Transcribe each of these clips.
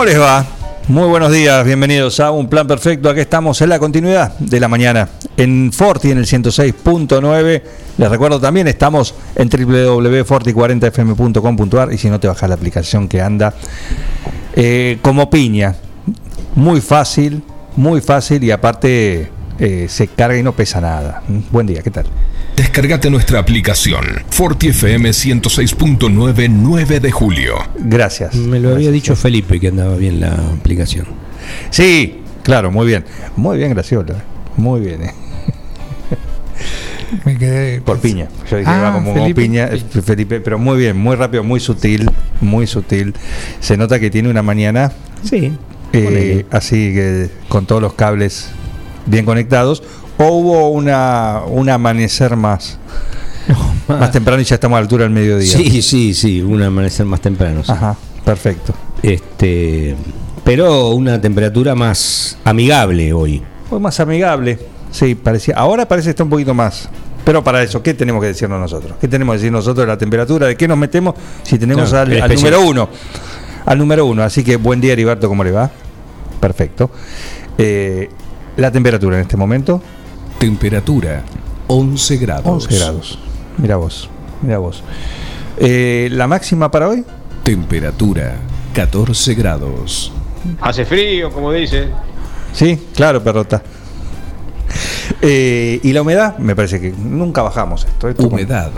¿Cómo les va? Muy buenos días, bienvenidos a Un Plan Perfecto. Aquí estamos en la continuidad de la mañana en Forti en el 106.9. Les recuerdo también, estamos en www.forti40fm.com.ar y si no te bajas la aplicación que anda eh, como piña. Muy fácil, muy fácil y aparte eh, se carga y no pesa nada. Buen día, ¿qué tal? Descargate nuestra aplicación Forti FM 106.9 9 de julio. Gracias. Me lo había dicho Felipe que andaba bien la aplicación. Sí, claro, muy bien. Muy bien, Graciola. Muy bien. eh. Me quedé. Por piña. Yo dije, Ah, va como, como Felipe. piña, eh, Felipe, pero muy bien, muy rápido, muy sutil, muy sutil. Se nota que tiene una mañana Sí. eh, así que con todos los cables bien conectados. O hubo una, un amanecer más, más temprano y ya estamos a la altura del mediodía. Sí, sí, sí, un amanecer más temprano. sí. Ajá, perfecto. Este, pero una temperatura más amigable hoy. Fue más amigable. Sí, parecía. Ahora parece que está un poquito más. Pero para eso, ¿qué tenemos que decirnos nosotros? ¿Qué tenemos que decir nosotros de la temperatura? ¿De qué nos metemos si tenemos al, número uno? Al número uno. Así que buen día, Heriberto, ¿cómo le va? Perfecto. Eh, la temperatura en este momento, Temperatura 11 grados. 11 grados. Mira vos, mira vos. Eh, la máxima para hoy, Temperatura 14 grados. Hace frío, como dice. sí, claro, perrota. Eh, y la humedad, me parece que nunca bajamos esto. esto Humedad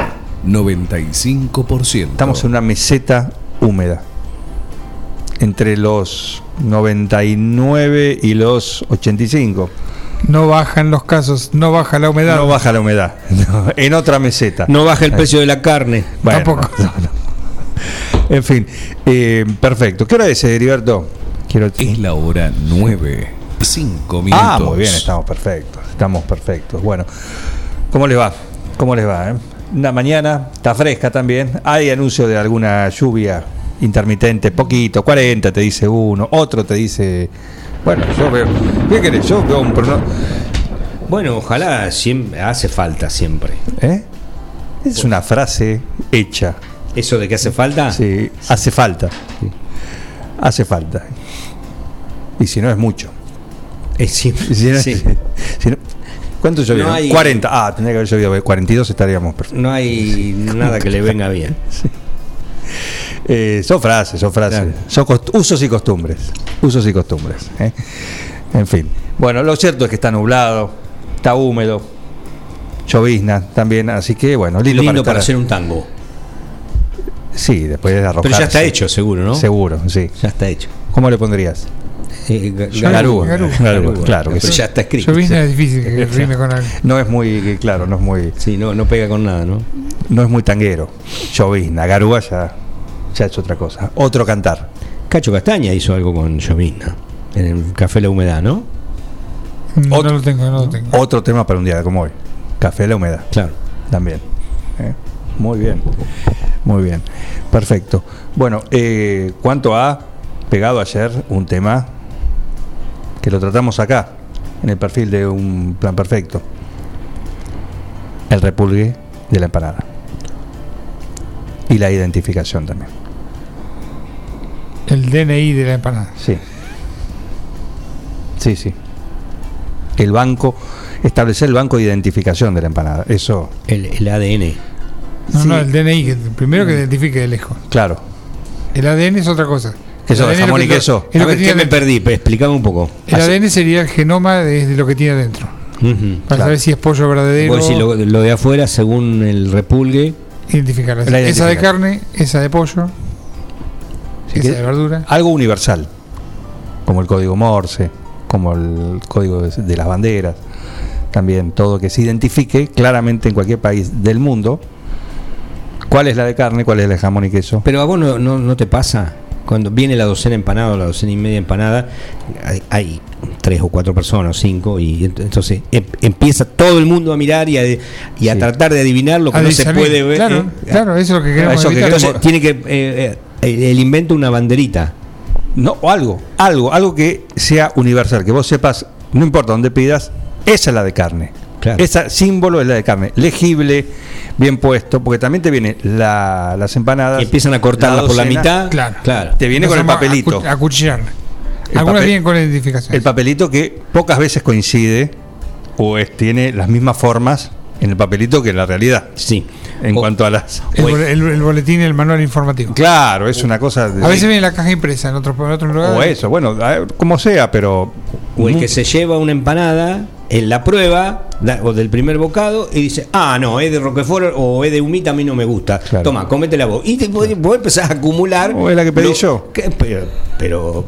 95%. Estamos en una meseta húmeda. Entre los 99 y los 85. No bajan los casos, no baja la humedad. No baja la humedad. No, en otra meseta. No baja el precio de la carne. Bueno, Tampoco. no, no. En fin, eh, perfecto. ¿Qué hora es, Heriberto? Quiero... Es la hora 9. 5 minutos. Ah, muy bien, estamos perfectos. Estamos perfectos. Bueno, ¿cómo les va? ¿Cómo les va? eh? Una mañana, está fresca también. Hay anuncio de alguna lluvia intermitente, poquito, 40 te dice uno, otro te dice. Bueno, yo veo. ¿Qué querés? Yo veo un prono- Bueno, ojalá siempre hace falta siempre. ¿Eh? Es una frase hecha. Eso de que hace falta. Sí, hace falta. Hace falta. Y si no es mucho. Si no- sí. si no- ¿Cuánto llovió? No hay- 40. Ah, tendría que haber llovido 42, estaríamos perfectos. No hay nada que le venga bien. Eh, son frases, son frases. Claro. Son cost- usos y costumbres. Usos y costumbres. ¿eh? En fin. Bueno, lo cierto es que está nublado, está húmedo, llovizna también, así que bueno, lindo, Lindo para, hacer un tango. Sí, después de arrojar. Pero ya está hecho, seguro, ¿no? Seguro, sí. Ya está hecho. ¿Cómo le pondrías? Eh, ga- Garúa. Garúa. Garúa, claro que Pero sí. ya está escrito. Llovizna es difícil que rime con algo. No es muy, claro, no es muy, Sí, no, no pega con nada, ¿no? no es muy tanguero. Llovizna, garúa ya, ya es otra cosa. Otro cantar. Cacho Castaña hizo algo con Llovizna. En el Café La Humedad, ¿no? No, Otro- lo tengo, no lo tengo. Otro tema para un día como hoy. Café la humedad. Claro. También. ¿eh? Muy bien. Muy bien. Perfecto. Bueno, eh, ¿cuánto ha pegado ayer un tema que lo tratamos acá, en el perfil de un plan perfecto? El repulgue de la empanada. Y la identificación también. El DNI de la empanada. Sí. Sí, sí. El banco, establecer el banco de identificación de la empanada. Eso, El, el ADN. No, Sí. no, el DNI, que primero que identifique de lejos. claro. El ADN es otra cosa. ¿Qué eso, El jamón que- y queso? es lo A que ver, ¿qué tiene me dentro. perdí? Pe- Explícame un poco. El ADN sería el genoma de, de lo que tiene adentro. Para Claro. saber si es pollo verdadero. Vos decís lo, lo de afuera, según el repulgue, identificarla. La Esa de identificar. carne, esa de pollo, Si esa querés- de verdura. Algo universal, como el código Morse, como el código de, de las banderas, también todo que se identifique claramente en cualquier país del mundo cuál es la de carne, cuál es la de jamón y queso. Pero a vos no, no, no te pasa, cuando viene la docena empanada o la docena y media empanada, hay, hay tres o cuatro personas, cinco, y ent- entonces em- empieza todo el mundo a mirar y a, y a Sí. tratar de adivinar lo que A no se puede ver. Claro, ¿eh? claro, eso es lo que queremos Eso que queremos- Entonces tiene que, eh, eh, él inventa una banderita. No, o algo, algo, algo que sea universal, que vos sepas, no importa dónde pidas, esa es la de carne. Claro. Ese símbolo es la de carne, legible, bien puesto, porque también te viene la- las empanadas. Y empiezan a cortarla por la mitad. Claro. claro. Te viene con el papelito. A cuchillar. El Algunas papel- vienen con identificación. El papelito que pocas veces coincide o es- tiene las mismas formas en el papelito que en la realidad. Sí. En O- cuanto a las. El, el- el boletín y el manual informativo. Claro, es una cosa. de- A veces viene la caja impresa en otro, en otro lugar. O eso, bueno, como sea, pero. O el que se lleva una empanada, en la prueba, da- o del primer bocado, y dice, ah, no, es de Roquefort o es de humita, a mí no me gusta. Claro. Toma, cómetela vos. Y te, vos, vos empezás a acumular. O es la que pedí lo- yo. que- pero, pero,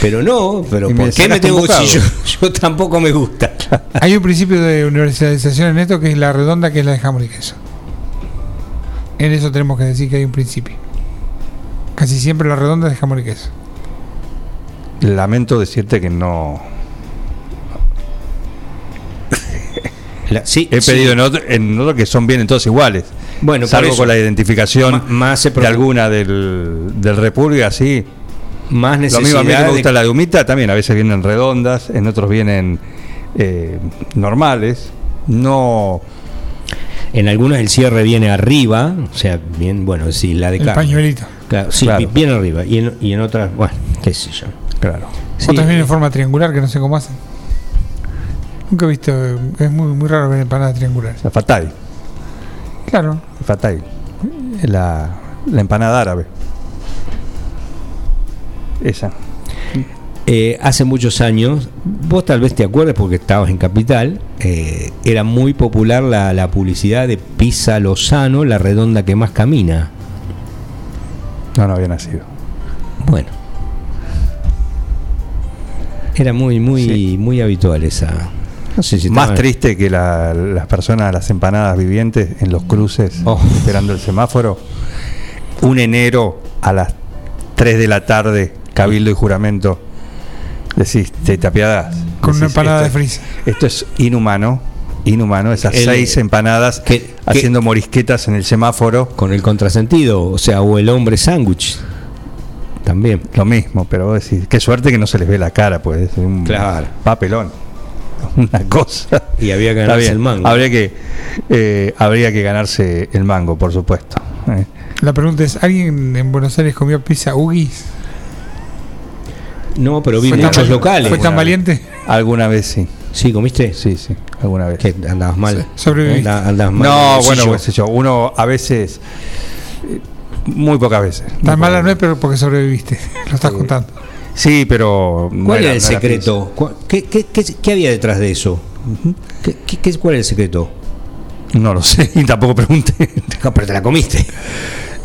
pero no, pero ¿por qué me tengo si yo, tampoco me gusta? Hay un principio de universalización en esto que es la redonda, que es la de jamón y queso. En eso tenemos que decir que hay un principio. Casi siempre la redonda es de jamón y queso. Lamento decirte que no. La- sí, He sí. pedido en, otro, en otro que son bien todos iguales. Bueno, salvo eso. con la identificación más de alguna del, del República, sí. Más Lo necesidad mismo a mí que me de- gusta la de humita, también a veces vienen redondas, en otros vienen eh, normales. No. En algunas el cierre viene arriba, o sea, bien, bueno, sí, la de El pañuelito. Claro, sí, Claro. bien arriba. Y en, y en otras, bueno, qué sé yo. Claro. Sí. Otras vienen en forma triangular que no sé cómo hacen. Nunca he visto, eh, es muy, muy raro ver empanadas triangulares. La fatay. Claro, Fatay. La, la empanada árabe. Esa. Eh, hace muchos años, vos tal vez te acuerdes porque estabas en Capital, eh, era muy popular la, la publicidad de Pizza Lozano, la redonda que más camina. No, no había nacido. Bueno. Era muy, muy, Sí. muy habitual esa. No sé si Más triste que la- las personas, las empanadas vivientes en los cruces, Oh. esperando el semáforo. Un enero a las 3 de la tarde, cabildo y juramento. Decís, te, te apiadás. con una empanada de frisa. esto es inhumano. Inhumano, esas El- seis empanadas que- que- haciendo morisquetas en el semáforo. Con el contrasentido, o sea, o el hombre sándwich. También. Lo mismo, pero vos decís, qué suerte que no se les ve la cara, pues. Es un Claro. papelón. Una cosa. Y había que ganarse el mango. Habría que, eh, habría que ganarse el mango, por supuesto. Eh, La pregunta es, ¿alguien en Buenos Aires comió pizza Ugis? No, pero vi ¿Fue muchos locales. ¿Fue tan valiente? Alguna vez sí. Sí, ¿comiste? Sí, sí. Alguna vez. Andabas mal. Sobreviviste. Anda- andabas mal. No, bueno, qué sé yo. Uno a veces. Muy pocas veces. Tan mala no es, pero porque sobreviviste. Lo estás contando. Sí, pero. no ¿Cuál era, no el secreto? ¿Cu- ¿Qué, qué, qué, qué había detrás de eso? ¿Qué, qué- qué- cuál era el secreto? No lo sé, y tampoco pregunté. No, pero te la comiste.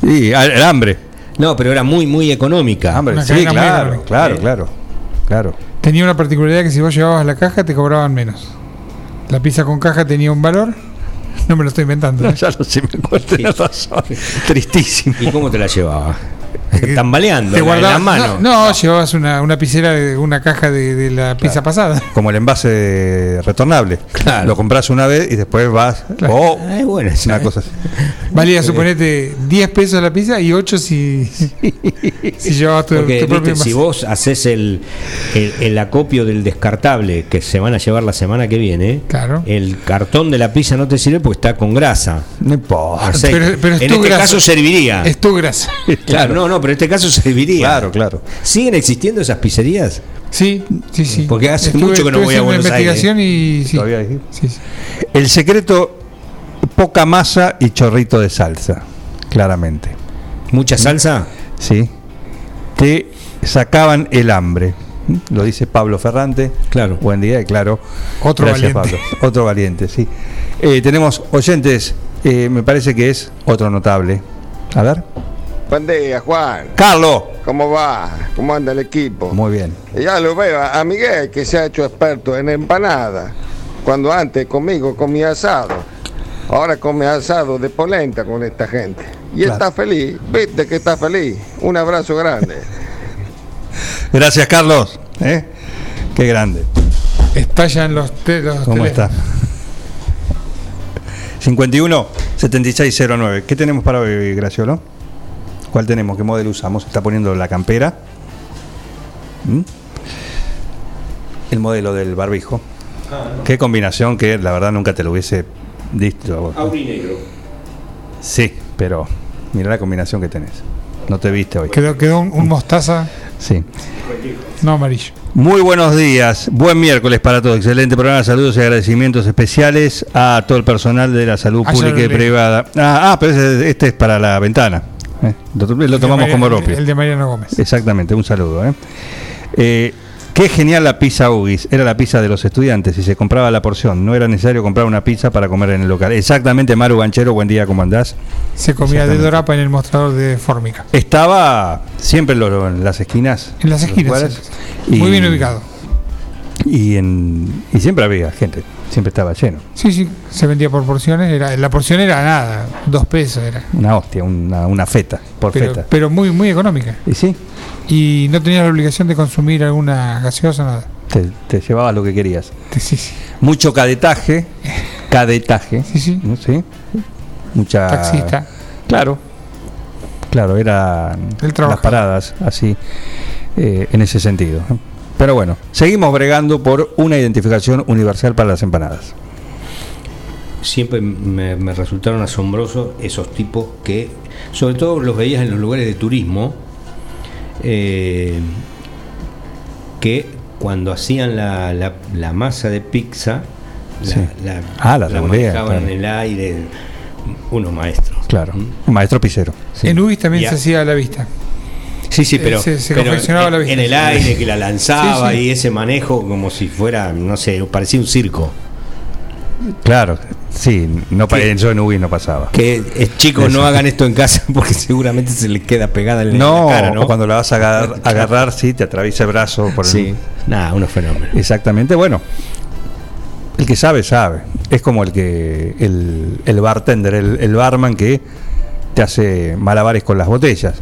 Sí, el hambre. No, pero era muy, muy económica. Hambre, Una sí, claro, claro, Eh. claro. Claro. Tenía una particularidad que si vos llevabas la caja te cobraban menos. La pizza con caja tenía un valor. No me lo estoy inventando. No, ¿eh? ya lo sé, me acuerdo, tenés razón. Tristísimo. ¿Y cómo te la llevaba? Tambaleando Te en la- en la guardabas, mano. no, no, llevabas una, una piscera de una caja de, de la pizza pasada. Como el envase retornable. Claro. Lo compras una vez y después vas. O es buena esa, una ¿eh? cosa así. Valía, suponete, 10 pesos la pizza y 8 si, si llevabas tu, Porque tu propio viste, si vos haces el, el, el acopio del descartable que se van a llevar la semana que viene, Claro. el cartón de la pizza no te sirve porque está con grasa. No importa. Pero- pero es en tu este grasa. caso serviría. Es tu grasa. Claro, no, no, pero en este caso serviría. Claro, claro. ¿Siguen existiendo esas pizzerías? Sí, sí, sí. Porque hace mucho que no voy a Buenos investigación y sí. Todavía hay. Sí, sí. El secreto, poca masa y chorrito de salsa, claramente. ¿Mucha salsa? ¿Sí? Te sacaban el hambre. ¿Mm? Lo dice Pablo Ferrante. Claro. Buen día, y claro. Otro Gracias, valiente. Pablo. Otro valiente, sí. Eh, tenemos oyentes, eh, me parece que es otro notable. A ver. Buen día, Juan. Carlos. ¿Cómo va? ¿Cómo anda el equipo? Muy bien. Ya lo veo a Miguel que se ha hecho experto en empanadas. Cuando antes conmigo comía asado. Ahora come asado de polenta con esta gente. Y Claro. está feliz. ¿Viste que está feliz? Un abrazo grande. Gracias, Carlos. ¿Eh? Qué grande. Estallan los, te- los ¿Cómo está? teléfonos. 51 7609. ¿Qué tenemos para hoy, Graciolo? ¿Cuál tenemos? ¿Qué modelo usamos? Está poniendo la campera. ¿Mm? El modelo del barbijo. Qué combinación que la verdad nunca te lo hubiese dicho. negro. Sí, pero mira la combinación que tenés. No te viste hoy. Quedó, quedó un, un mostaza, Sí. no amarillo. Muy buenos días, buen miércoles para todos, excelente programa, saludos y agradecimientos especiales a todo el personal de la salud Ah, pública y privada. Ah, ah, pero este es para la ventana. Eh. Lo, tomamos Mariano- como propio. El de Mariano Gómez. Exactamente, un saludo. ¿eh? Eh, qué genial la pizza Ugis. Era la pizza de los estudiantes y se compraba la porción. No era necesario comprar una pizza para comer en el local. Exactamente, Maru Ganchero, buen día, ¿cómo andás? Se comía de dorapa en el mostrador de Fórmica. Estaba siempre en, lo- en las esquinas. En las esquinas. lugares. Muy bien ubicado. Y, en, y siempre había gente, siempre estaba lleno. Sí, sí, se vendía por porciones. Era, la porción era nada, dos pesos era. Una hostia, una, una feta, por Pero, feta. pero muy, muy económica. Y sí, Y no tenías la obligación de consumir alguna gaseosa, nada. te, te llevabas lo que querías. Sí, sí. Mucho cadetaje, cadetaje, Sí, sí. ¿no? ¿sí? Mucha... Taxista. Claro, claro, eran las paradas así, eh, en ese sentido. Pero bueno, seguimos bregando por una identificación universal para las empanadas. Siempre me, me resultaron asombrosos esos tipos que, sobre todo los veías en los lugares de turismo, eh, que cuando hacían la, la- la masa de pizza, la, Sí. la, Ah, la claro. en el aire, unos maestros. Claro, ¿Mm? un maestro pisero. Sí. En UBIS también se hacía a la vista. Sí, sí, Eh, pero, se- se pero confeccionaba en, la vista. en el aire que la lanzaba Sí, sí. y ese manejo como si fuera, no sé, parecía un circo. Claro, sí, no, yo en Ubi no pasaba. Que eh, chicos Eso. no hagan esto en casa porque seguramente se les queda pegada en No, la cara, ¿no? o cuando la vas a agarrar, agarrar, sí, te atraviesa el brazo. Por el- Sí, nada, unos fenómenos. Exactamente, bueno. El que sabe, sabe. Es como el que el, el bartender, el, el barman que te hace malabares con las botellas.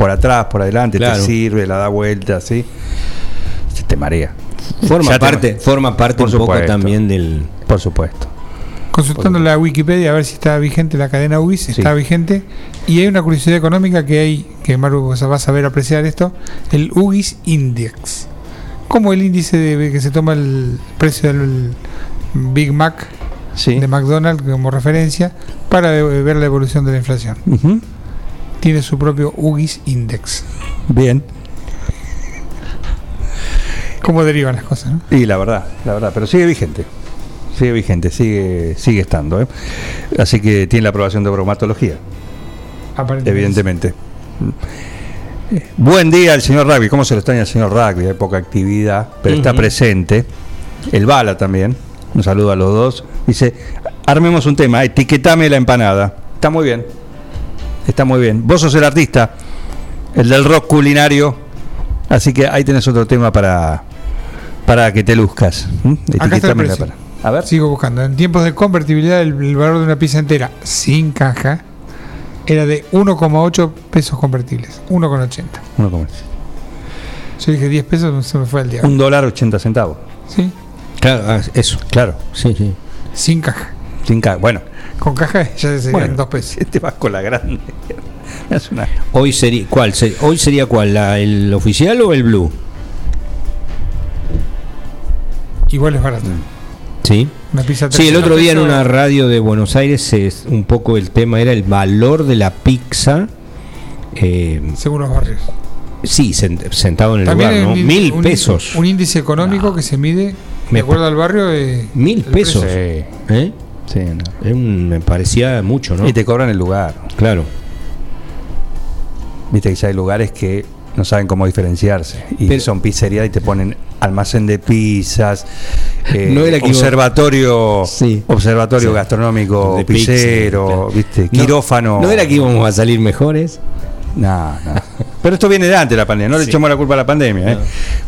Por atrás, por adelante, Claro. te sirve, la da vuelta, así. Se te marea. Forma Ya te- parte, forma parte Por un poco supuesto. también del. Por supuesto. Consultando la Wikipedia a ver si está vigente la cadena UBIS, Sí. está vigente. Y hay una curiosidad económica que hay, que Maru vas a- va a saber apreciar esto, el UBIS Index. Como el índice de que se toma el precio del Big Mac Sí. de McDonald's como referencia para ver la evolución de la inflación. Ujú. Tiene su propio UGIS Index. Bien. ¿Cómo derivan las cosas? no? Y la verdad, la verdad, pero sigue vigente. Sigue vigente, sigue, sigue estando. ¿eh? Así que tiene la aprobación de bromatología. Aparentemente. evidentemente. Buen día el señor Rugby, ¿cómo se lo extraña el señor Rugby? Hay poca actividad, pero está presente. El Bala también, un saludo a los dos. Dice, armemos un tema, etiquetame la empanada. Está muy bien, está muy bien. Vos sos el artista, el del rock culinario, así que ahí tenés otro tema para, para que te luzcas. ¿m? está el precio. A ver, Sigo buscando. En tiempos de convertibilidad, el, el valor de una pieza entera sin caja era de 1,8 pesos convertibles. 1,80. uno como- Yo dije 10 pesos, se me fue el diablo. un dólar ochenta centavos. Sí, Claro, ah, eso. Claro, Sí, sí. sin caja. Sin Bueno, Con caja ya serían Bueno, 2 pesos. Este vas con la grande. Es una- Hoy sería cuál? Hoy sería cuál, la- el oficial o el blue? Igual es barato. Sí. Una pizza Sí, el 300 otro día en una radio de Buenos Aires es un poco el tema era el valor de la pizza Eh, según los barrios. sí, sent- sentado en el También lugar, ¿no? un Mil un- pesos. Un índice económico que se mide Me de acuerdo al barrio. de- Mil pesos. Sí, ¿Eh? Sí, no. Es un- me parecía mucho, ¿no? Y te cobran el lugar. Claro. Viste que ya hay lugares que no saben cómo diferenciarse. Y Pero- son pizzerías y te ponen almacén de pizzas, eh, No era observatorio, Sí. observatorio Sí. gastronómico, De pizza, pizzero, claro. viste, No- quirófano. ¿No era que íbamos a salir mejores? No, no. Pero esto viene de antes de la pandemia, no le echamos la culpa a la pandemia, ¿eh?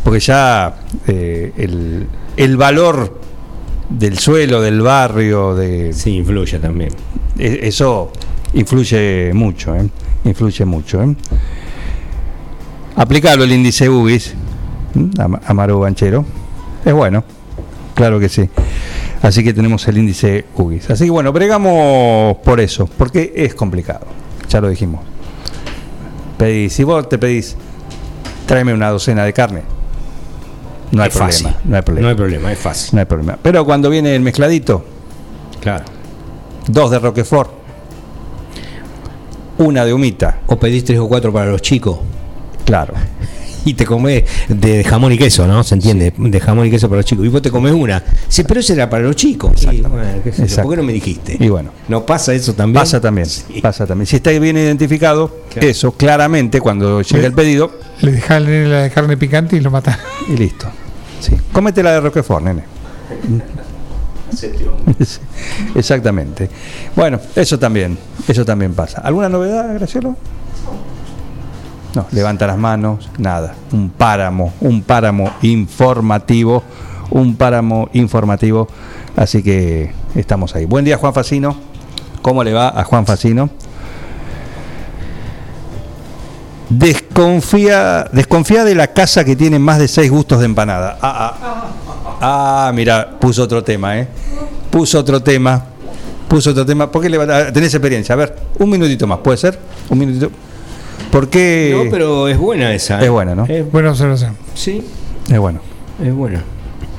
Porque ya eh, el, el valor del suelo, del barrio, de Sí, influye también. e- eso influye mucho, ¿eh? influye mucho. ¿eh? Aplicarlo el índice UBIS, Amaro Banchero, es bueno, claro que sí. Así que tenemos el índice UBIS. Así que bueno, bregamos por eso, porque es complicado, ya lo dijimos. Pedís, si vos te pedís, tráeme una docena de carne, no hay es problema, fácil. no hay problema. No hay problema, es fácil. No hay problema. Pero cuando viene el mezcladito, Claro. dos de Roquefort, una de humita, O pedís tres o cuatro para los chicos claro. y te comés de jamón y queso, ¿no? ¿Se entiende? De jamón y queso para los chicos. Y vos te comes una. Sí, pero eso era para los chicos. Sí, bueno, qué sé yo. Exacto. ¿Por qué no me dijiste? Y bueno. ¿No pasa eso también? Pasa también, Sí. pasa también. Si está bien identificado, Claro. eso claramente cuando llega el pedido, Le nene la de carne picante y lo matás. y listo. Sí. Cómete la de Roquefort, nene. Exactamente. Bueno, eso también, eso también pasa. ¿Alguna novedad, Gracielo? No, levanta las manos, nada. Un páramo, un páramo informativo, un páramo informativo. Así que estamos ahí. Buen día, Juan Facino. ¿Cómo le va a Juan Facino? Desconfía, desconfía de la casa que tiene más de seis gustos de empanada. Ah, ah, ah, mira, puso otro tema, ¿eh? Puso otro tema. Puso otro tema. ¿Por qué le va- tenés experiencia? A ver, un minutito más, ¿puede ser? Un minutito. ¿Por qué? No, pero es buena esa. Es buena, ¿no? Es- Buena observación. sí, Es bueno. es buena.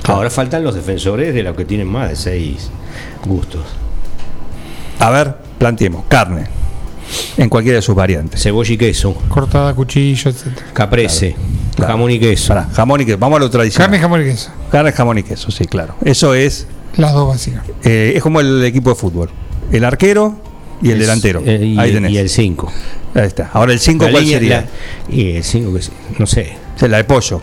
Ahora faltan los defensores de los que tienen más de seis gustos. A ver, planteemos. Carne. En cualquiera de sus variantes. Cebolla y queso, Cortada, cuchillo, etcétera. caprese, Claro. jamón y queso. Pará, jamón y queso. Vamos a lo tradicional. Carne, jamón y queso. Carne, jamón y queso, sí, claro. Eso es, Las dos básicas. eh, es como el equipo de fútbol. El arquero y el Es- delantero. eh, y, Ahí el- tenés. y el 5. Ahí está. Ahora el 5, ¿cuál sería? y el 5, que sí, no sé, La de pollo.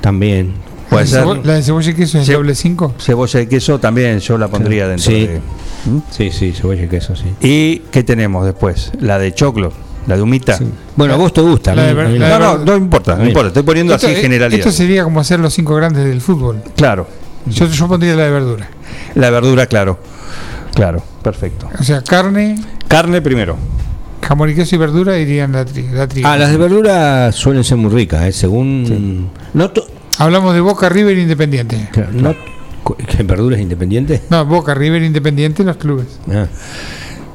también. Puede la, de ser. la de cebolla y queso es Sí. doble 5. Cebolla y queso también yo la pondría dentro Sí. de. ¿Mm? Sí, sí, cebolla y queso, sí. ¿Y qué tenemos después? La de choclo, la de humita. Bueno, a vos te gusta. La de la No, de no, no importa, no importa. Estoy poniendo Esto, así generalidad. esto sería como hacer los cinco grandes del fútbol. Claro. Yo, yo pondría la de verdura. La verdura, claro. Claro, perfecto. O sea, carne, Carne primero. jamón y queso y verdura irían la, tri, la tri- Ah, las de verdura suelen ser muy ricas, ¿eh? según. No, to- Hablamos de Boca, River, Independiente. no- ¿Que verduras independientes? No, Boca, River, Independiente, los clubes. Ah,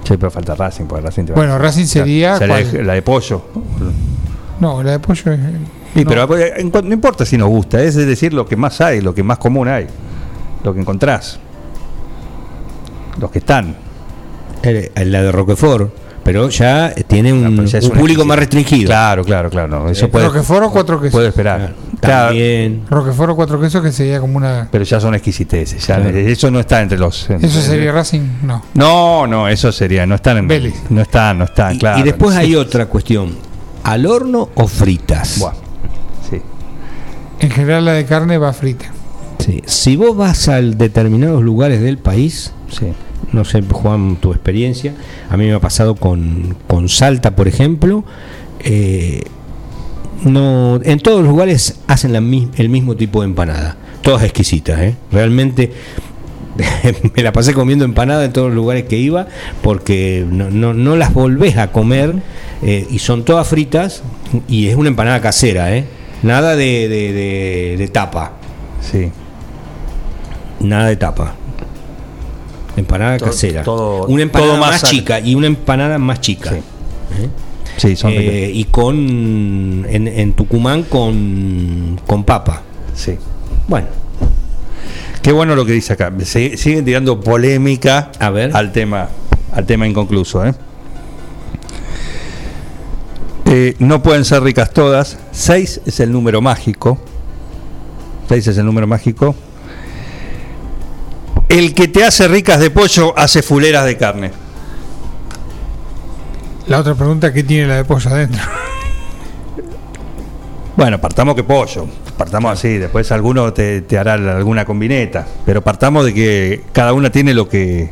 Sí, pero falta Racing, porque Racing te va Bueno, Racing sería. O sea, la, de, ¿cuál? la de pollo. No, la de pollo es. Sí, no. pero eh, en cu- no importa si nos gusta, es decir, lo que más hay, lo que más común hay, lo que encontrás, los que están. el- el- la de Roquefort, pero ya tiene un, Ah, ya es público más restringido. Claro, claro, claro. no, eso Eh, puede, Roquefort o cuatro quesos. puede esperar. Claro, Claro, También. Roquefort o cuatro quesos que sería como una. pero ya son exquisiteces. ya, Claro. Eso no está entre los. Eso sería Racing, no. No, no, eso sería. No están en. Vélez. No están, no están, Y, claro. y después hay otra cuestión: ¿al horno o fritas? Buah, sí. En general la de carne va frita. Sí. Si vos vas a determinados lugares del país, Sí. no sé, Juan, tu experiencia, a mí me ha pasado con, con Salta, por ejemplo, eh, no, en todos los lugares hacen la, el mismo tipo de empanada, todas exquisitas, ¿eh? realmente me la pasé comiendo empanada en todos los lugares que iba, porque no, no, no las volvés a comer eh, y son todas fritas y es una empanada casera, ¿eh? nada de, de- de- de tapa. Sí. Nada de tapa. Empanada Todo- casera. todo- una empanada todo más chica y una empanada más chica. Sí. ¿Eh? Sí, son ricas. Eh, y con en, en Tucumán con, con papa. Sí. Bueno, Qué bueno lo que dice acá. Se- siguen tirando polémica A ver. al tema, al tema inconcluso. ¿eh? Eh, no pueden ser ricas todas. 6 es el número mágico. 6 es el número mágico. El que te hace ricas de pollo hace fuleras de carne. La otra pregunta, ¿qué tiene la de pollo adentro? Bueno, partamos que pollo. Partamos así. Después alguno te, te hará alguna combineta. Pero partamos de que cada una tiene lo que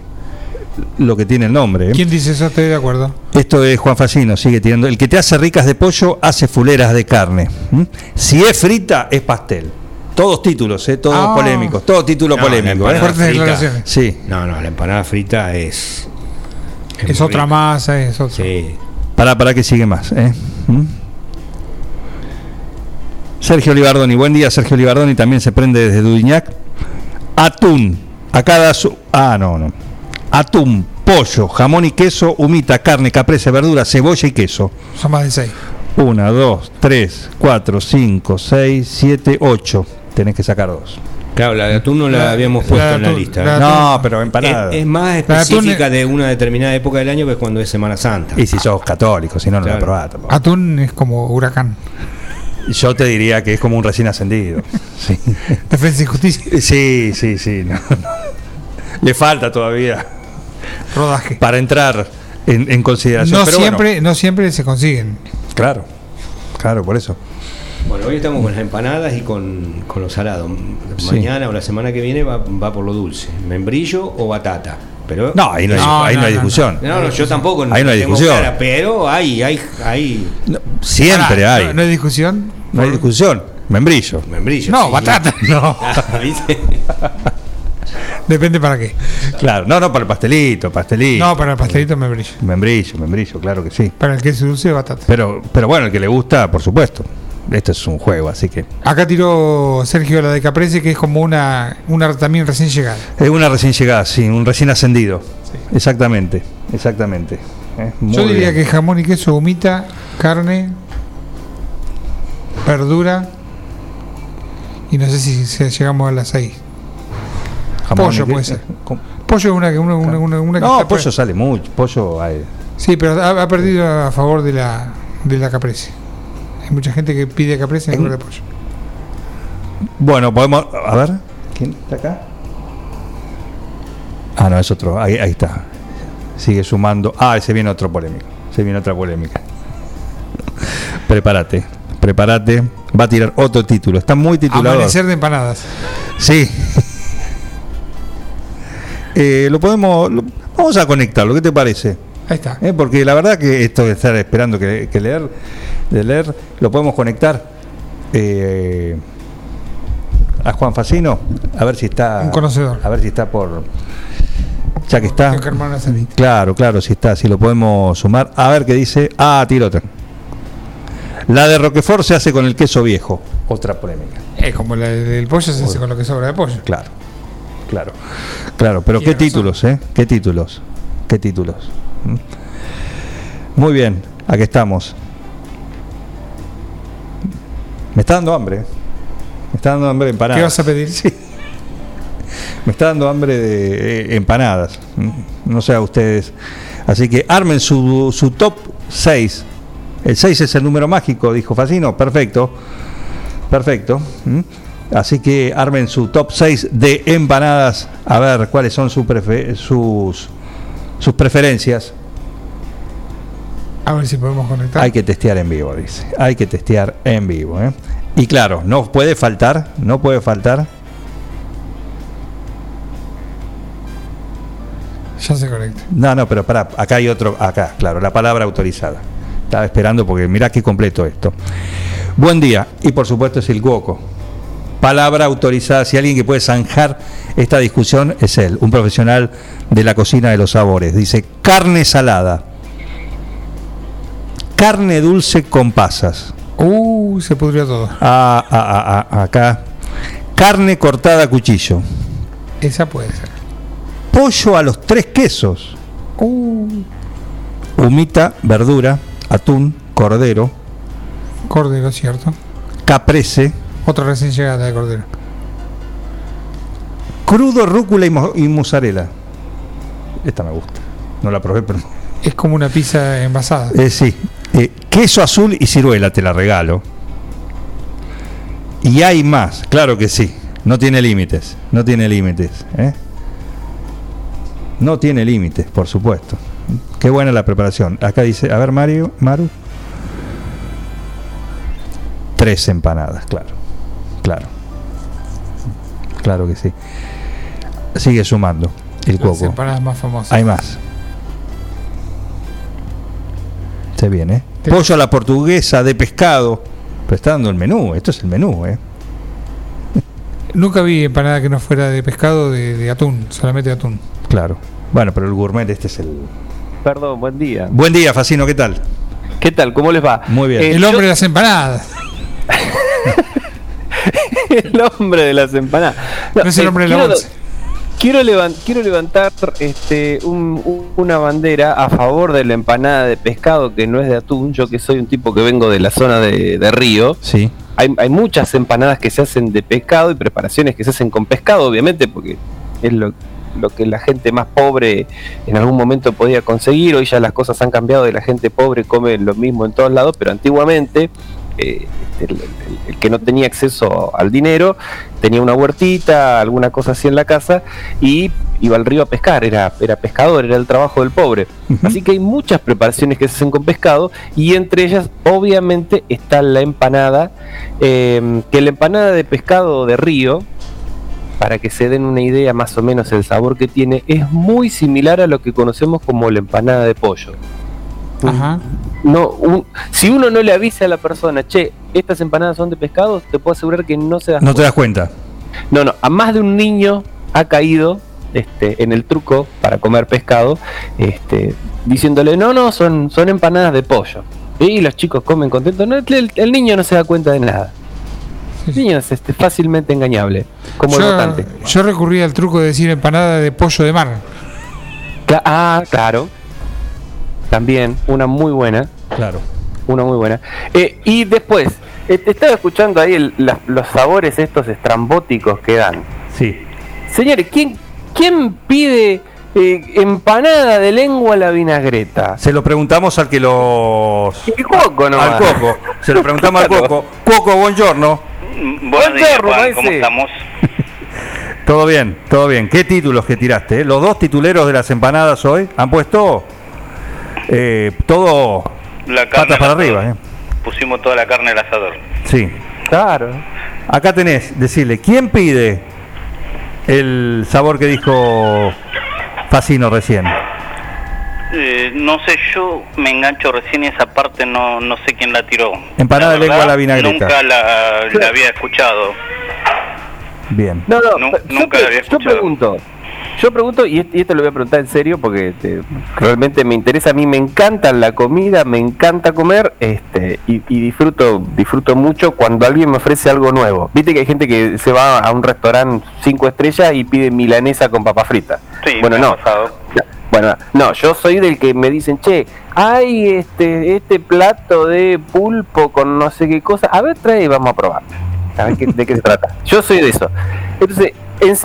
lo que tiene el nombre. ¿eh? ¿Quién dice eso? Estoy de acuerdo. Esto es Juan Facino, sigue teniendo. El que te hace ricas de pollo hace fuleras de carne. Si es frita, es pastel. Todos títulos, ¿eh? todos Ah. polémicos. Todo título No, polémico. la ¿eh? frita. Sí. No, no, la empanada frita es. Es, otra rica. masa, es otra. Sí. Para, para que sigue más. ¿eh? ¿Mm? Sergio Libardoni, buen día Sergio Libardoni, también se prende desde Dudignac. Atún, a cada su... Ah, no, no. Atún, pollo, jamón y queso, humita, carne, caprese, verdura, cebolla y queso. Son más de seis. Una, dos, tres, cuatro, cinco, seis, siete, ocho. Tenés que sacar dos. Claro, la de atún no la, La- habíamos la puesto en la lista. la-. No, pero Es, empanada. es más de atún específica es- de una determinada época del año que es cuando es Semana Santa. Y si sos católico, si no, no la probás tampoco. Atún es como huracán. Yo te diría que es como un recién ascendido. Sí. Defensa y justicia. Sí, sí, sí. no, no. Le falta todavía Rodaje. para entrar en, en consideración. No pero bueno, siempre, no siempre se consiguen. claro, claro, por eso. Bueno, hoy estamos con las empanadas y con, con los salados. Sí. Mañana o la semana que viene va, va por lo dulce. ¿Membrillo o batata? Pero, No, ahí no hay, No, ahí no no, hay discusión. No, no, yo tampoco Ahí no hay discusión. pero hay, hay, hay No, siempre hay. No, no hay discusión. No hay discusión. Membrillo. membrillo. No, sí. batata. No. ¿Viste? Depende para qué. Claro, no, no para el pastelito, pastelito. No, para el pastelito me brillo. Membrillo, membrillo, claro que sí. Para el queso dulce, batata. Pero, pero bueno, el que le gusta, por supuesto. Esto es un juego, así que. Acá tiró Sergio la de Caprese, que es como una, una también recién llegada. Es una recién llegada, sí, un recién ascendido. Exactamente, exactamente. Eh, Yo diría bien. que jamón y queso, humita, carne, verdura. Y no sé si, llegamos a las 6. Jamón pollo que- puede ser. ¿Cómo? Pollo es una, que- una, una, una, una que No, está- pollo sale mucho. Pollo hay. Sí, pero ha, ha perdido a favor de la, de la Caprese. Hay mucha gente que pide Caprese en En- lugar de pollo. Bueno, podemos. A ver. ¿Quién está acá? Ah, no, es otro. Ahí, ahí está. Sigue sumando. Ah, ese viene otro polémico. Se viene otra polémica. prepárate. Prepárate. Va a tirar otro título. Está muy titulado. Amanecer de empanadas. Sí. Eh, lo podemos. lo- vamos a conectarlo. ¿Qué te parece? Ahí está. Eh, Porque la verdad que esto de estar esperando que, que leer, de leer, lo podemos conectar eh, a Juan Facino, a ver si está. Un conocedor. A ver si está por. Ya que está. Claro, claro, si está, si lo podemos sumar. A ver qué dice. Ah, tiro otra. La de Roquefort se hace con el queso viejo. Otra polémica. Es como la del pollo se hace con lo que sobra de pollo. Claro, claro, claro. Pero qué razón. títulos, ¿eh? ¿Qué títulos? ¿Qué títulos? ¿Mm? Muy bien, aquí estamos. Me está dando hambre. Me está dando hambre de empanadas. ¿Qué vas a pedir? Sí. Me está dando hambre de empanadas. No sé a ustedes. Así que armen su, su top 6. El 6 es el número mágico, dijo Facino. Perfecto. Perfecto. ¿Mm? Así que armen su top 6 de empanadas. A ver cuáles son su prefe- sus, sus preferencias. A ver si podemos conectar. Hay que testear en vivo, dice. Hay que testear en vivo. ¿eh? Y claro, no puede faltar, no puede faltar. Ya se conecta. No, no, pero pará, acá hay otro, acá, claro, la palabra autorizada. Estaba esperando porque mirá qué completo esto. Buen día, y por supuesto es el Guoco. Palabra autorizada, si alguien que puede zanjar esta discusión es él, un profesional de la cocina de los sabores. Dice carne salada, carne dulce con pasas. Uh, se pudrió todo. Ah, ah, ah, ah, acá, carne cortada a cuchillo, Esa puede ser. pollo a los tres quesos. Uh, humita, verdura, atún, cordero, cordero, ¿cierto? caprese, Otra recién llegada de cordero. crudo, rúcula y, y mozzarella. Esta me gusta. No la probé, pero. Es como una pizza envasada. Eh, sí. Eh, queso azul y ciruela, te la regalo. Y hay más, claro que sí. No tiene límites, no tiene límites. ¿eh? No tiene límites, por supuesto. Qué buena la preparación. Acá dice, a ver Mario, Maru. Tres empanadas, claro. Claro. Claro que sí. Sigue sumando el Las coco. empanadas más famosas. Hay más. Se viene. Te- Pollo a la portuguesa de pescado. Pero está dando el menú. Esto es el menú, ¿eh? Nunca vi empanada que no fuera de pescado de, de atún, solamente de atún. Claro. Bueno, pero el gourmet este es el... Perdón, buen día. Buen día, Facino, ¿qué tal? ¿Qué tal? ¿Cómo les va? Muy bien. Eh, El yo- hombre de las empanadas. el hombre de las empanadas. No es el eh, hombre de la bolsa. Quiero, quiero levantar este, un- un- una bandera a favor de la empanada de pescado que no es de atún. Yo que soy un tipo que vengo de la zona de, de Río. Sí. Hay, hay muchas empanadas que se hacen de pescado y preparaciones que se hacen con pescado, obviamente, porque es lo, lo que la gente más pobre en algún momento podía conseguir. Hoy ya las cosas han cambiado y la gente pobre come lo mismo en todos lados, pero antiguamente eh, el, el- el que no tenía acceso al dinero tenía una huertita, alguna cosa así en la casa y iba al río a pescar, era, era pescador, era el trabajo del pobre. Así que hay muchas preparaciones que se hacen con pescado y entre ellas obviamente está la empanada, eh, que la empanada de pescado de río, para que se den una idea más o menos el sabor que tiene, es muy similar a lo que conocemos como la empanada de pollo. Ajá. No, un- si uno no le avisa a la persona, che, estas empanadas son de pescado, te puedo asegurar que no se da No te das cuenta. no, no, a más de un niño ha caído este, en el truco para comer pescado, este, diciéndole, no, no, son, son empanadas de pollo. Y los chicos comen contentos. No, el, el niño no se da cuenta de nada. El niño es este, fácilmente engañable, como el Yo, votante. yo recurrí al truco de decir empanada de pollo de mar. Ah, claro. También, una muy buena. Claro. Una muy buena. Eh, y después, eh, estaba escuchando ahí el- la- los sabores estos estrambóticos que dan. Sí. Señores, ¿quién, quién pide eh, empanada de lengua a la vinagreta? Se lo preguntamos al que los... El coco nomás. Al Coco. Se lo preguntamos al Claro. Coco. Coco, buongiorno. Buenos días, perro, Juan, ¿cómo estamos? Todo bien, todo bien. ¿Qué títulos que tiraste? eh? Los dos tituleros de las empanadas hoy han puesto eh, todo La carne patas para arriba. ¿eh? Pusimos toda la carne al asador. Sí. Claro. Acá tenés, decirle, ¿quién pide el sabor que dijo Facino recién? Eh, no sé, yo me engancho recién y esa parte no, no sé quién la tiró. Empanada de lengua a la vinagreta. Nunca la, la había escuchado. Bien. No, no, Nu- yo, nunca la había yo escuchado. pregunto. Yo pregunto, y, est- y esto lo voy a preguntar en serio porque este, realmente me interesa. A mí me encanta la comida, me encanta comer este, y, y disfruto disfruto mucho cuando alguien me ofrece algo nuevo. Viste que hay gente que se va a un restaurante cinco estrellas y pide milanesa con papa frita. Sí, bueno, no. pasado. Bueno, no, yo soy del que me dicen, che, hay este, este plato de pulpo con no sé qué cosa. A ver, trae y vamos a probar. A ver qué- de qué se trata. Yo soy de eso. Entonces,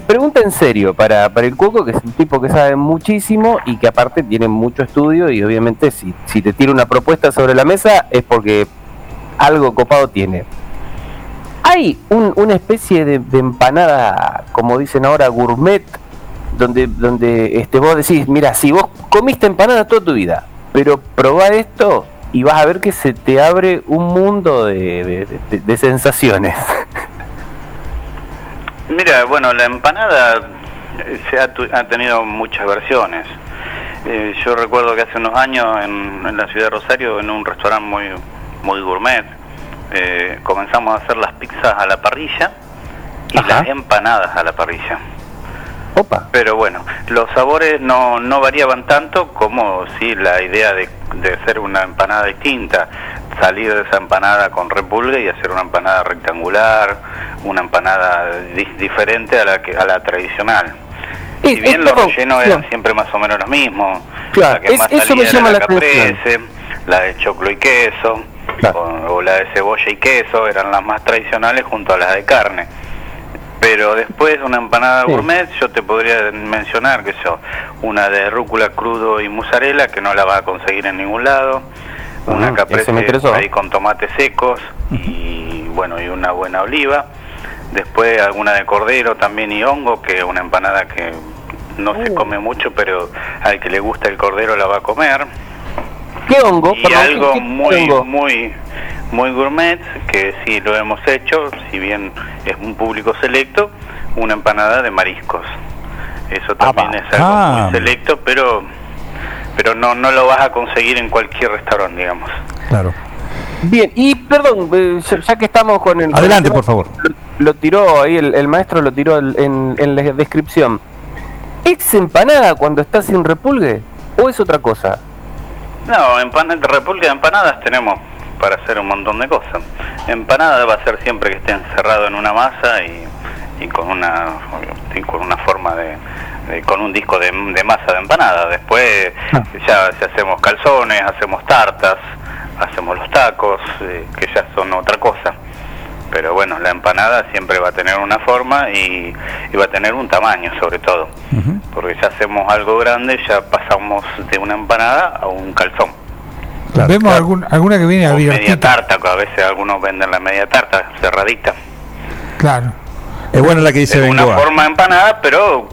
pregunta en serio para, para el Cuoco, que es un tipo que sabe muchísimo y que aparte tiene mucho estudio y obviamente si, si te tira una propuesta sobre la mesa es porque algo copado tiene. Hay un- una especie de, empanada, como dicen ahora, gourmet, donde, donde este, vos decís, mira, si vos comiste empanada toda tu vida, pero probá esto y vas a ver que se te abre un mundo de- de sensaciones. Mira, bueno, la empanada eh, se ha, tu- ha tenido muchas versiones. Eh, yo recuerdo que hace unos años en, en la ciudad de Rosario, en un restaurante muy, muy gourmet, eh, comenzamos a hacer las pizzas a la parrilla y Ajá. las empanadas a la parrilla. Opa. Pero bueno, los sabores no, no variaban tanto como sí la idea de, de hacer una empanada distinta, salir de esa empanada con repulgue y hacer una empanada rectangular, una empanada di- diferente a la que a la tradicional. Es- Si bien es los como- rellenos eran no. siempre más o menos los mismos, Claro, la que es- más eso me llama era la la caprese, la de choclo y queso, Claro. o, o la de cebolla y queso, eran las más tradicionales junto a las de carne. Pero después una empanada Sí. gourmet, yo te podría mencionar que yo, una de rúcula crudo y mozzarella, que no la vas a conseguir en ningún lado, una caprese me interesó. ahí con tomates secos y bueno, y una buena oliva. Después alguna de cordero también y hongo, que es una empanada que no Uh. se come mucho, pero al que le gusta el cordero la va a comer. ¿Qué hongo? Y Perdón, ¿qué- algo qué muy, hongo? muy, muy gourmet, que sí lo hemos hecho, si bien es un público selecto, una empanada de mariscos. Eso también es algo Ah. muy selecto, pero pero no no lo vas a conseguir en cualquier restaurante, digamos. Claro. Bien, y perdón, eh, ya, que estamos con el... Adelante, por favor. Lo, lo tiró ahí, el, el maestro lo tiró el- en, en la descripción. ¿Es empanada cuando está sin repulgue o es otra cosa? No, empanadas, repulgue de empanadas tenemos para hacer un montón de cosas. Empanada va a ser siempre que esté encerrado en una masa y, y con una y con una forma de, de- con un disco de, de masa de empanada. Después ya si hacemos calzones, hacemos tartas, hacemos los tacos, eh, que ya son otra cosa. Pero bueno, la empanada siempre va a tener una forma y, y va a tener un tamaño sobre todo. Porque ya hacemos algo grande, ya pasamos de una empanada a un calzón. Claro, Vemos claro. algún- alguna que viene O media tarta, que a veces algunos venden la media tarta cerradita. Claro. Es buena la que dice Es una Bengoa. forma empanada, pero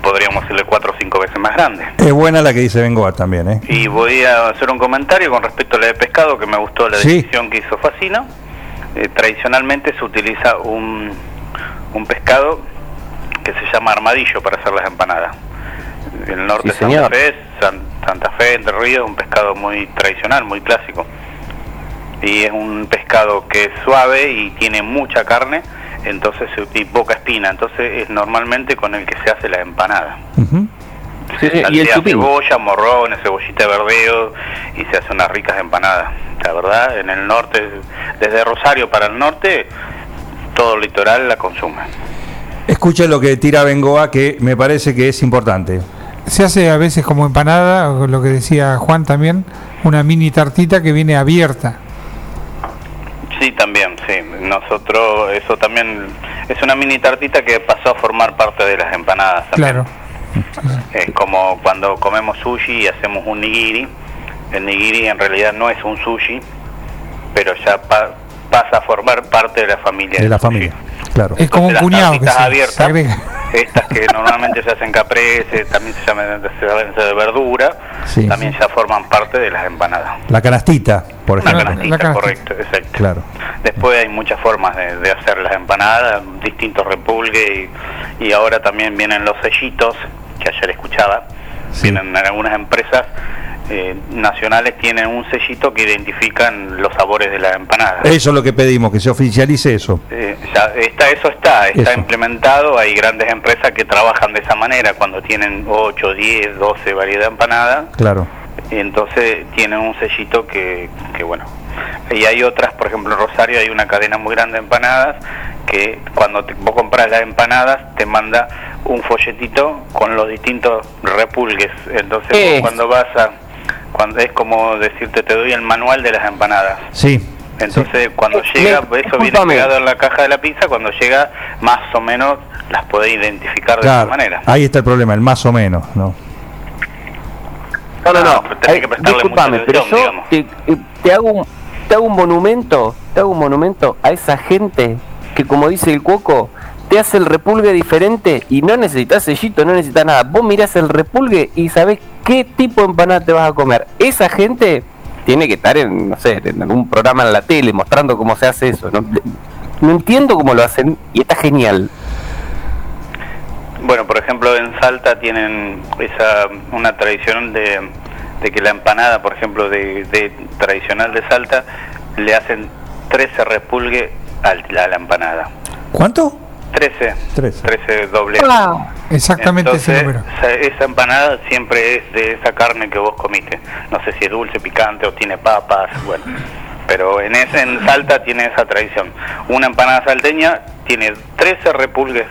podríamos decirle cuatro o cinco veces más grande. Es buena la que dice Bengoa también, ¿eh? Y voy a hacer un comentario con respecto a la de pescado, que me gustó la Sí. decisión que hizo Facino. Eh, tradicionalmente se utiliza un, un pescado que se llama armadillo para hacer las empanadas. En el norte Sí, de Santa. Fe, San- Santa Fe, Entre Ríos, un pescado muy tradicional, muy clásico. Y es un pescado que es suave y tiene mucha carne, entonces y poca espina, entonces es normalmente con el que se hace la empanada. Ujú. Sí, sí, y el chupín. cebolla, morrones, cebollita de verdeo y se hace unas ricas empanadas. La verdad, en el norte, desde Rosario para el norte, todo el litoral la consume. Escucha lo que tira Bengoa, que me parece que es importante. Se hace a veces como empanada, lo que decía Juan también, una mini tartita que viene abierta. Sí, también, sí. Nosotros, eso también es una mini tartita que pasó a formar parte de las empanadas. también. Claro. Es como cuando comemos sushi y hacemos un nigiri. El nigiri en realidad no es un sushi, pero ya pa- pasa a formar parte de la familia. De la sushi. familia. Claro. Es como un cuñado que se, abiertas, se agrega. estas que normalmente se hacen caprese, también se llaman se de verdura, Sí. también ya forman parte de las empanadas. La canastita, por Una ejemplo. canastita, La canastita. correcto, exacto. Claro. Después hay muchas formas de, de hacer las empanadas, distintos repulgues y, y ahora también vienen los sellitos, que ayer escuchaba, Sí. vienen en algunas empresas eh, nacionales tienen un sellito que identifican los sabores de la empanada. Eso es lo que pedimos, que se oficialice eso. Eh, ya está, eso está, está Eso. implementado, hay grandes empresas que trabajan de esa manera, cuando tienen 8, 10, 12 variedades de empanadas, Claro. y entonces tienen un sellito que, que bueno. Y hay otras, por ejemplo en Rosario hay una cadena muy grande de empanadas que cuando te- vos compras las empanadas te manda un folletito con los distintos repulgues. Entonces vos cuando vas a... Cuando es como decirte, te doy el manual de las empanadas. Sí. Entonces, cuando Eh, llega, me- eso viene pegado en la caja de la pizza, cuando llega, más o menos las podés identificar de Claro. esa manera. Ahí está el problema, el más o menos, ¿no? No, no, no. pero tenés Eh, disculpame, pero yo te, eh, te hago un, te hago un monumento, te hago un monumento a esa gente que como dice el cuoco, te hace el repulgue diferente y no necesitas sellito, no necesitas nada. Vos mirás el repulgue y sabés qué tipo de empanada te vas a comer. Esa gente tiene que estar en, no sé, en algún programa en la tele mostrando cómo se hace eso. No, no entiendo cómo lo hacen y está genial. Bueno, por ejemplo, en Salta tienen esa una tradición de, de que la empanada, por ejemplo, de, de tradicional de Salta, le hacen 13 repulgue al- a la empanada. ¿Cuánto? 13. 13. 13 doble. Exactamente ese Entonces, número. esa, esa empanada siempre es de esa carne que vos comiste. No sé si es dulce, picante o tiene papas, bueno. Pero en, ese, en Salta tiene esa tradición. Una empanada salteña tiene 13 repulgues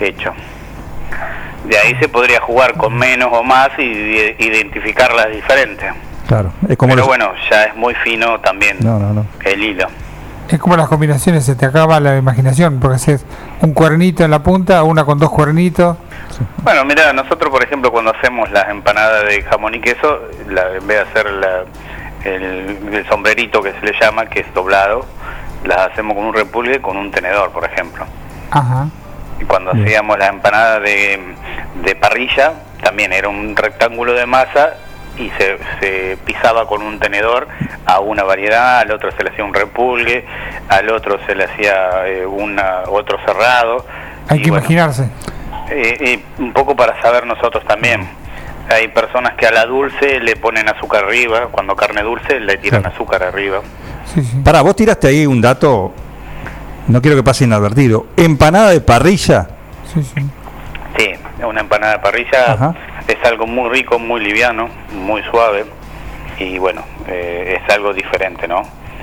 hechos. De ahí se podría jugar con menos o más y identificarlas diferentes. Claro. Es como Pero los- bueno, ya es muy fino también No, no, no. el hilo. Es como las combinaciones, se te acaba la imaginación, porque haces un cuernito en la punta, una con dos cuernitos. Bueno, mira, nosotros por ejemplo cuando hacemos las empanadas de jamón y queso, la- en vez de hacer la, el, el sombrerito que se le llama, que es doblado, las hacemos con un repulgue con un tenedor, por ejemplo. Ajá. Y cuando Bien. hacíamos la empanada de, de parrilla, también era un rectángulo de masa y se, se pisaba con un tenedor a una variedad, al otro se le hacía un repulgue, al otro se le hacía eh, una, otro cerrado. Hay Y que bueno, imaginarse. eh, y un poco para saber nosotros también. Hay personas que a la dulce le ponen azúcar arriba, cuando carne dulce le tiran Claro. azúcar arriba. Sí, sí. Pará, vos tiraste ahí un dato, no quiero que pase inadvertido. Empanada de parrilla. Sí, sí. Sí, una empanada de parrilla Ajá. Es algo muy rico, muy liviano, muy suave y bueno, eh, es algo diferente, ¿no?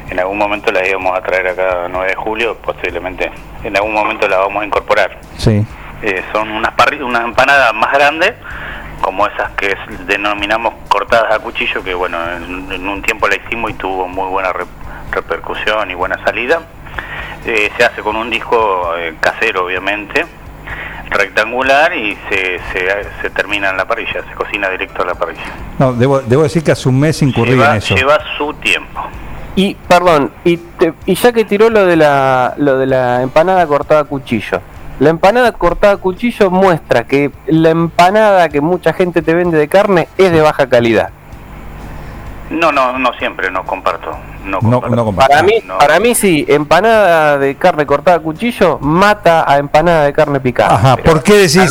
En algún momento la íbamos a traer acá a 9 de julio, posiblemente en algún momento la vamos a incorporar. Sí. Eh, son unas, unas empanadas más grandes, como esas que denominamos cortadas a cuchillo, que bueno, en, en un tiempo la hicimos y tuvo muy buena re- repercusión y buena salida. Eh, se hace con un disco eh, casero, obviamente, rectangular y se, se, se termina en la parrilla, se cocina directo a la parrilla. No, debo, debo decir que hace un mes incurrí en Lleva, eso. lleva su tiempo. Y, perdón, y, te- y ya que tiró lo de, la, lo de la empanada cortada a cuchillo, la empanada cortada a cuchillo muestra que la empanada que mucha gente te vende de carne es de baja calidad. No, no, no siempre, no comparto. No, No, no. Para mí, No. para mí sí, empanada de carne cortada a cuchillo mata a empanada de carne picada. Ajá, ¿por qué decís?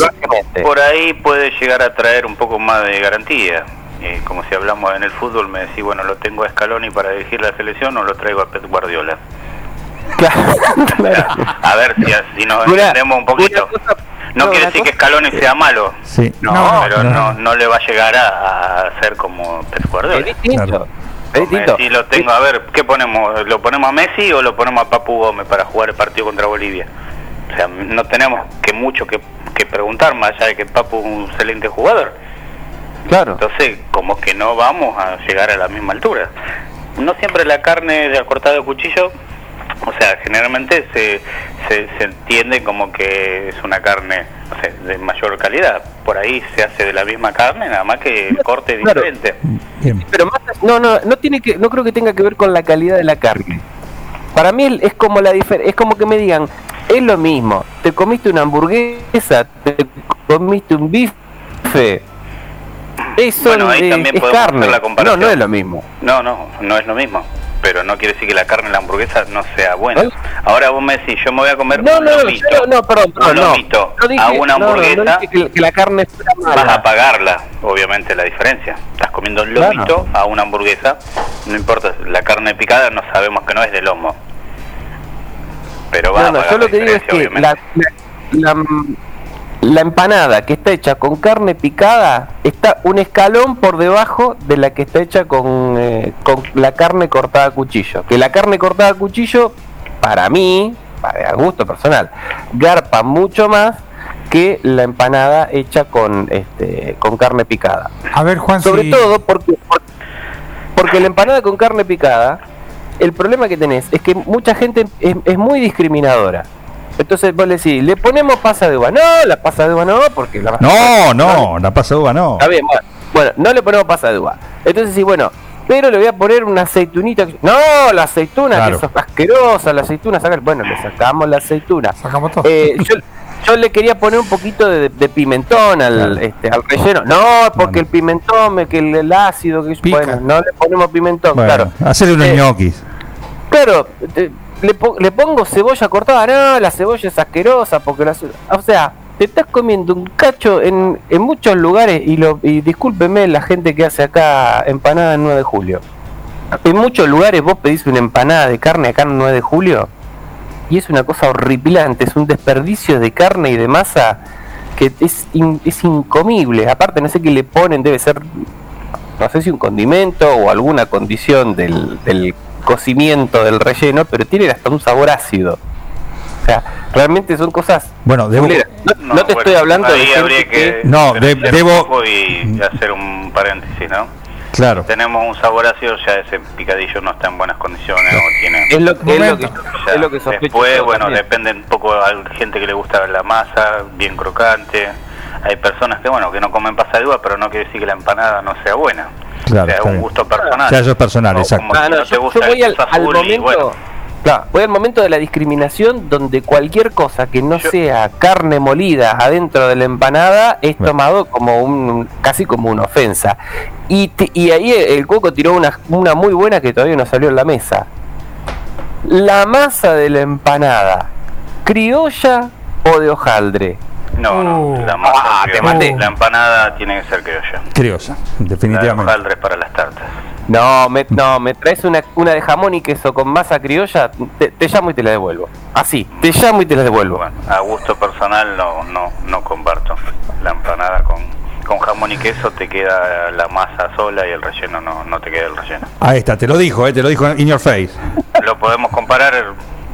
Por ahí puede llegar a traer un poco más de garantía. Eh, como si hablamos en el fútbol, me decís, bueno, lo tengo a Scaloni para dirigir la selección o lo traigo a Pep Guardiola. Claro. A ver si, si nos Una- entendemos un poquito. cosa- No no, quiere decir que Scaloni sea malo. Sí. No, No, pero no. no, no le va a llegar a, a ser como Pep Es Guardiola. distinto. Claro. Es distinto. Messi lo tengo, a ver, ¿qué ponemos? ¿Lo ponemos a Messi o lo ponemos a Papu Gómez para jugar el partido contra Bolivia? O sea, no tenemos que mucho que, que preguntar, más allá de que Papu es un excelente jugador. Claro. Entonces, como que no vamos a llegar a la misma altura. No siempre la carne de cortada de cuchillo, o sea, generalmente se, se, se entiende como que es una carne no sé, de mayor calidad. Por ahí se hace de la misma carne, nada más que el corte es Claro. diferente. Bien. Pero más, no, no, no tiene que, no creo que tenga que ver con la calidad de la carne. Para mí es como la es como que me digan, es lo mismo. Te comiste una hamburguesa, te comiste un bife. Eso Bueno, ahí es, también es podemos carne. hacer la no, comparación. no es lo mismo. No, no, no es lo mismo. Pero no quiere decir que la carne de la hamburguesa no sea buena. ¿No? Ahora vos me decís, yo me voy a comer No, un no, lomito. no, no, perdón, un no. lomito No dije- a una hamburguesa, que, que la carne vas a pagarla, obviamente, la diferencia. Estás comiendo un Claro. lomito a una hamburguesa, no importa, la carne picada no sabemos que no es de lomo. Pero vas a pagar yo lo que digo es que la, obviamente. la, la- la empanada que está hecha con carne picada está un escalón por debajo de la que está hecha con, eh, con la carne cortada a cuchillo. Que la carne cortada a cuchillo, para mí, para gusto personal, garpa mucho más que la empanada hecha con este con carne picada. A ver, Juan, Sobre si- todo porque, porque la empanada con carne picada, el problema que tenés es que mucha gente es, es muy discriminadora. Entonces vos le decís, le ponemos pasa de uva. No, la pasa de uva no, porque la No, no, la pasa uva no. Está bien, bueno, bueno, no le ponemos pasa de uva. Entonces sí, bueno, pero le voy a poner una aceitunita. No, la aceituna, Claro. que es asquerosa, la aceituna, saca- bueno, le sacamos la aceituna. Sacamos todo. Eh, yo, yo le quería poner un poquito de, de pimentón al, Claro. este, al relleno. No, porque el pimentón, me- que el, el ácido, que Pica. bueno, no le ponemos pimentón, Bueno, claro. hacele unos Eh, ñoquis. Claro, te- le, po- le pongo cebolla cortada, no, la cebolla es asquerosa porque la o sea, te estás comiendo un cacho en, en muchos lugares y lo y discúlpeme la gente que hace acá empanada en 9 de julio. En muchos lugares vos pedís una empanada de carne acá en 9 de julio y es una cosa horripilante, es un desperdicio de carne y de masa que es, in- es incomible. Aparte no sé qué le ponen, debe ser no sé si un condimento o alguna condición del cocimiento del relleno, pero tiene hasta un sabor ácido. O sea, realmente son cosas. Bueno, debo. No, no te bueno, estoy hablando ahí de gente habría que, No, de- debo- y hacer un paréntesis, ¿no? claro. Tenemos un sabor ácido, ya ese picadillo no está en buenas condiciones o tiene... es lo, es lo que, es lo que sospecho Después, bueno, también. depende un poco, hay gente que le gusta la masa bien crocante, hay personas que, bueno, que no comen pasa de uva, pero no quiere decir que la empanada no sea buena. Claro, o sea, está un gusto personal. Eso es personal, exacto. como si Ah, no, no te yo, gusta yo voy al, momento. bueno, Claro, voy al momento de la discriminación donde cualquier cosa que no Yo- sea carne molida adentro de la empanada es Bueno. tomado como un casi como una ofensa. Y, te- y ahí el, Cuoco tiró una, una muy buena que todavía no salió en la mesa. La masa de la empanada, criolla o de hojaldre. No, no, Oh. la masa Ah, te criolla. maté. La empanada tiene que ser criolla. Criosa, La de definitivamente. hojaldre para las tartas. No, me, no, me traes una, una de jamón y queso con masa criolla, te, te llamo y te la devuelvo. Así, te llamo y te la devuelvo. Bueno, a gusto personal no, no, no comparto. La empanada con, con jamón y queso te queda la masa sola y el relleno no, no te queda el relleno. Ahí está, te lo dijo, eh, te lo dijo in your face. Lo podemos comparar,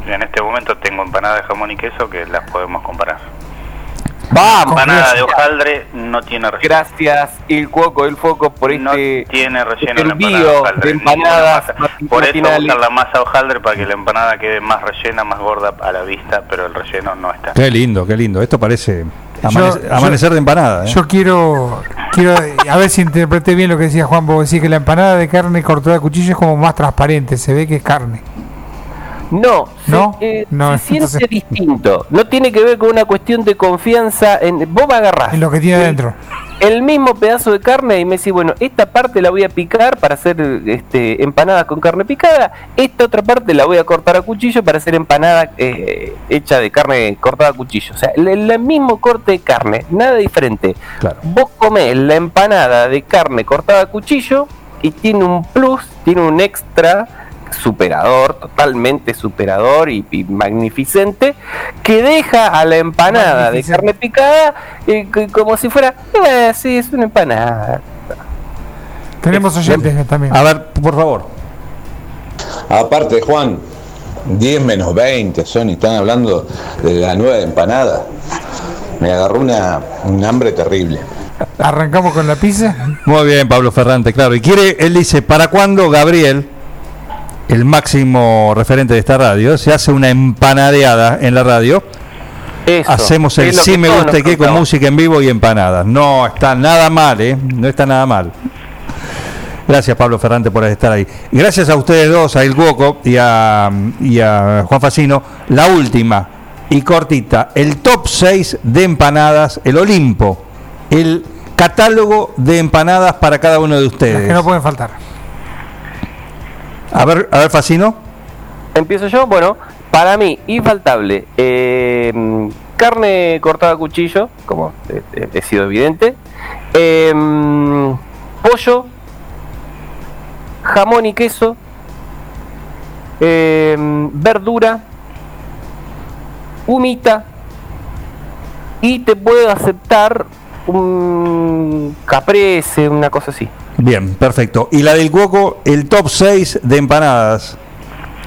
en este momento tengo empanada de jamón y queso que las podemos comparar. Vamos, Empanada de hojaldre no tiene relleno. Gracias, el cuoco, el foco, por no este tiene relleno este la empanada envío de hojaldre. de empanadas. Por eso usan la masa hojaldre para que la empanada quede más rellena, más gorda a la vista, pero el relleno no está. Qué lindo, qué lindo. Esto parece yo- amanecer de empanada. ¿eh? Yo quiero, quiero, a ver si interpreté bien lo que decía Juan, vos decís que la empanada de carne cortada a cuchillo es como más transparente, se ve que es carne. No, ¿No? se, eh, No, se siente entonces- distinto. No tiene que ver con una cuestión de confianza en vos me agarrás En lo que tiene el- adentro. el mismo pedazo de carne y me decís, bueno, esta parte la voy a picar para hacer este, empanadas con carne picada, esta otra parte la voy a cortar a cuchillo para hacer empanada eh, hecha de carne cortada a cuchillo. O sea, el, el mismo corte de carne, nada diferente. Claro. Vos comés la empanada de carne cortada a cuchillo y tiene un plus, tiene un extra superador, totalmente superador y, y magnificente, que deja a la empanada de carne picada eh, como si fuera, eh, sí, es una empanada. Tenemos oyentes también. A ver, por favor. Aparte, Juan, 10 menos 20 son y están hablando de la nueva empanada. Me agarró una, un hambre terrible. Arrancamos con la pizza. Muy bien, Pablo Ferrante, claro. Y quiere, él dice, ¿para cuándo Gabriel, el máximo referente de esta radio, se hace una empanadeada en la radio? Eso, Hacemos el sí que me gusta qué con música en vivo y empanadas. No está nada mal, ¿eh? No está nada mal. Gracias Pablo Ferrante por estar ahí. Gracias a ustedes dos, a El Guoco y a, y a Juan Facino. La última y cortita, el top 6 de empanadas, el Olimpo, el catálogo de empanadas para cada uno de Las ustedes. que no pueden faltar. A ver, a ver Facino. Empiezo yo, bueno, para mí, infaltable, eh, carne cortada a cuchillo, como he sido evidente, eh, pollo, jamón y queso, eh, verdura, humita, y te puedo aceptar un caprese, una cosa así. Bien, perfecto. Y la del Guoco, el top 6 de empanadas.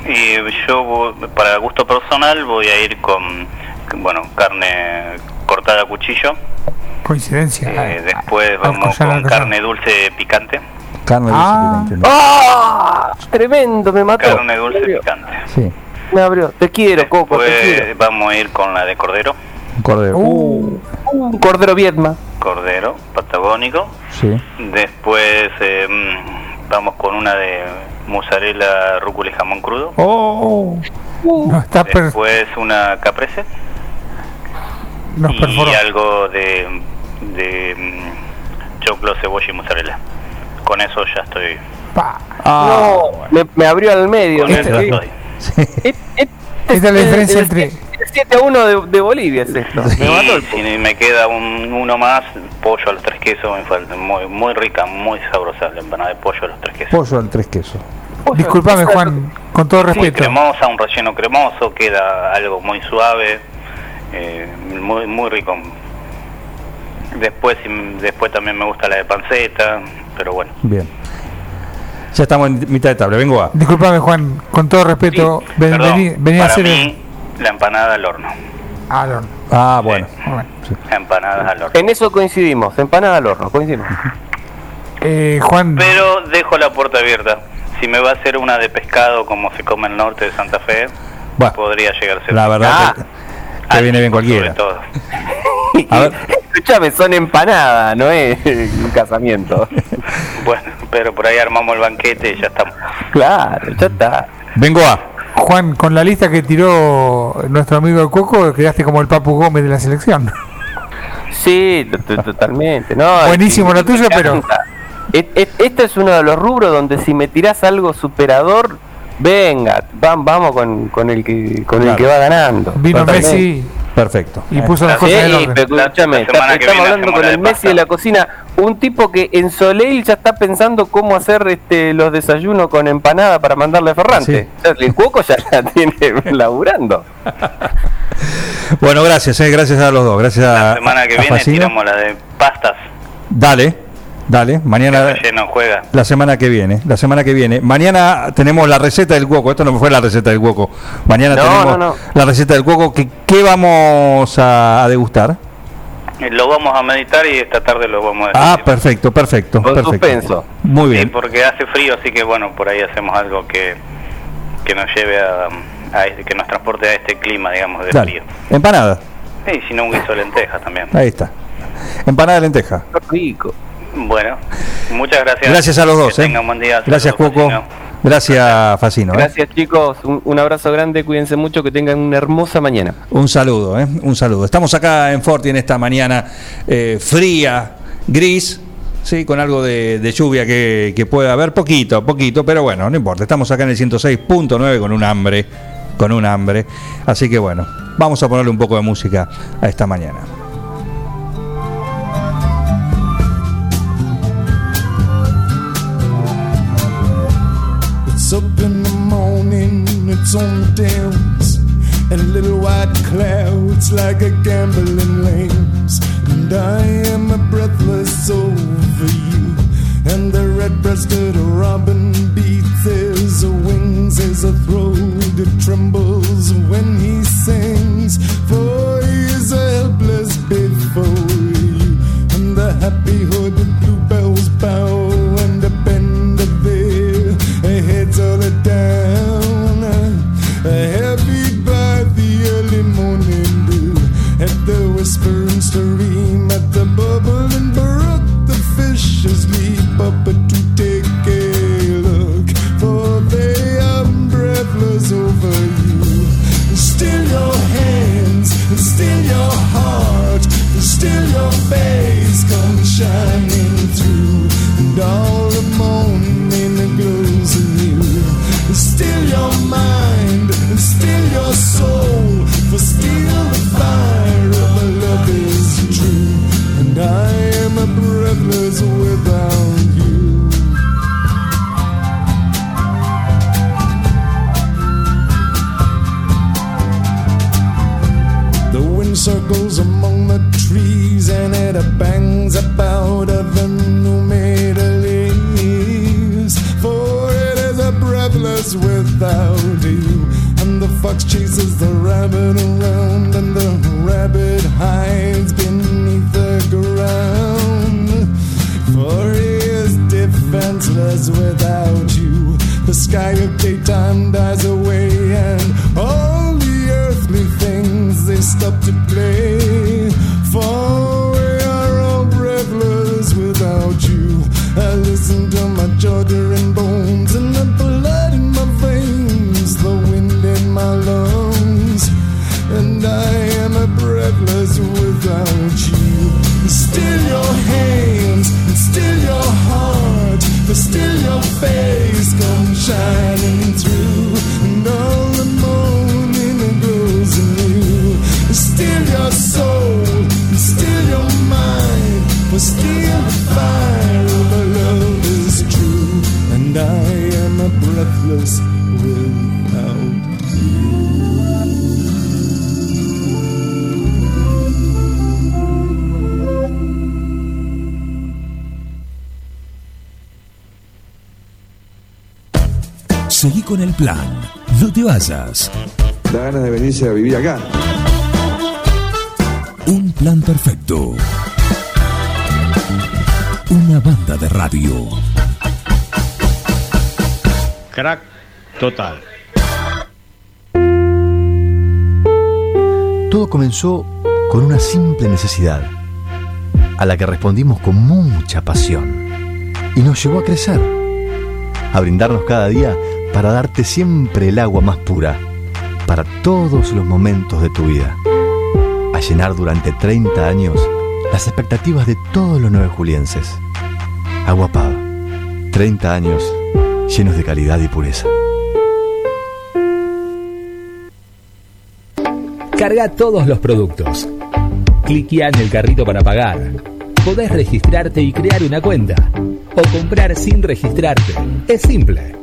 Y yo, vo- para gusto personal, voy a ir con, bueno, carne cortada a cuchillo. Coincidencia. Eh, Ah, después vamos con carne dulce picante. Carne dulce Ah. picante. ¡Ah! Tremendo, me mató. Carne dulce picante. Sí, me abrió. Te quiero, Coco, te Después quiero. vamos a ir con la de cordero. Un cordero. Uh, Un cordero vietma. Cordero patagónico. Sí. Después eh, mm, vamos con una de mozzarella, rúcula y jamón crudo. oh, no, está Después una caprese. nos perforó. y algo de, de mm, choclo, cebolla y mozzarella. Con eso ya estoy. Pa. Ah, no, me, me abrió al medio. Con me- eso eh, estoy. eh, eh, Esta es la el- diferencia el- entre- el 7 a 1 de, de Bolivia es esto. Me mató el me queda un, uno más, pollo a los tres quesos, me falta. Muy, muy rica, muy sabrosa la empanada de pollo a los tres quesos. pollo al tres quesos. Disculpame, Juan, con todo Muy respeto. cremosa, un relleno cremoso, queda algo muy suave, eh, muy muy rico. Después mm, después también me gusta la de panceta, pero bueno. Bien. Ya estamos en mitad de tabla. Vengo a. Disculpame, Juan, con todo respeto. ven- Perdón, vení, vení a para hacer. mí, la empanada al horno. Ah, no. Ah, bueno. Bueno. Empanadas al horno. En eso coincidimos, empanada al horno, coincidimos. Eh, Juan, Pero dejo la puerta abierta. Si me va a hacer una de pescado como se come en el norte de Santa Fe, Bueno, podría llegar a ser. la verdad Ah. que viene bien Sobre cualquiera. todo. A ver, escuchame, son empanadas, no es un casamiento. Bueno, pero por ahí armamos el banquete y ya estamos. Claro, ya está. Vengo a. Juan, con la lista que tiró nuestro amigo Coco, quedaste como el Papu Gómez de la selección. Sí, to- to- totalmente. No, Buenísimo es- lo tuyo, pero- encanta. Et- et- Este es uno de los rubros donde si me tirás algo superador, venga, vam- vamos con, con el que con el que va ganando. Vino. Messi Perfecto. y puso las Sí, cosas en orden. pero escúchame, estamos hablando con el de Messi de la cocina, un tipo que en Soleil ya está pensando cómo hacer este los desayunos con empanada para mandarle a Ferrante. O sea, el cuoco ya la tiene laburando. Bueno, gracias, eh, gracias a los dos. Gracias a, La semana que a viene Facino. tiramos la de pastas. Dale, dale. Mañana. Relleno juega. La semana que viene, la semana que viene. Mañana tenemos la receta del cuoco. Esto no fue la receta del cuoco. Mañana No, tenemos no, no. la receta del cuoco. que- ¿Qué vamos a, a degustar? Eh, Lo vamos a meditar y esta tarde lo vamos a Ah, decir. perfecto, perfecto. Con perfecto. suspenso. Muy Sí, bien. porque hace frío, así que bueno, por ahí hacemos algo que, que nos lleve a, a este- que nos transporte a este clima, digamos, de Dale. frío. Empanada. Y si no, un guiso de lentejas también. Ahí está. Empanada de lenteja. Qué rico. Bueno, muchas gracias. Gracias a los dos. Que eh. tengan buen día. Gracias, Cuoco. Facino. Gracias, Facino. eh. Gracias chicos, un, un abrazo grande, cuídense mucho, que tengan una hermosa mañana. Un saludo, ¿eh? un saludo. Estamos acá en Forti en esta mañana eh, fría, gris, sí, con algo de, de lluvia que, que puede haber, poquito, poquito, pero bueno, no importa. Estamos acá en el 106.9 con un hambre, con un hambre. Así que bueno, vamos a ponerle un poco de música a esta mañana. Up in the morning, it's on the downs, and little white clouds like a gambling lambs. And I am a breathless over you, and the red-breasted robin beats his wings as a throat it trembles when he sings. For he is helpless before you, and the happy hooded bluebells bow Heavy by the early morning dew, at the whispering stream, at the bubbling brook, the fishes leap up to take a look, for they are breathless over you. Still your hands, still your heart, still your face come shining through, and all the morning glows anew. Still your mind, circles among the trees and it bangs about the new leaves. For it is a breathless without you. And the fox chases the rabbit around, and the rabbit hides beneath the ground. For he is defenseless without you. The sky of daytime dies away, and all the earthly things they stop to play. For we are all breathless without you. I listen to my shuddering bones and the and I am a breathless without you. Still your hands, still your heart, but still your face comes shining through, and all the morning glows anew. Still your soul, still your mind, but still the fire of love is true, and I am a breathless without Seguí con el plan. No te vayas. Da ganas de venirse a vivir acá. Un plan perfecto. Una banda de radio. Crack total. Todo comenzó con una simple necesidad, a la que respondimos con mucha pasión y nos llevó a crecer, a brindarnos cada día para darte siempre el agua más pura, para todos los momentos de tu vida, a llenar durante 30 años las expectativas de todos los nueve julienses. Agua Pava, 30 años llenos de calidad y pureza. Carga todos los productos. Cliquea en el carrito para pagar. Podés registrarte y crear una cuenta. O comprar sin registrarte. Es simple.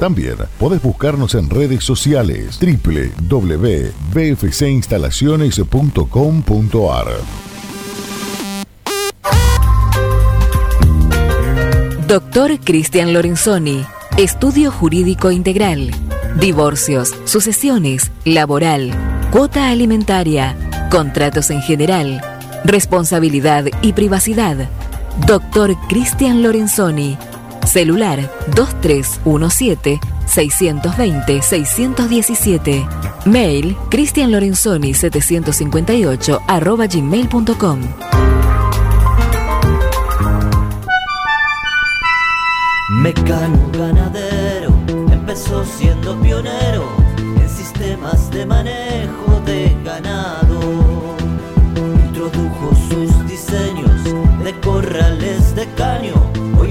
También podés buscarnos en redes sociales www.bfcinstalaciones.com.ar. Doctor Cristian Lorenzoni, Estudio Jurídico Integral, Divorcios, Sucesiones, Laboral, Cuota Alimentaria, Contratos en General, Responsabilidad y Privacidad. Doctor Cristian Lorenzoni, celular 2317 620 617. Mail cristianlorenzoni 758 arroba gmail.com. Mecano ganadero empezó siendo pionero en sistemas de manejo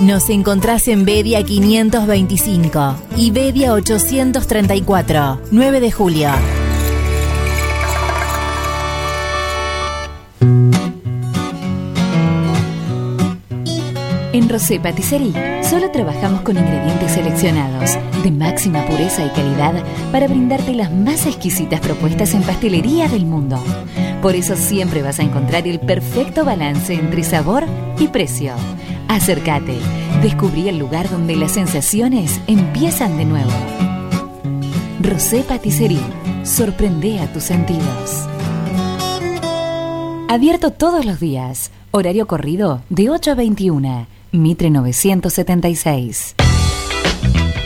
Nos encontrás en Bedia 525 y Bedia 834, 9 de julio. En Rosé Patisserie solo trabajamos con ingredientes seleccionados de máxima pureza y calidad para brindarte las más exquisitas propuestas en pastelería del mundo. Por eso siempre vas a encontrar el perfecto balance entre sabor y precio. Acércate, descubrí el lugar donde las sensaciones empiezan de nuevo. Rosé Patisserie. Sorprende a tus sentidos. Abierto todos los días. Horario corrido de 8 a 21. Mitre 976.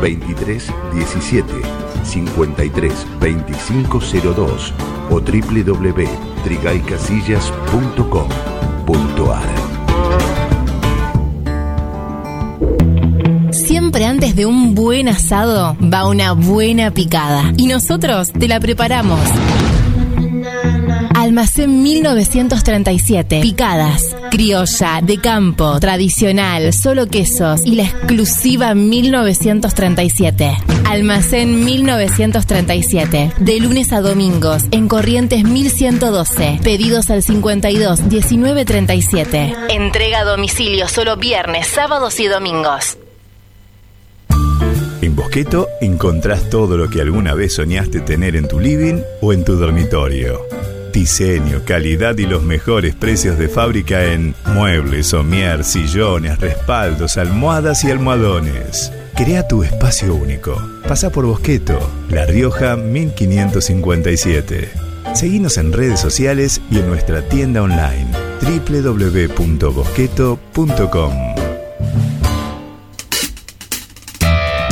2317 532502 o www.trigaycasillas.com.ar Siempre antes de un buen asado va una buena picada. Y nosotros te la preparamos. Almacén 1937. Picadas. Criolla, de campo, tradicional, solo quesos y la exclusiva 1937. Almacén 1937. De lunes a domingos en Corrientes 1112. Pedidos al 52 19 37. Entrega a domicilio solo viernes, sábados y domingos. En Bosqueto encontrás todo lo que alguna vez soñaste tener en tu living o en tu dormitorio. Diseño, calidad y los mejores precios de fábrica en muebles, somier, sillones, respaldos, almohadas y almohadones. Crea tu espacio único. Pasa por Bosqueto, La Rioja 1557. Seguinos en redes sociales y en nuestra tienda online www.bosqueto.com.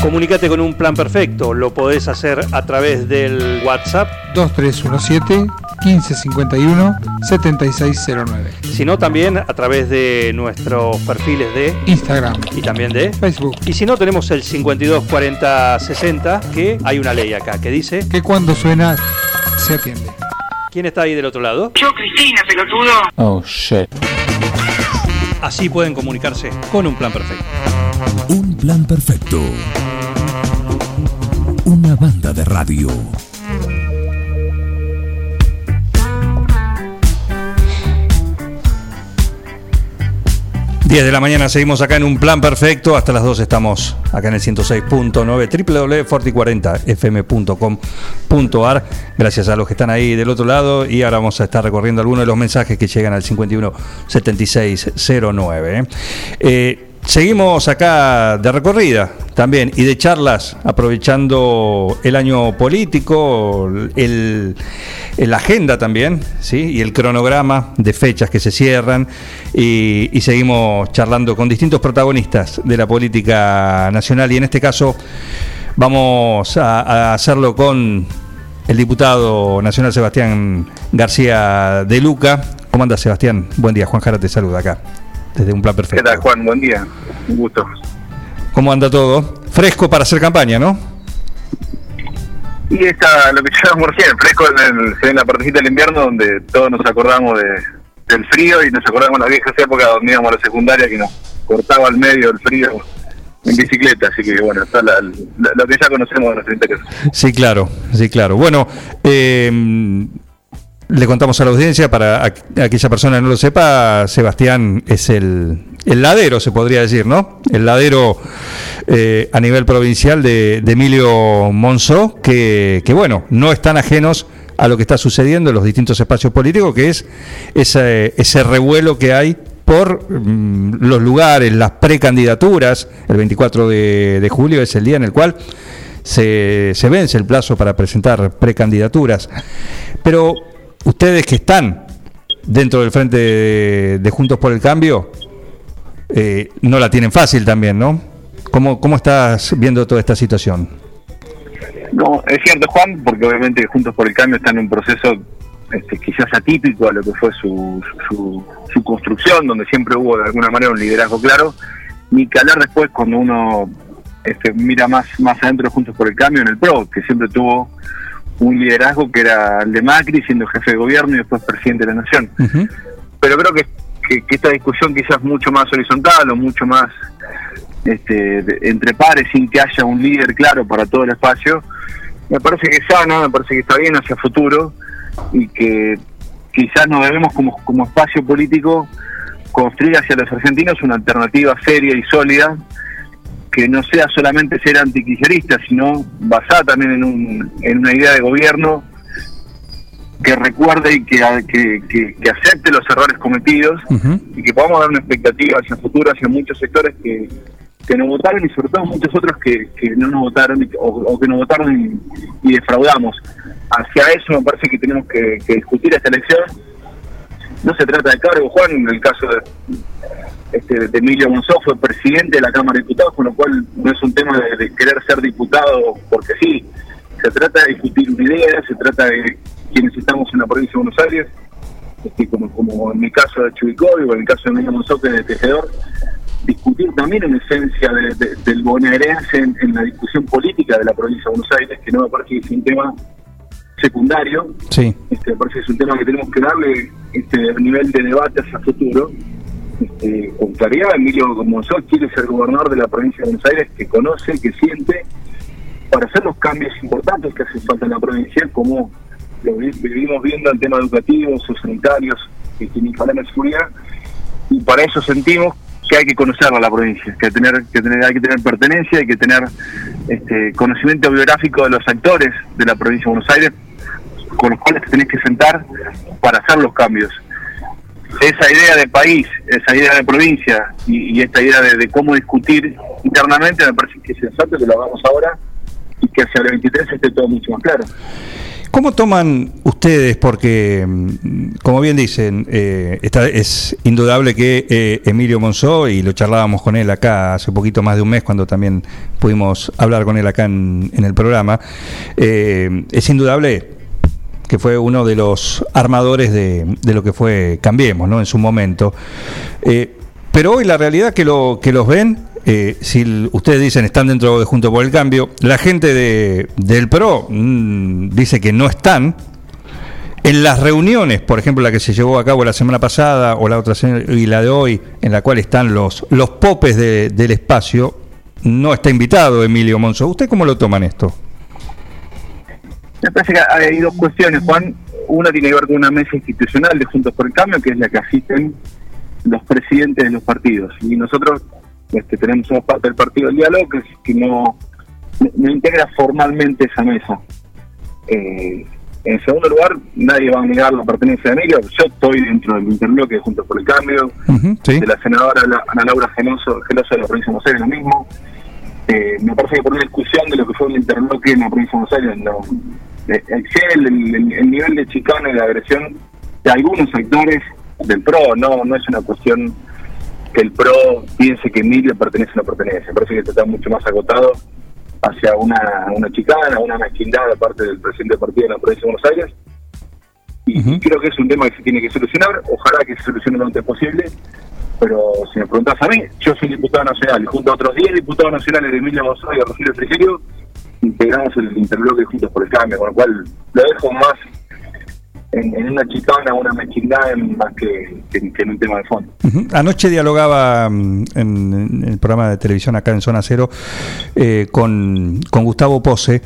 Comunicate con un plan perfecto. Lo podés hacer a través del WhatsApp 2317 1551 7609. sino también a través de nuestros perfiles de Instagram y también de Facebook. Y si no, tenemos el 524060, que hay una ley acá que dice... Que cuando suena, se atiende. ¿Quién está ahí del otro lado? Yo, Cristina, pelotudo. Oh, shit. Así pueden comunicarse con un plan perfecto. Un plan perfecto. Una banda de radio. 10 de la mañana seguimos acá en un plan perfecto. Hasta las 2 estamos acá en el 106.9 www.forti40fm.com.ar. Gracias a los que están ahí del otro lado. Y ahora vamos a estar recorriendo algunos de los mensajes que llegan al 517609. Eh, Seguimos acá de recorrida también y de charlas, aprovechando el año político, el, agenda también, ¿sí? y el cronograma de fechas que se cierran, y, seguimos charlando con distintos protagonistas de la política nacional, y en este caso vamos a, a hacerlo con el diputado nacional Sebastián García de Luca. ¿Cómo anda Sebastián? Buen día, Juan Jara te saluda acá desde un plan ¿Qué perfecto. tal, Juan? Buen día. Un gusto. ¿Cómo anda todo? Fresco para hacer campaña, ¿no? Y está lo que llamamos recién, fresco en, el, en la partecita del invierno, donde todos nos acordamos de, del frío y nos acordamos de las viejas épocas donde íbamos a la secundaria que nos cortaba al medio el frío en bicicleta. Así que, bueno, está la- la- lo que ya conocemos de nuestro interior. Sí, claro, sí, claro. Bueno, eh, le contamos a la audiencia, para aqu- aquella persona que no lo sepa, Sebastián es el ladero, se podría decir, ¿no? El ladero eh, a nivel provincial de, Emilio Monzó, que, bueno, no están ajenos a lo que está sucediendo en los distintos espacios políticos, que es ese, revuelo que hay por mm, los lugares, las precandidaturas. El 24 de, de julio es el día en el cual se, se vence el plazo para presentar precandidaturas. Pero ustedes que están dentro del frente de, Juntos por el Cambio, eh, no la tienen fácil también, ¿no? ¿Cómo, ¿Cómo estás viendo toda esta situación? No, es cierto, Juan, porque obviamente Juntos por el Cambio está en un proceso este, quizás atípico a lo que fue su, su, su construcción, donde siempre hubo de alguna manera un liderazgo claro, ni que hablar después cuando uno este, mira más, más adentro de Juntos por el Cambio en el PRO, que siempre tuvo un liderazgo que era el de Macri, siendo jefe de gobierno y después presidente de la Nación. Pero creo que, que, que esta discusión quizás mucho más horizontal o mucho más este, de- entre pares sin que haya un líder claro para todo el espacio, me parece que es sana, me parece que está bien hacia futuro y que quizás nos debemos como, como espacio político construir hacia los argentinos una alternativa seria y sólida que no sea solamente ser antikirchnerista, sino basada también en, un, en una idea de gobierno que recuerde y que, que, que- que acepte los errores cometidos y que podamos dar una expectativa hacia el futuro, hacia muchos sectores que, que nos votaron y sobre todo muchos otros que, que no nos votaron y- o, o que nos votaron y, y defraudamos. Hacia eso me parece que tenemos que, que discutir esta elección. No se trata de cargo, Juan, en el caso de, este, de Emilio Monzó fue presidente de la Cámara de Diputados, con lo cual no es un tema de, de querer ser diputado porque sí. Se trata de discutir una idea, se trata de quienes estamos en la provincia de Buenos Aires, este, como, como en mi caso de Chubicoy o en el caso de Emilio Monzó, que es de Tejedor, discutir también en esencia de- de- del bonaerense en, en la discusión política de la provincia de Buenos Aires, que no me parece que es un tema secundario, Sí. este, me parece que es un tema que tenemos que darle este nivel de debate hacia futuro. Este, con claridad, Emilio Monzó quiere ser gobernador de la provincia de Buenos Aires, que conoce, que siente, para hacer los cambios importantes que hacen falta en la provincia, como lo vi- vivimos viendo en temas educativos, sanitarios, ni hablar de seguridad, y para eso sentimos que hay que conocer a la provincia, que tener, que tener, hay que tener pertenencia, hay que tener este, conocimiento biográfico de los actores de la provincia de Buenos Aires, con los cuales te tenés que sentar para hacer los cambios. Esa idea de país, esa idea de provincia y, esta idea de, de cómo discutir internamente me parece que es sensato que lo hagamos ahora y que hacia el 23 esté todo mucho más claro. ¿Cómo toman ustedes? Porque, mm, como bien dicen, eh, está- es indudable que eh, Emilio Monzó, y lo charlábamos con él acá hace poquito más de un mes, cuando también pudimos hablar con él acá en, en el programa, eh, es indudable que fue uno de los armadores de, de lo que fue Cambiemos, ¿no? En su momento. Eh, pero hoy la realidad que, lo, que los ven, eh, si ustedes dicen están dentro de Junto por el Cambio, la gente de, del PRO mm, dice que no están. En las reuniones, por ejemplo, la que se llevó a cabo la semana pasada o la otra y la de hoy, en la cual están los, los popes de- del espacio, no está invitado Emilio Monzo. ¿Usted cómo lo toman esto? Me parece que hay dos cuestiones, Juan. Una tiene que ver con una mesa institucional de Juntos por el Cambio, que es la que asisten los presidentes de los partidos. Y nosotros este, tenemos somos parte del Partido del Diálogo, que, es- que no, no integra formalmente esa mesa. Eh, en segundo lugar, nadie va a negar la pertenencia de Emilio. Yo estoy dentro del interbloque de Juntos por el Cambio, de la senadora Ana Laura Geloso, Geloso de la provincia de Buenos Aires, lo mismo. Eh, me parece que por una discusión de lo que fue el interbloque en la provincia de Buenos Aires, no, excede el, el- el nivel de chicana y de agresión de algunos sectores del PRO, no no es una cuestión que el PRO piense que Emilio pertenece o no pertenece, parece que esto está mucho más agotado hacia una, una chicana, una mezquindad de parte del presidente del partido de la provincia de Buenos Aires, y, creo que es un tema que se tiene que solucionar, ojalá que se solucione lo antes posible, pero si me preguntas a mí, yo soy diputado nacional, y junto a otros 10 diputados nacionales de Emilio González y Rogelio Frigerio, integramos el interbloque Juntos por el Cambio, con lo cual lo dejo más en, una chicana, una mezquindad en- más que, que- en un tema de fondo. Anoche dialogaba mm, en, en el programa de televisión acá en Zona Cero eh, con, con Gustavo Pose,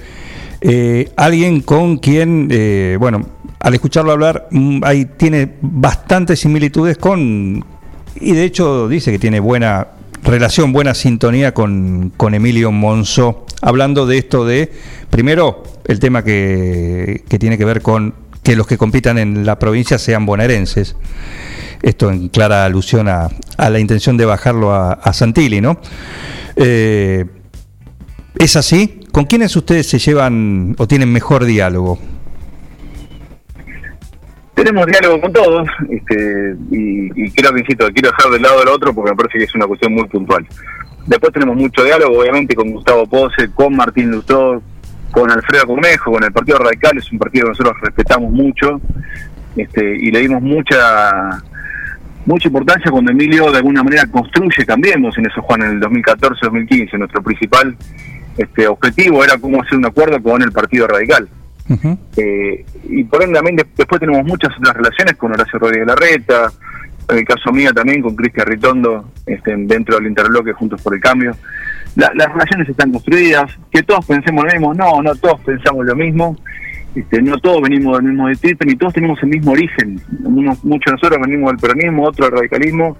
eh, alguien con quien, eh, bueno, al escucharlo hablar, mm, ahí tiene bastantes similitudes con y de hecho dice que tiene buena relación, buena sintonía con, con Emilio Monzó, hablando de esto de, primero, el tema que, que tiene que ver con que los que compitan en la provincia sean bonaerenses. Esto en clara alusión a, a la intención de bajarlo a, a Santilli, ¿no? Eh, ¿Es así? ¿Con quiénes ustedes se llevan o tienen mejor diálogo? Tenemos diálogo con todos, este, y, y creo que, quiero dejar de lado el otro porque me parece que es una cuestión muy puntual. Después tenemos mucho diálogo, obviamente, con Gustavo Pose, con Martín Lutó, con Alfredo Cornejo, con el Partido Radical, es un partido que nosotros respetamos mucho, este, y le dimos mucha mucha importancia cuando Emilio de alguna manera construye Cambiemos en eso, Juan, en el 2014-2015. Nuestro principal este, objetivo era cómo hacer un acuerdo con el Partido Radical. Eh, y por ende también de- después tenemos muchas otras relaciones con Horacio Rodríguez Larreta, en el caso mío también con Cristian Ritondo, este, dentro del interbloque Juntos por el Cambio. La- las relaciones están construidas, que todos pensemos lo mismo, no, no todos pensamos lo mismo, este, no todos venimos del mismo tipo, ni todos tenemos el mismo origen. Unos, muchos de nosotros venimos del peronismo, otros del radicalismo,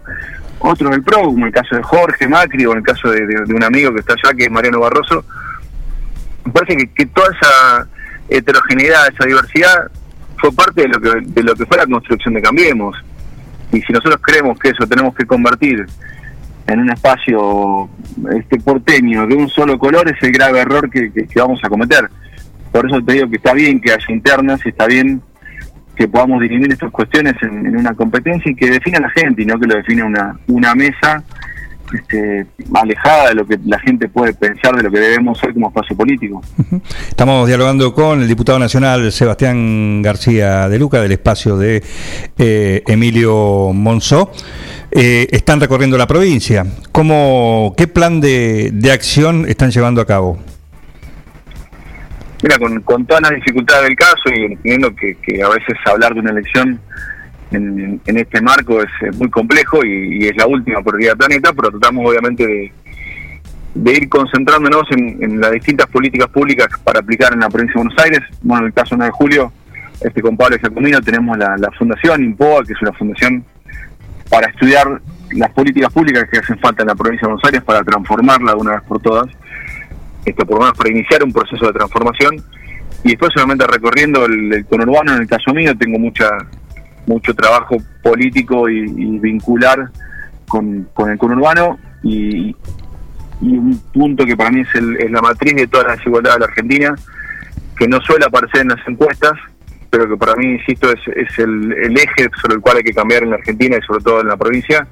otros del PRO, como el caso de Jorge Macri o en el caso de, de- de un amigo que está allá, que es Mariano Barroso. Me parece que, que toda esa heterogeneidad, esa diversidad, fue parte de lo que de lo que fue la construcción de Cambiemos. Y si nosotros creemos que eso tenemos que convertir en un espacio este porteño de un solo color, es el grave error que, que- vamos a cometer. Por eso te digo que está bien que haya internas, está bien que podamos dirimir estas cuestiones en, en una competencia y que defina la gente y no que lo define una, una mesa este, alejada de lo que la gente puede pensar de lo que debemos ser como espacio político. Estamos dialogando con el diputado nacional Sebastián García de Luca del espacio de eh, Emilio Monzó. Eh, están recorriendo la provincia. ¿Cómo, ¿Qué plan de, de acción están llevando a cabo? Mira, con, con todas las dificultades del caso y entendiendo que, que a veces hablar de una elección en, este marco es eh, muy complejo y, es la última prioridad del planeta, pero tratamos obviamente de, ir concentrándonos en, en las distintas políticas públicas para aplicar en la provincia de Buenos Aires. Bueno, en el caso 9 de julio, este con Pablo Giacomino tenemos la, la fundación IMPOA, que es una fundación para estudiar las políticas públicas que hacen falta en la provincia de Buenos Aires para transformarla de una vez por todas esto por lo menos para iniciar un proceso de transformación y después solamente recorriendo el, el conurbano en el caso mío tengo mucha mucho trabajo político y, vincular con, con el conurbano y, y un punto que para mí es, el- es la matriz de toda la desigualdad de la Argentina que no suele aparecer en las encuestas pero que para mí, insisto, es, el, eje sobre el cual hay que cambiar en la Argentina y sobre todo en la provincia,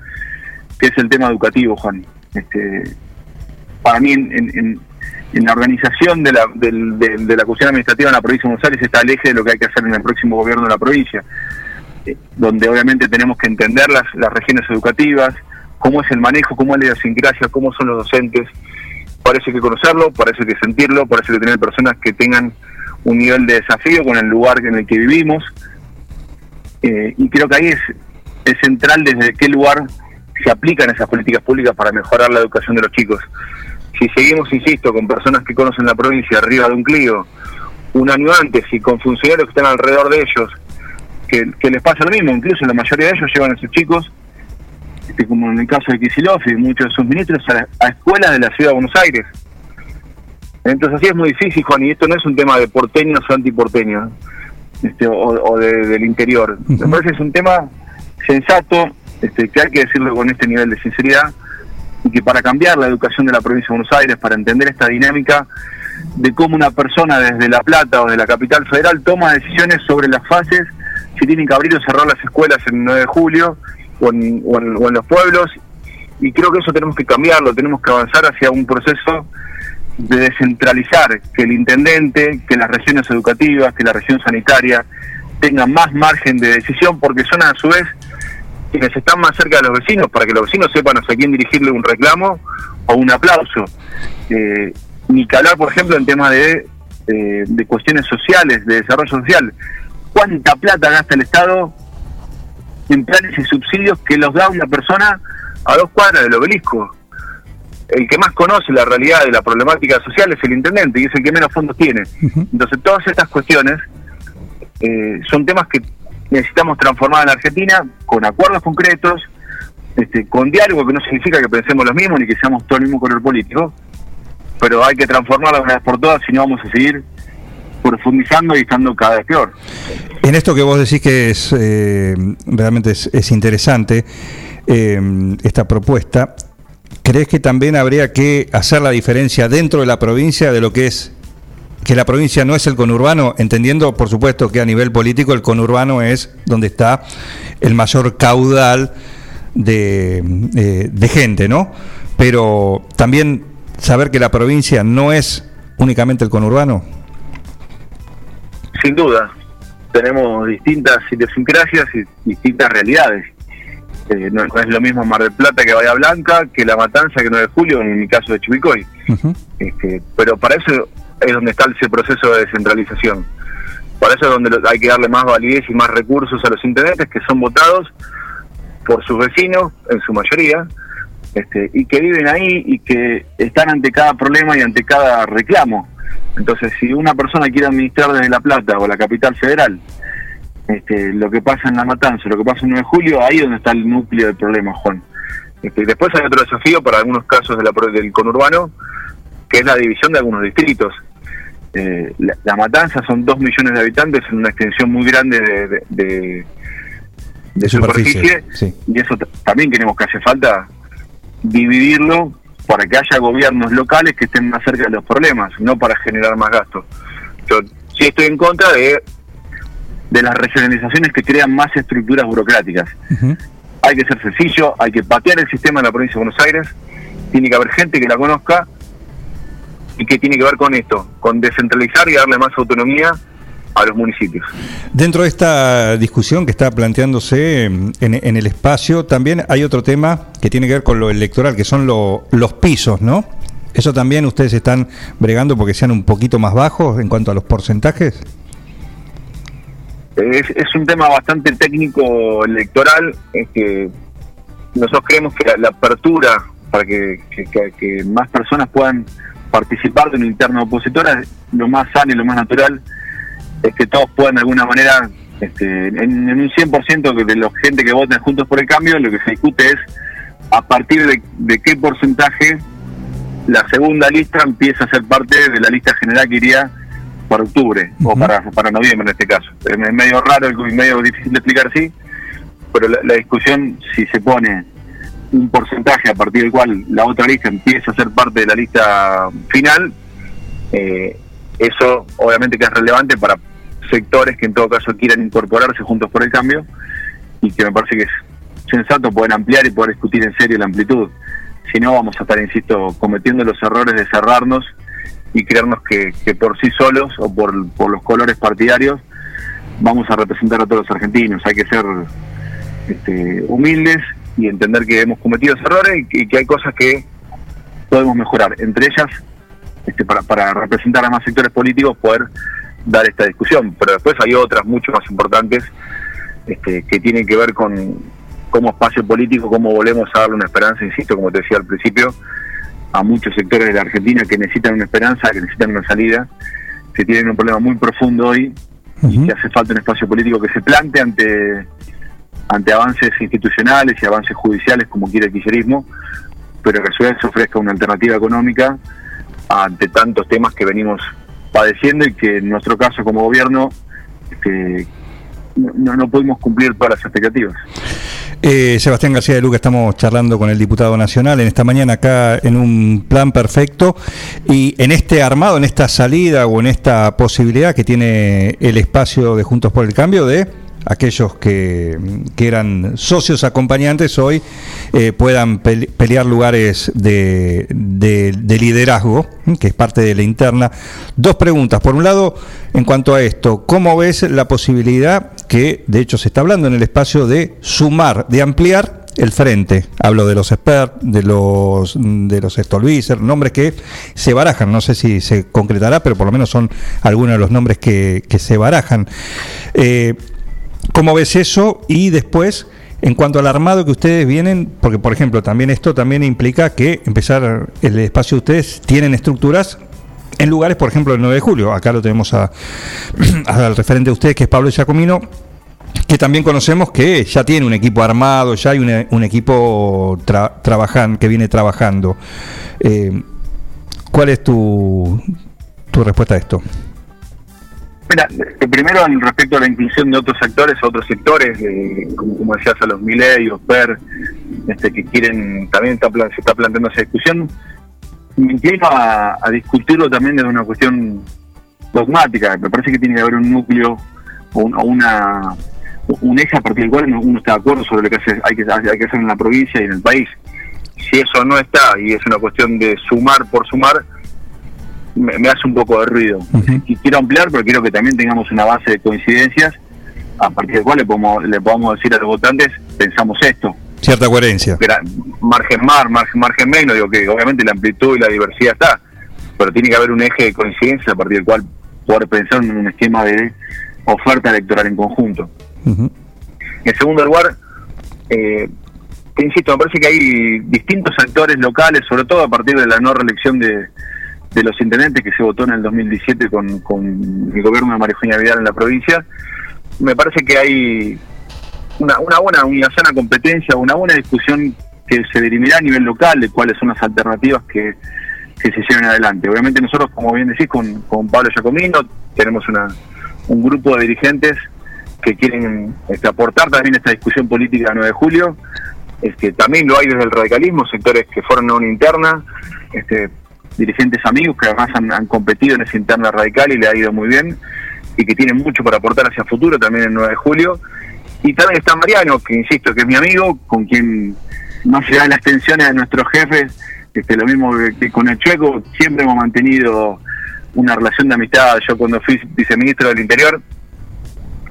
que es el tema educativo, Juan. Este, para mí, en, la organización de la, del- de la cuestión administrativa en la provincia de Buenos Aires está el eje de lo que hay que hacer en el próximo gobierno de la provincia, donde obviamente tenemos que entender las, las regiones educativas, cómo es el manejo, cómo es la idiosincrasia, cómo son los docentes. Parece que conocerlo, parece que sentirlo, parece que tener personas que tengan un nivel de desafío con el lugar en el que vivimos. Eh, y creo que ahí es, es central desde qué lugar se aplican esas políticas públicas para mejorar la educación de los chicos. Si seguimos, insisto, con personas que conocen la provincia arriba de un Clio, un año antes, y con funcionarios que están alrededor de ellos, que, que les pasa lo mismo, incluso la mayoría de ellos llevan a sus chicos, este, como en el caso de Kicillof y muchos de sus ministros, a, a escuelas de la ciudad de Buenos Aires. Entonces así es muy difícil, Juan, y esto no es un tema de porteños o antiporteños, este, o, o de- del interior. Me parece que es un tema sensato, este, que hay que decirlo con este nivel de sinceridad, y que para cambiar la educación de la provincia de Buenos Aires, para entender esta dinámica de cómo una persona desde La Plata o de la capital federal toma decisiones sobre las fases, si tienen que abrir o cerrar las escuelas en el 9 de julio o en los pueblos, y creo que eso tenemos que cambiarlo, tenemos que avanzar hacia un proceso de descentralizar, que el intendente, que las regiones educativas, que la región sanitaria tengan más margen de decisión, porque son a su vez quienes están más cerca de los vecinos, para que los vecinos sepan hacia quién dirigirle un reclamo o un aplauso. Eh, ni que hablar, por ejemplo, en temas de, eh, de cuestiones sociales, de desarrollo social. ¿Cuánta plata gasta el Estado en planes y subsidios que los da una persona a dos cuadras del obelisco? El que más conoce la realidad de la problemática social es el intendente y es el que menos fondos tiene. Entonces, todas estas cuestiones eh, son temas que necesitamos transformar en la Argentina con acuerdos concretos, este, con diálogo, que no significa que pensemos lo mismo ni que seamos todo el mismo color político, pero hay que transformarla una vez por todas, si no vamos a seguir profundizando y estando cada vez peor. En esto que vos decís que es eh, realmente es, es interesante eh, esta propuesta, ¿crees que también habría que hacer la diferencia dentro de la provincia de lo que es que la provincia no es el conurbano, entendiendo por supuesto que a nivel político el conurbano es donde está el mayor caudal de, eh, de gente, ¿no? Pero también saber que la provincia no es únicamente el conurbano. Sin duda, tenemos distintas idiosincrasias y distintas realidades. Eh, no, no es lo mismo Mar del Plata que Bahía Blanca, que La Matanza que 9 de Julio, en mi caso de Chivicoy. Este, pero para eso es donde está ese proceso de descentralización. Para eso es donde hay que darle más validez y más recursos a los intendentes que son votados por sus vecinos, en su mayoría, este, y que viven ahí y que están ante cada problema y ante cada reclamo. Entonces, si una persona quiere administrar desde La Plata o la capital federal, este, lo que pasa en La Matanza, lo que pasa en 9 de julio, ahí es donde está el núcleo del problema, Juan. Este, después hay otro desafío para algunos casos de la, pro- del conurbano, que es la división de algunos distritos. Eh, la, La Matanza son 2 millones de habitantes en una extensión muy grande de, de- de- de superficie, sí. y eso también queremos que hace falta dividirlo para que haya gobiernos locales que estén más cerca de los problemas, no para generar más gastos. Yo sí estoy en contra de, de las regionalizaciones que crean más estructuras burocráticas. Hay que ser sencillo, hay que patear el sistema en la provincia de Buenos Aires, tiene que haber gente que la conozca y que tiene que ver con esto, con descentralizar y darle más autonomía a los municipios. Dentro de esta discusión que está planteándose en, en el espacio, también hay otro tema que tiene que ver con lo electoral, que son lo- los pisos, ¿no? ¿Eso también ustedes están bregando porque sean un poquito más bajos en cuanto a los porcentajes? Es, es un tema bastante técnico electoral, es que nosotros creemos que la, la apertura para que, que- que- que más personas puedan participar de una interna opositora, lo más sano y lo más natural es que todos puedan de alguna manera, este, en, en un 100% que de la gente que vota en Juntos por el Cambio, lo que se discute es a partir de, de qué porcentaje la segunda lista empieza a ser parte de la lista general que iría para octubre o para, para noviembre en este caso. Es medio raro y medio difícil de explicar así, pero la, la discusión si se pone un porcentaje a partir del cual la otra lista empieza a ser parte de la lista final, eh, eso obviamente que es relevante para sectores que en todo caso quieran incorporarse juntos por el cambio y que me parece que es sensato poder ampliar y poder discutir en serio la amplitud. Si no, vamos a estar, insisto, cometiendo los errores de cerrarnos y creernos que, que por sí solos o por, los colores partidarios vamos a representar a todos los argentinos. Hay que ser este, humildes y entender que hemos cometido errores y que hay cosas que podemos mejorar. Entre ellas, este, para, para representar a más sectores políticos, poder dar esta discusión. Pero después hay otras mucho más importantes este, que tienen que ver con como espacio político, cómo volvemos a darle una esperanza, insisto, como te decía al principio, a muchos sectores de la Argentina que necesitan una esperanza, que necesitan una salida, que tienen un problema muy profundo hoy y que hace falta un espacio político que se plante ante ante avances institucionales y avances judiciales como quiere el kirchnerismo, pero que a su vez ofrezca una alternativa económica ante tantos temas que venimos padeciendo y que en nuestro caso como gobierno este, no, no pudimos cumplir todas las expectativas. Eh, Sebastián García de Luca, estamos charlando con el diputado nacional en esta mañana acá en un plan perfecto y en este armado, en esta salida o en esta posibilidad que tiene el espacio de Juntos por el Cambio de aquellos que, que eran socios acompañantes hoy eh, puedan pele- pelear lugares de, de- de liderazgo, que es parte de la interna. Dos preguntas. Por un lado, en cuanto a esto, ¿cómo ves la posibilidad que, de hecho, se está hablando en el espacio de sumar, de ampliar el frente? Hablo de los expert, de los de los Stolbizer, nombres que se barajan. No sé si se concretará, pero por lo menos son algunos de los nombres que, que se barajan. Eh, ¿Cómo ves eso? Y después, en cuanto al armado que ustedes vienen, porque por ejemplo, también esto también implica que empezar el espacio de ustedes tienen estructuras en lugares, por ejemplo, el 9 de julio. Acá lo tenemos al referente de ustedes, que es Pablo Giacomino, que también conocemos que ya tiene un equipo armado, ya hay un, equipo tra- trabajan- que viene trabajando. Eh, ¿Cuál es tu, tu respuesta a esto? Mira, eh, primero respecto a la inclusión de otros actores, otros sectores, eh, como, decías a los Milei, Osper, este, que quieren, también está, se está planteando esa discusión, me inclino a, a discutirlo también desde una cuestión dogmática, me parece que tiene que haber un núcleo o, un- una un eje a partir del cual uno está de acuerdo sobre lo que hace- hay, que, hay que hacer en la provincia y en el país. Si eso no está y es una cuestión de sumar por sumar, me, me hace un poco de ruido. Y quiero ampliar, pero quiero que también tengamos una base de coincidencias a partir del cual le podemos, le podamos decir a los votantes, pensamos esto. Cierta coherencia. Margen más, margen, margen menos, digo que obviamente la amplitud y la diversidad está, pero tiene que haber un eje de coincidencia a partir del cual poder pensar en un esquema de oferta electoral en conjunto. En segundo lugar, eh, insisto, me parece que hay distintos actores locales, sobre todo a partir de la no reelección de, de los intendentes que se votó en el 2017 con, con el gobierno de María Eugenia Vidal en la provincia. Me parece que hay una, una buena, una sana competencia, una buena discusión que se dirimirá a nivel local de cuáles son las alternativas que, que se lleven adelante. Obviamente nosotros, como bien decís, con, con Pablo Giacomino tenemos una, un grupo de dirigentes que quieren este, aportar también esta discusión política del 9 de julio. Este, también lo hay desde el radicalismo, sectores que fueron a una interna, este, dirigentes amigos que además han, competido en esa interna radical y le ha ido muy bien y que tienen mucho para aportar hacia el futuro también el 9 de julio. Y también está Mariano, que insisto que es mi amigo, con quien más allá de las tensiones de nuestros jefes, este, lo mismo que, con el Chueco, siempre hemos mantenido una relación de amistad. Yo cuando fui viceministro del Interior,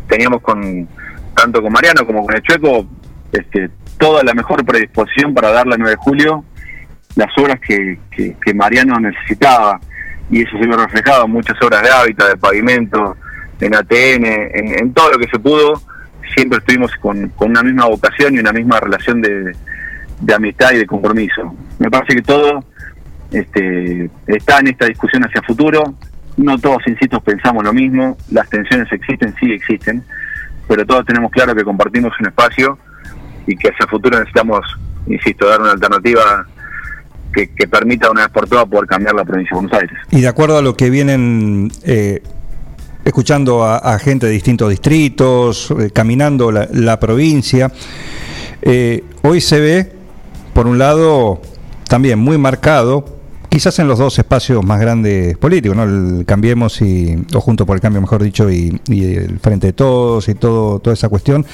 teníamos con tanto con Mariano como con el Chueco este, toda la mejor predisposición para darle al 9 de julio las obras que, que, Mariano necesitaba y eso se vio reflejado en muchas obras de hábitat, de pavimento, en ATN, en, todo lo que se pudo, siempre estuvimos con, una misma vocación y una misma relación de, de amistad y de compromiso. Me parece que todo este, está en esta discusión hacia futuro, no todos, insisto, pensamos lo mismo, las tensiones existen, sí existen, pero todos tenemos claro que compartimos un espacio y que hacia futuro necesitamos, insisto, dar una alternativa que, que permita una vez por todas poder cambiar la provincia de Buenos Aires. Y de acuerdo a lo que vienen eh, escuchando a, gente de distintos distritos, eh, caminando la, provincia, eh, hoy se ve, por un lado, también muy marcado, quizás en los dos espacios más grandes políticos, ¿no? El Cambiemos y, o Junto por el Cambio, mejor dicho, y, el Frente de Todos y todo, toda esa cuestión,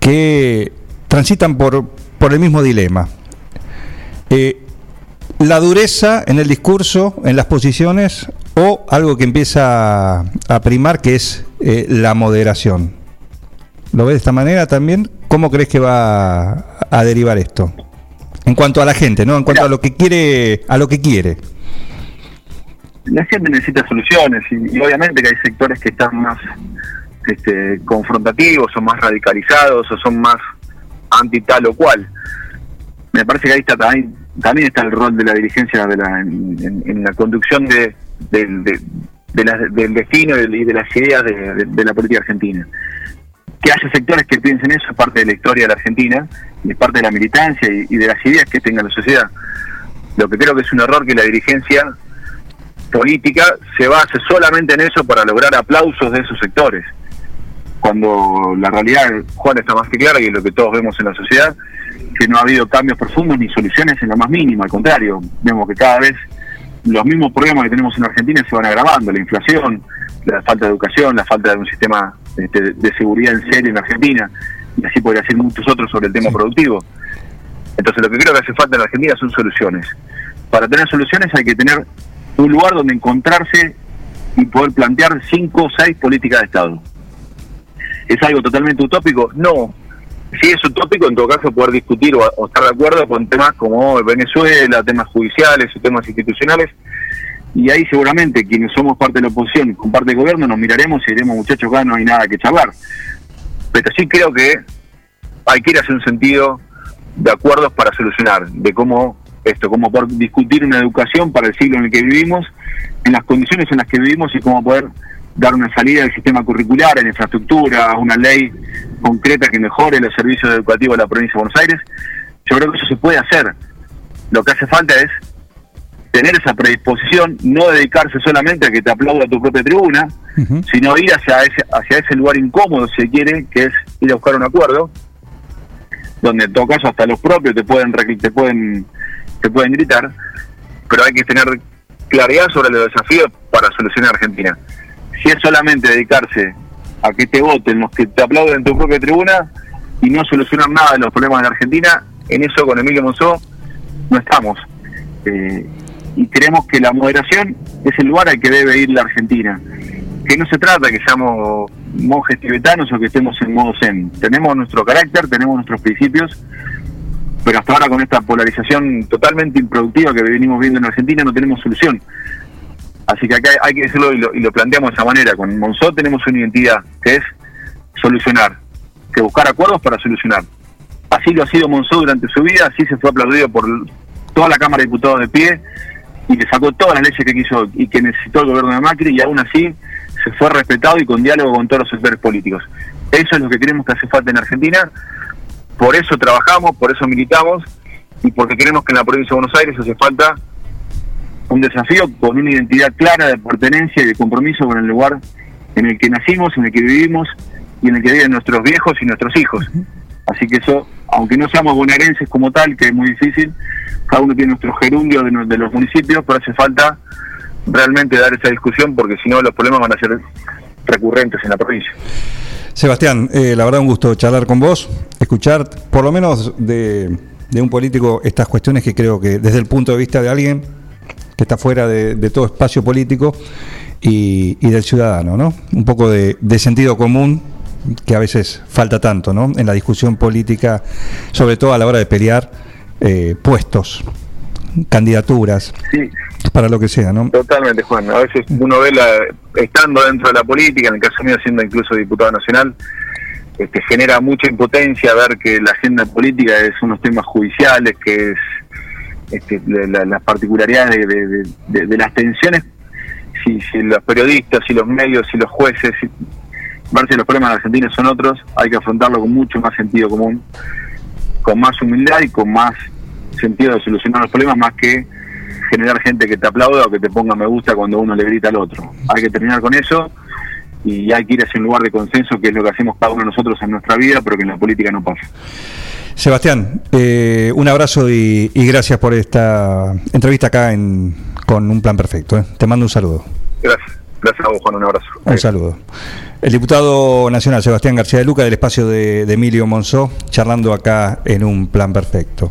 que transitan por, por el mismo dilema. La dureza en el discurso, en las posiciones, o algo que empieza a primar, que es eh, la moderación. ¿Lo ves de esta manera también? ¿Cómo crees que va a derivar esto? En cuanto a la gente, ¿no? En cuanto a lo que quiere, a lo que quiere. La gente necesita soluciones y, y obviamente que hay sectores que están más este, confrontativos o más radicalizados o son más anti tal o cual. Me parece que ahí está también, también está el rol de la dirigencia de la, en, la conducción de, del- destino y de las ideas de, la política argentina. Que haya sectores que piensen eso es parte de la historia de la Argentina y es parte de la militancia y, y de las ideas que tenga la sociedad. Lo que creo que es un error que la dirigencia política se base solamente en eso para lograr aplausos de esos sectores. Cuando la realidad, Juan, está más que clara y es lo que todos vemos en la sociedad, que no ha habido cambios profundos ni soluciones en lo más mínimo, al contrario, vemos que cada vez los mismos problemas que tenemos en Argentina se van agravando, la inflación, la falta de educación, la falta de un sistema este, de seguridad en serio en Argentina, y así podría decir muchos otros sobre el tema productivo. Entonces lo que creo que hace falta en Argentina son soluciones. Para tener soluciones hay que tener un lugar donde encontrarse y poder plantear cinco o seis políticas de Estado. ¿Es algo totalmente utópico? No. Si es utópico, en todo caso, poder discutir o, estar de acuerdo con temas como Venezuela, temas judiciales o temas institucionales. Y ahí seguramente quienes somos parte de la oposición, con parte del gobierno, nos miraremos y diremos, muchachos, acá no hay nada que charlar. Pero sí creo que hay que ir hacia un sentido de acuerdos para solucionar, de cómo esto, cómo poder discutir una educación para el siglo en el que vivimos, en las condiciones en las que vivimos y cómo poder dar una salida al sistema curricular, en infraestructura, una ley concreta que mejore los servicios educativos de la provincia de Buenos Aires. Yo creo que eso se puede hacer. Lo que hace falta es tener esa predisposición, no dedicarse solamente a que te aplauda tu propia tribuna, sino ir hacia ese, hacia ese lugar incómodo, si quiere, que es ir a buscar un acuerdo, donde en todo caso hasta los propios te pueden te pueden te pueden gritar, pero hay que tener claridad sobre los desafíos para solucionar Argentina. Si es solamente dedicarse a que te voten los que te aplauden en tu propia tribuna y no solucionar nada de los problemas de la Argentina, en eso con Emilio Monzó no estamos. Eh, y creemos que la moderación es el lugar al que debe ir la Argentina. Que no se trata que seamos monjes tibetanos o que estemos en modo zen. Tenemos nuestro carácter, tenemos nuestros principios, pero hasta ahora con esta polarización totalmente improductiva que venimos viendo en Argentina no tenemos solución. Así que acá hay que decirlo y lo, y lo planteamos de esa manera. Con Monzó tenemos una identidad que es solucionar, que buscar acuerdos para solucionar. Así lo ha sido Monzó durante su vida, así se fue aplaudido por toda la Cámara de Diputados de pie y le sacó todas las leyes que quiso y que necesitó el gobierno de Macri y aún así se fue respetado y con diálogo con todos los sectores políticos. Eso es lo que creemos que hace falta en Argentina, por eso trabajamos, por eso militamos y porque creemos que en la provincia de Buenos Aires hace falta un desafío con una identidad clara de pertenencia y de compromiso con el lugar en el que nacimos, en el que vivimos y en el que viven nuestros viejos y nuestros hijos. Así que eso, aunque no seamos bonaerenses como tal, que es muy difícil, cada uno tiene nuestro gerundio de, los municipios, pero hace falta realmente dar esa discusión porque si no los problemas van a ser recurrentes en la provincia. Sebastián, eh, la verdad un gusto charlar con vos, escuchar por lo menos de, de un político estas cuestiones que creo que desde el punto de vista de alguien que está fuera de, de todo espacio político y, y del ciudadano, ¿no? Un poco de, de sentido común que a veces falta tanto, ¿no? En la discusión política, sobre todo a la hora de pelear eh, puestos, candidaturas, Sí, para lo que sea, ¿no? Totalmente, Juan. A veces uno ve, la, estando dentro de la política, en el caso mío siendo incluso diputado nacional, este, genera mucha impotencia ver que la agenda política es unos temas judiciales, que es este, la- la- las particularidades de, las tensiones, si, si los periodistas, si los medios, si los jueces, si, ver si los problemas de Argentina son otros, hay que afrontarlo con mucho más sentido común, con más humildad y con más sentido de solucionar los problemas, más que generar gente que te aplauda o que te ponga me gusta cuando uno le grita al otro. Hay que terminar con eso y hay que ir hacia un lugar de consenso, que es lo que hacemos cada uno nosotros en nuestra vida, pero que en la política no pasa. Sebastián, eh, un abrazo y, y gracias por esta entrevista acá en, con Un Plan Perfecto. ¿eh? Te mando un saludo. Gracias. Gracias a vos, Juan. Un abrazo. Un saludo. El diputado nacional Sebastián García de Luca del espacio de, de Emilio Monzó, charlando acá en Un Plan Perfecto.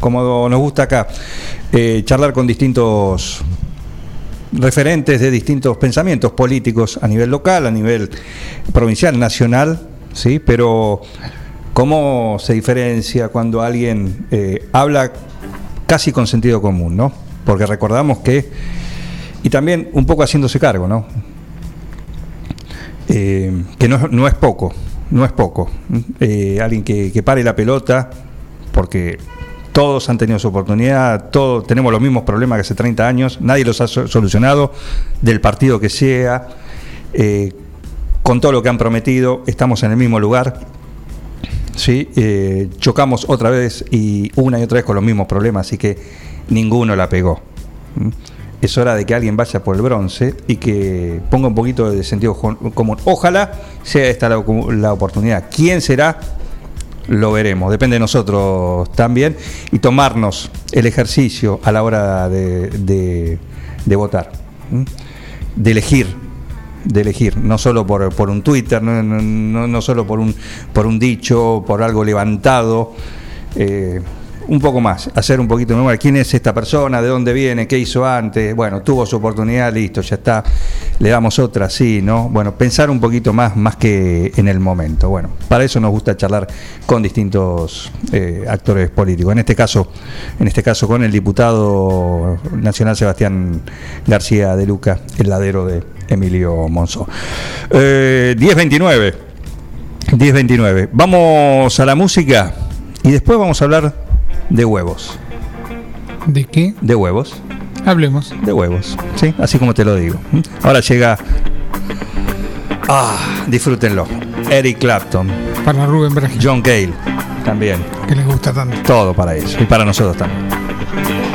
Como nos gusta acá, eh, charlar con distintos referentes de distintos pensamientos políticos a nivel local, a nivel provincial, nacional, ¿sí? Pero cómo se diferencia cuando alguien eh, habla casi con sentido común, ¿no? Porque recordamos que, y también un poco haciéndose cargo, ¿no? Eh, que no, es poco, no es poco. Eh, alguien que, pare la pelota, porque todos han tenido su oportunidad, todos tenemos los mismos problemas que hace 30 años, nadie los ha so- solucionado, del partido que sea, con todo lo que han prometido, estamos en el mismo lugar. ¿Sí? Eh, chocamos otra vez y una y otra vez con los mismos problemas, así que ninguno la pegó. ¿Mm? Es hora de que alguien vaya por el bronce y que ponga un poquito de sentido común. Ojalá sea esta la, oportunidad. ¿Quién será? Lo veremos, depende de nosotros también y tomarnos el ejercicio a la hora de, de- votar, de elegir, de elegir, no solo por, por un Twitter, no, no- no- solo por un, por un dicho, por algo levantado, eh, un poco más, hacer un poquito de memoria, quién es esta persona, de dónde viene, qué hizo antes, bueno, tuvo su oportunidad, listo, ya está, le damos otra, sí, ¿no? Bueno, pensar un poquito más, más que en el momento. Bueno, para eso nos gusta charlar con distintos eh, actores políticos. En este caso, en este caso con el diputado nacional Sebastián García de Luca, el ladero de Emilio Monzó. Eh, 1029. 1029. Vamos a la música y después vamos a hablar de huevos. ¿De qué? De huevos. Hablemos. De huevos, sí, así como te lo digo. ¿Mm? Ahora llega. Ah, disfrútenlo. Eric Clapton. Para Rubén Brasil. John Gale, también. Que les gusta tanto. Todo para ellos y para nosotros también.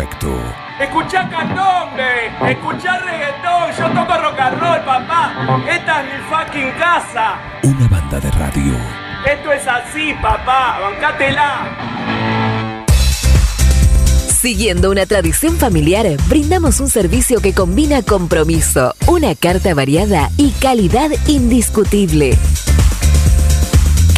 perfecto. Escucha candombe, escucha reggaetón, yo toco rock and roll, papá. Esta es mi fucking casa. Una banda de radio. Esto es así, papá, bancátela. Siguiendo una tradición familiar, brindamos un servicio que combina compromiso, una carta variada y calidad indiscutible.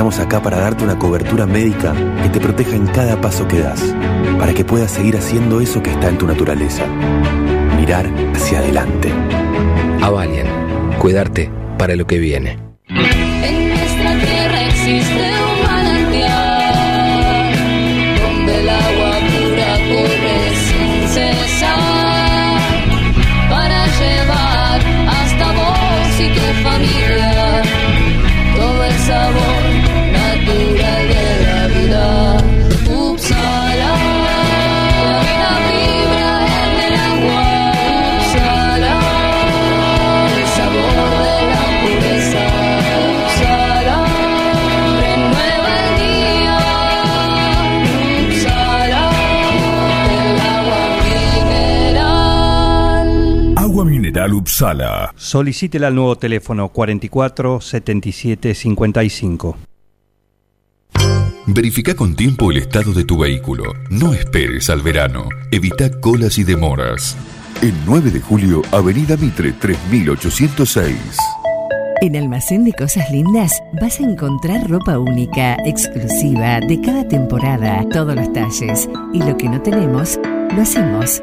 Estamos acá para darte una cobertura médica que te proteja en cada paso que das, para que puedas seguir haciendo eso que está en tu naturaleza. Mirar hacia adelante. Avalian. Cuidarte para lo que viene. En nuestra tierra existe un manantial donde el agua pura corre sin cesar para llevar hasta vos y tu familia todo el sabor Agua mineral Upsala. Solicítela al nuevo teléfono 44 77 55. Verifica con tiempo el estado de tu vehículo. No esperes al verano. Evita colas y demoras. El 9 de julio, Avenida Mitre 3806. En Almacén de Cosas Lindas vas a encontrar ropa única, exclusiva, de cada temporada, todos los talles. Y lo que no tenemos, lo hacemos.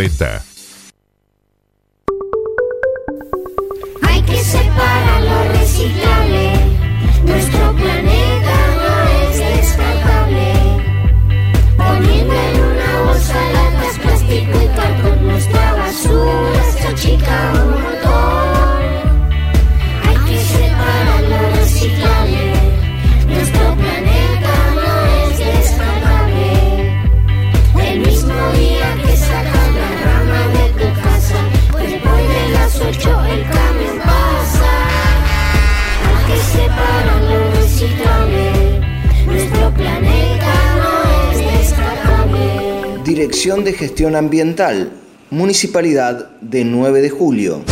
2040. Hay que separar lo reciclable. Nuestro planeta no es descartable. Poniendo en una bolsa latas, plástico y cartón, nuestra basura se achica un Dirección de Gestión Ambiental, Municipalidad de 9 de Julio.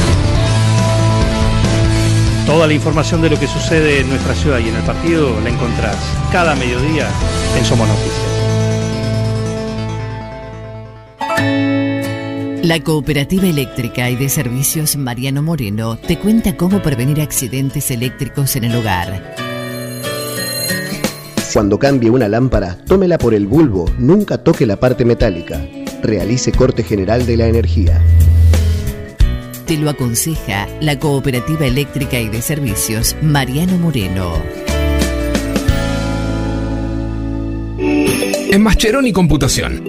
Toda la información de lo que sucede en nuestra ciudad y en el partido la encontrás cada mediodía en Somos Noticias. La Cooperativa Eléctrica y de Servicios Mariano Moreno te cuenta cómo prevenir accidentes eléctricos en el hogar. Cuando cambie una lámpara, tómela por el bulbo, nunca toque la parte metálica. Realice corte general de la energía. Te lo aconseja la Cooperativa Eléctrica y de Servicios Mariano Moreno. En Mascheroni Computación,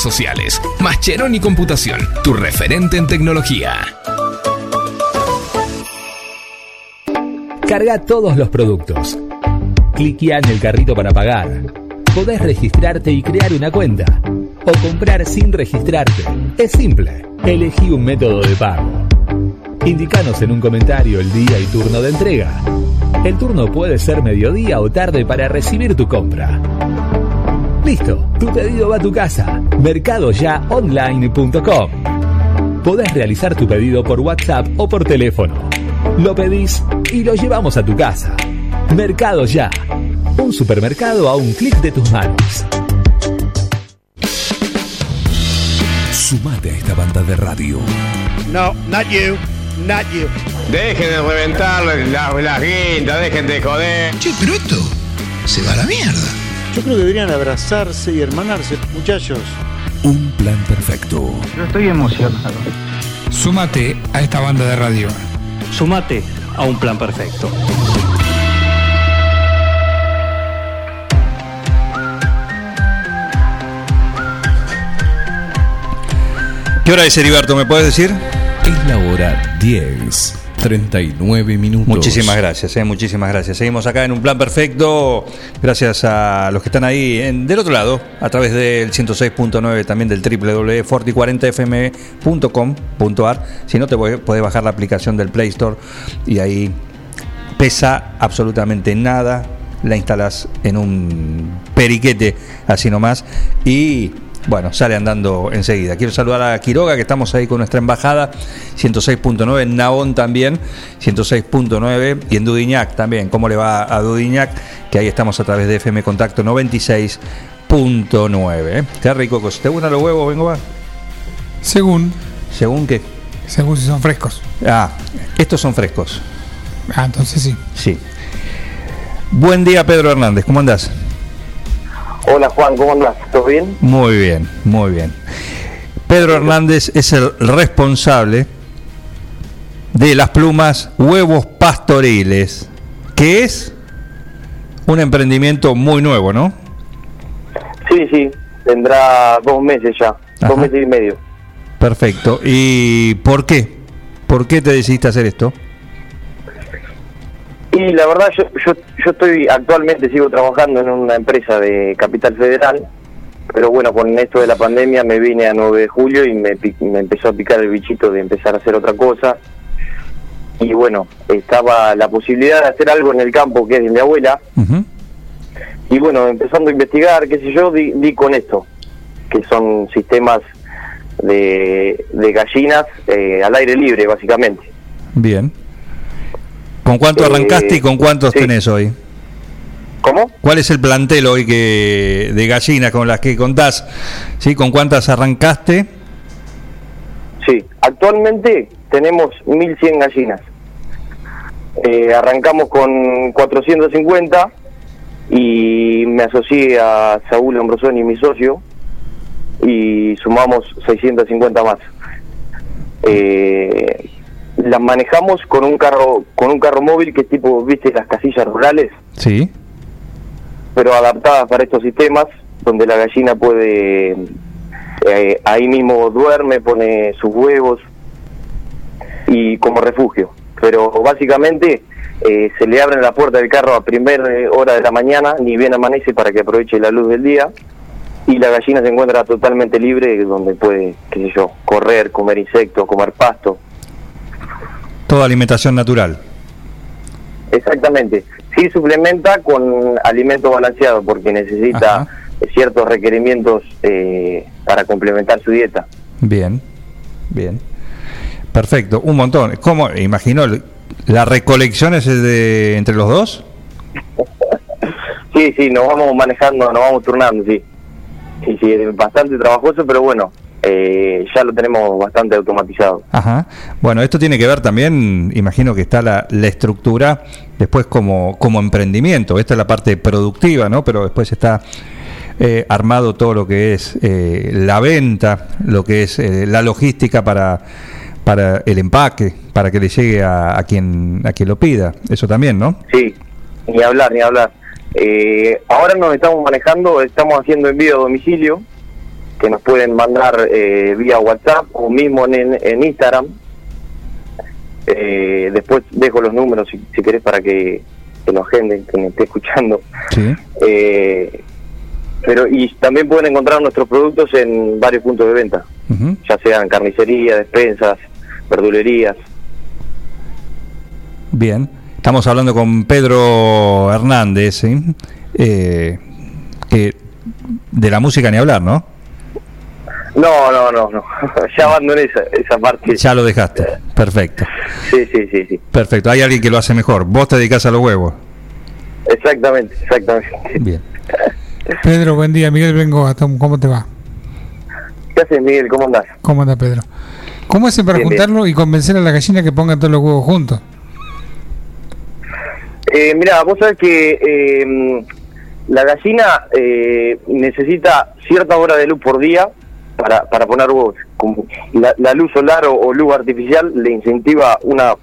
sociales. Mascheroni Computación, tu referente en tecnología. Carga todos los productos. Cliquea en el carrito para pagar. Podés registrarte y crear una cuenta. O comprar sin registrarte. Es simple. Elegí un método de pago. Indicanos en un comentario el día y turno de entrega. El turno puede ser mediodía o tarde para recibir tu compra. Listo, tu pedido va a tu casa. Mercadoyaonline.com. Podés realizar tu pedido por WhatsApp o por teléfono. Lo pedís y lo llevamos a tu casa. Mercado Ya. Un supermercado a un clic de tus manos. Sumate a esta banda de radio. No, not you. Not you. Dejen de reventar las la guindas, dejen de joder. Che, pero esto se va a la mierda. Yo creo que deberían abrazarse y hermanarse, muchachos. Un plan perfecto. Yo estoy emocionado. Súmate a esta banda de radio. Sumate a un plan perfecto. ¿Qué hora es, Heriberto? ¿Me puedes decir? Es la hora 10. 39 minutos. Muchísimas gracias, eh, muchísimas gracias. Seguimos acá en un plan perfecto. Gracias a los que están ahí del otro lado, a través del 106.9, también del www.forti40fm.com.ar. Si no, te podés bajar la aplicación del Play Store y ahí pesa absolutamente nada. La instalas en un periquete, así nomás. Y bueno, sale andando enseguida. Quiero saludar a Quiroga, que estamos ahí con nuestra embajada, 106.9, en Naón también, 106.9, y en Dudiñac también. ¿Cómo le va a Dudiñac? Que ahí estamos a través de FM Contacto 96.9. ¿eh? Qué rico. ¿Te gustan los huevos, vengo va? Según. ¿Según qué? Según si son frescos. Ah, estos son frescos. Ah, entonces sí. Sí. Buen día, Pedro Hernández. ¿Cómo andás? Hola Juan, ¿cómo andás? ¿Todo bien? Muy bien, muy bien. Pedro Hernández es el responsable de las plumas Huevos Pastoriles, que es un emprendimiento muy nuevo, ¿no? Sí, sí, tendrá dos meses ya, Ajá. dos meses y medio. Perfecto. ¿Y por qué? ¿Por qué te decidiste hacer esto? Y la verdad, yo, yo, yo estoy actualmente, sigo trabajando en una empresa de Capital Federal, pero bueno, con esto de la pandemia me vine a 9 de julio y me, me empezó a picar el bichito de empezar a hacer otra cosa. Y bueno, estaba la posibilidad de hacer algo en el campo que es de mi abuela. Y bueno, empezando a investigar, qué sé yo, di, di con esto, que son sistemas de, de gallinas eh, al aire libre, básicamente. Bien. ¿Con cuánto Eh, arrancaste y con cuántos sí. tenés hoy? ¿Cómo? ¿Cuál es el plantel hoy que de gallinas con las que contás? ¿Sí? ¿Con cuántas arrancaste? Sí, actualmente tenemos 1.100 gallinas. Eh, arrancamos con 450 y me asocié a Saúl Ambrosoni, mi socio, y sumamos 650 más. Eh, las manejamos con un carro con un carro móvil que es tipo, viste, las casillas rurales, Sí. pero adaptadas para estos sistemas, donde la gallina puede eh, ahí mismo duerme, pone sus huevos y como refugio. Pero básicamente eh, se le abre la puerta del carro a primera hora de la mañana, ni bien amanece para que aproveche la luz del día. Y la gallina se encuentra totalmente libre, donde puede, qué sé yo, correr, comer insectos, comer pasto. Toda alimentación natural. Exactamente. Sí suplementa con alimento balanceado porque necesita ciertos requerimientos eh, para complementar su dieta. Bien, bien. Perfecto, un montón. ¿Cómo? Imagino, ¿la recolección es de entre los dos? Sí, sí, nos vamos manejando, nos vamos turnando, sí. Sí, sí, es bastante trabajoso, pero bueno, eh, ya lo tenemos bastante automatizado. Ajá. Bueno, esto tiene que ver también, imagino que está la, la estructura después como, como emprendimiento. Esta es la parte productiva, ¿no? Pero después está eh, armado todo lo que es eh, la venta, lo que es eh, la logística para, para el empaque, para que le llegue a, a quien a quien lo pida. Eso también, ¿no? Sí, ni hablar, ni hablar. Eh, ahora nos estamos manejando, estamos haciendo envío a domicilio, que nos pueden mandar eh, vía WhatsApp o mismo en, en Instagram. Eh, después dejo los números si, si querés para que, que lo agenden, que me esté escuchando. Sí. Eh, pero y también pueden encontrar nuestros productos en varios puntos de venta, ya sean carnicería, despensas, verdulerías. Bien. Estamos hablando con Pedro Hernández, ¿sí? Eh, de la música ni hablar, ¿no? No, no, no, no. ya abandoné esa, esa parte. Ya lo dejaste. Perfecto. Sí, sí, sí, sí. Perfecto. Hay alguien que lo hace mejor. Vos te dedicás a los huevos. Exactamente, exactamente. Bien. Pedro, buen día. Miguel Bengoa, Tom, ¿cómo te va? ¿Qué haces, Miguel? ¿Cómo andás? ¿Cómo anda Pedro? ¿Cómo hacen para Bien, bien. juntarlo y convencer a la gallina que pongan todos los huevos juntos? Eh, mira, vos sabés que eh, la gallina eh, necesita cierta hora de luz por día para, para poner huevos. Como la, la luz solar o, o luz artificial le incentiva una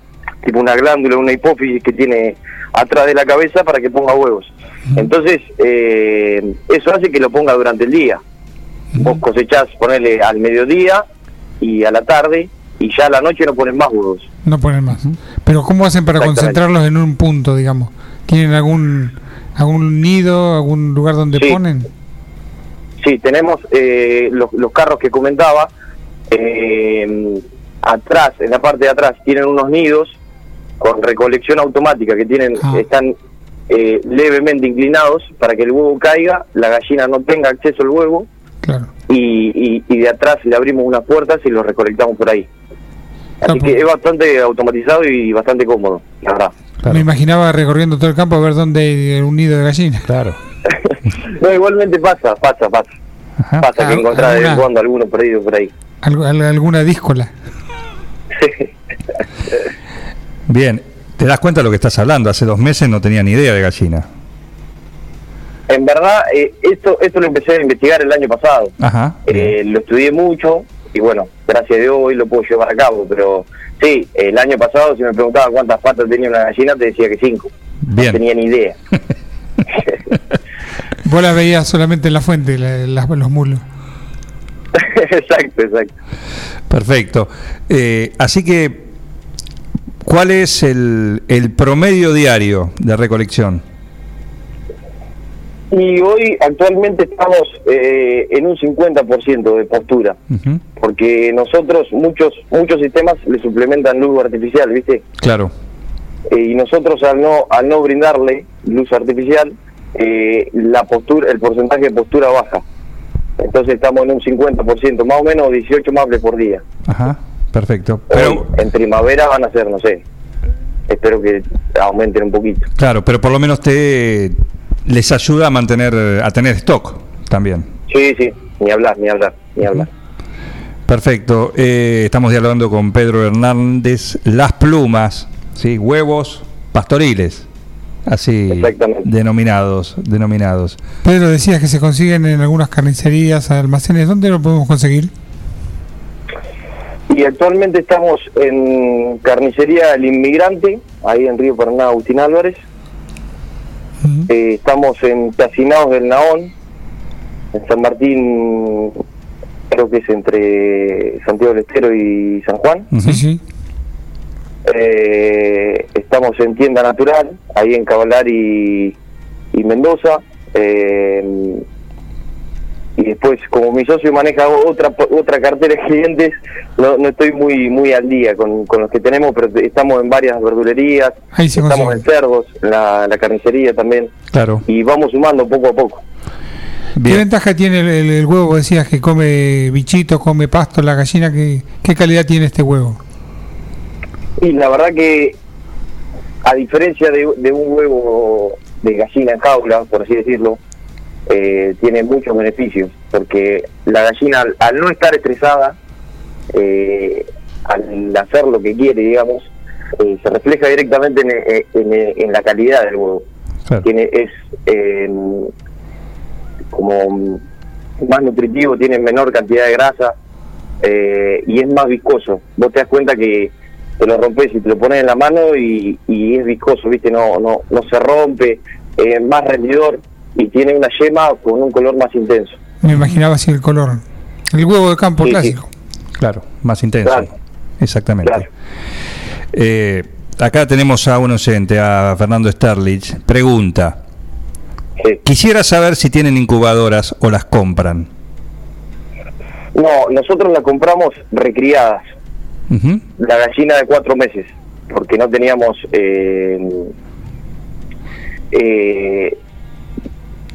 tipo una glándula, una hipófisis que tiene atrás de la cabeza para que ponga huevos. Entonces, eh, eso hace que lo ponga durante el día. Vos cosechás, ponerle al mediodía y a la tarde, y ya a la noche no pones más huevos. No ponen más. Pero ¿cómo hacen para concentrarlos en un punto, digamos? ¿Tienen algún algún nido, algún lugar donde Sí. ponen? Sí, tenemos eh, los, los carros que comentaba. eh, atrás, en la parte de atrás, tienen unos nidos con recolección automática que tienen están eh, levemente inclinados para que el huevo caiga, la gallina no tenga acceso al huevo. Y, y, y de atrás le abrimos unas puertas y lo recolectamos por ahí. Así que es bastante automatizado y bastante cómodo, la verdad. Me imaginaba recorriendo todo el campo a ver dónde hay un nido de gallina. Claro. No, igualmente pasa, pasa, pasa. Pasa que Ah, encontrás de vez cuando alguno perdido por ahí. alguna díscola. Bien. ¿Te das cuenta de lo que estás hablando? Hace dos meses no tenía ni idea de gallina. En verdad, eh, esto esto lo empecé a investigar el año pasado. Ajá. Eh, lo estudié mucho y bueno, gracias a Dios hoy lo puedo llevar a cabo. Pero sí, el año pasado si me preguntaba cuántas patas tenía una gallina, te decía que cinco. Bien. No tenía ni idea. Vos las veías solamente en la fuente, la- las- los mulos. exacto, exacto. Perfecto. Eh, así que, ¿cuál es el, el promedio diario de recolección? Y hoy actualmente estamos eh, en un 50% de postura. Porque nosotros, muchos muchos sistemas le suplementan luz artificial, ¿viste? Claro. Eh, y nosotros al no al no brindarle luz artificial eh, la postura el porcentaje de postura baja entonces estamos en un 50% más o menos 18 mables por día Ajá. Perfecto. Hoy, en primavera van a ser no sé espero que aumenten un poquito Claro, pero por lo menos te les ayuda a mantener, a tener stock también. sí sí ni hablar ni hablar ni hablar Perfecto. Eh, estamos dialogando con Pedro Hernández. Las plumas, ¿sí? huevos pastoriles, así denominados, denominados. Pedro, decías que se consiguen en algunas carnicerías, almacenes. ¿Dónde lo podemos conseguir? y actualmente estamos en carnicería El Inmigrante ahí en Río Paraná Agustín Álvarez Eh, estamos en Cacinados del Naón, en San Martín creo que es entre Santiago del Estero y San Juan. Sí, sí. Eh, estamos en Tienda Natural, ahí en Cabalar y, y Mendoza. Eh, y después, como mi socio maneja otra otra cartera de clientes, no, no estoy muy muy al día con, con los que tenemos, pero estamos en varias verdulerías, estamos consigue. en cerdos, la, la carnicería también, Claro. y vamos sumando poco a poco. ¿Qué ventaja tiene el, el- el huevo? Decías que come bichitos, come pasto, la gallina. ¿Qué, qué calidad tiene este huevo? Y la verdad que, a diferencia de, de un huevo de gallina en jaula, por así decirlo, eh, tiene muchos beneficios, porque la gallina al, al no estar estresada, eh, al hacer lo que quiere, digamos, eh, se refleja directamente en, en, en la calidad del huevo. Tiene, es eh, como más nutritivo, tiene menor cantidad de grasa y es más viscoso. Vos te das cuenta que te lo rompes y te lo pones en la mano y, y es viscoso, ¿viste? No, no, no se rompe, es más rendidor y tiene una yema con un color más intenso. Me imaginaba así el color. El huevo de campo clásico. Claro, más intenso. Exactamente. Eh, acá tenemos a un oyente, a Fernando Sterlich. Pregunta. Quisiera saber si tienen incubadoras o las compran. No, nosotros la compramos recriadas, La gallina de cuatro meses, porque no teníamos eh, eh,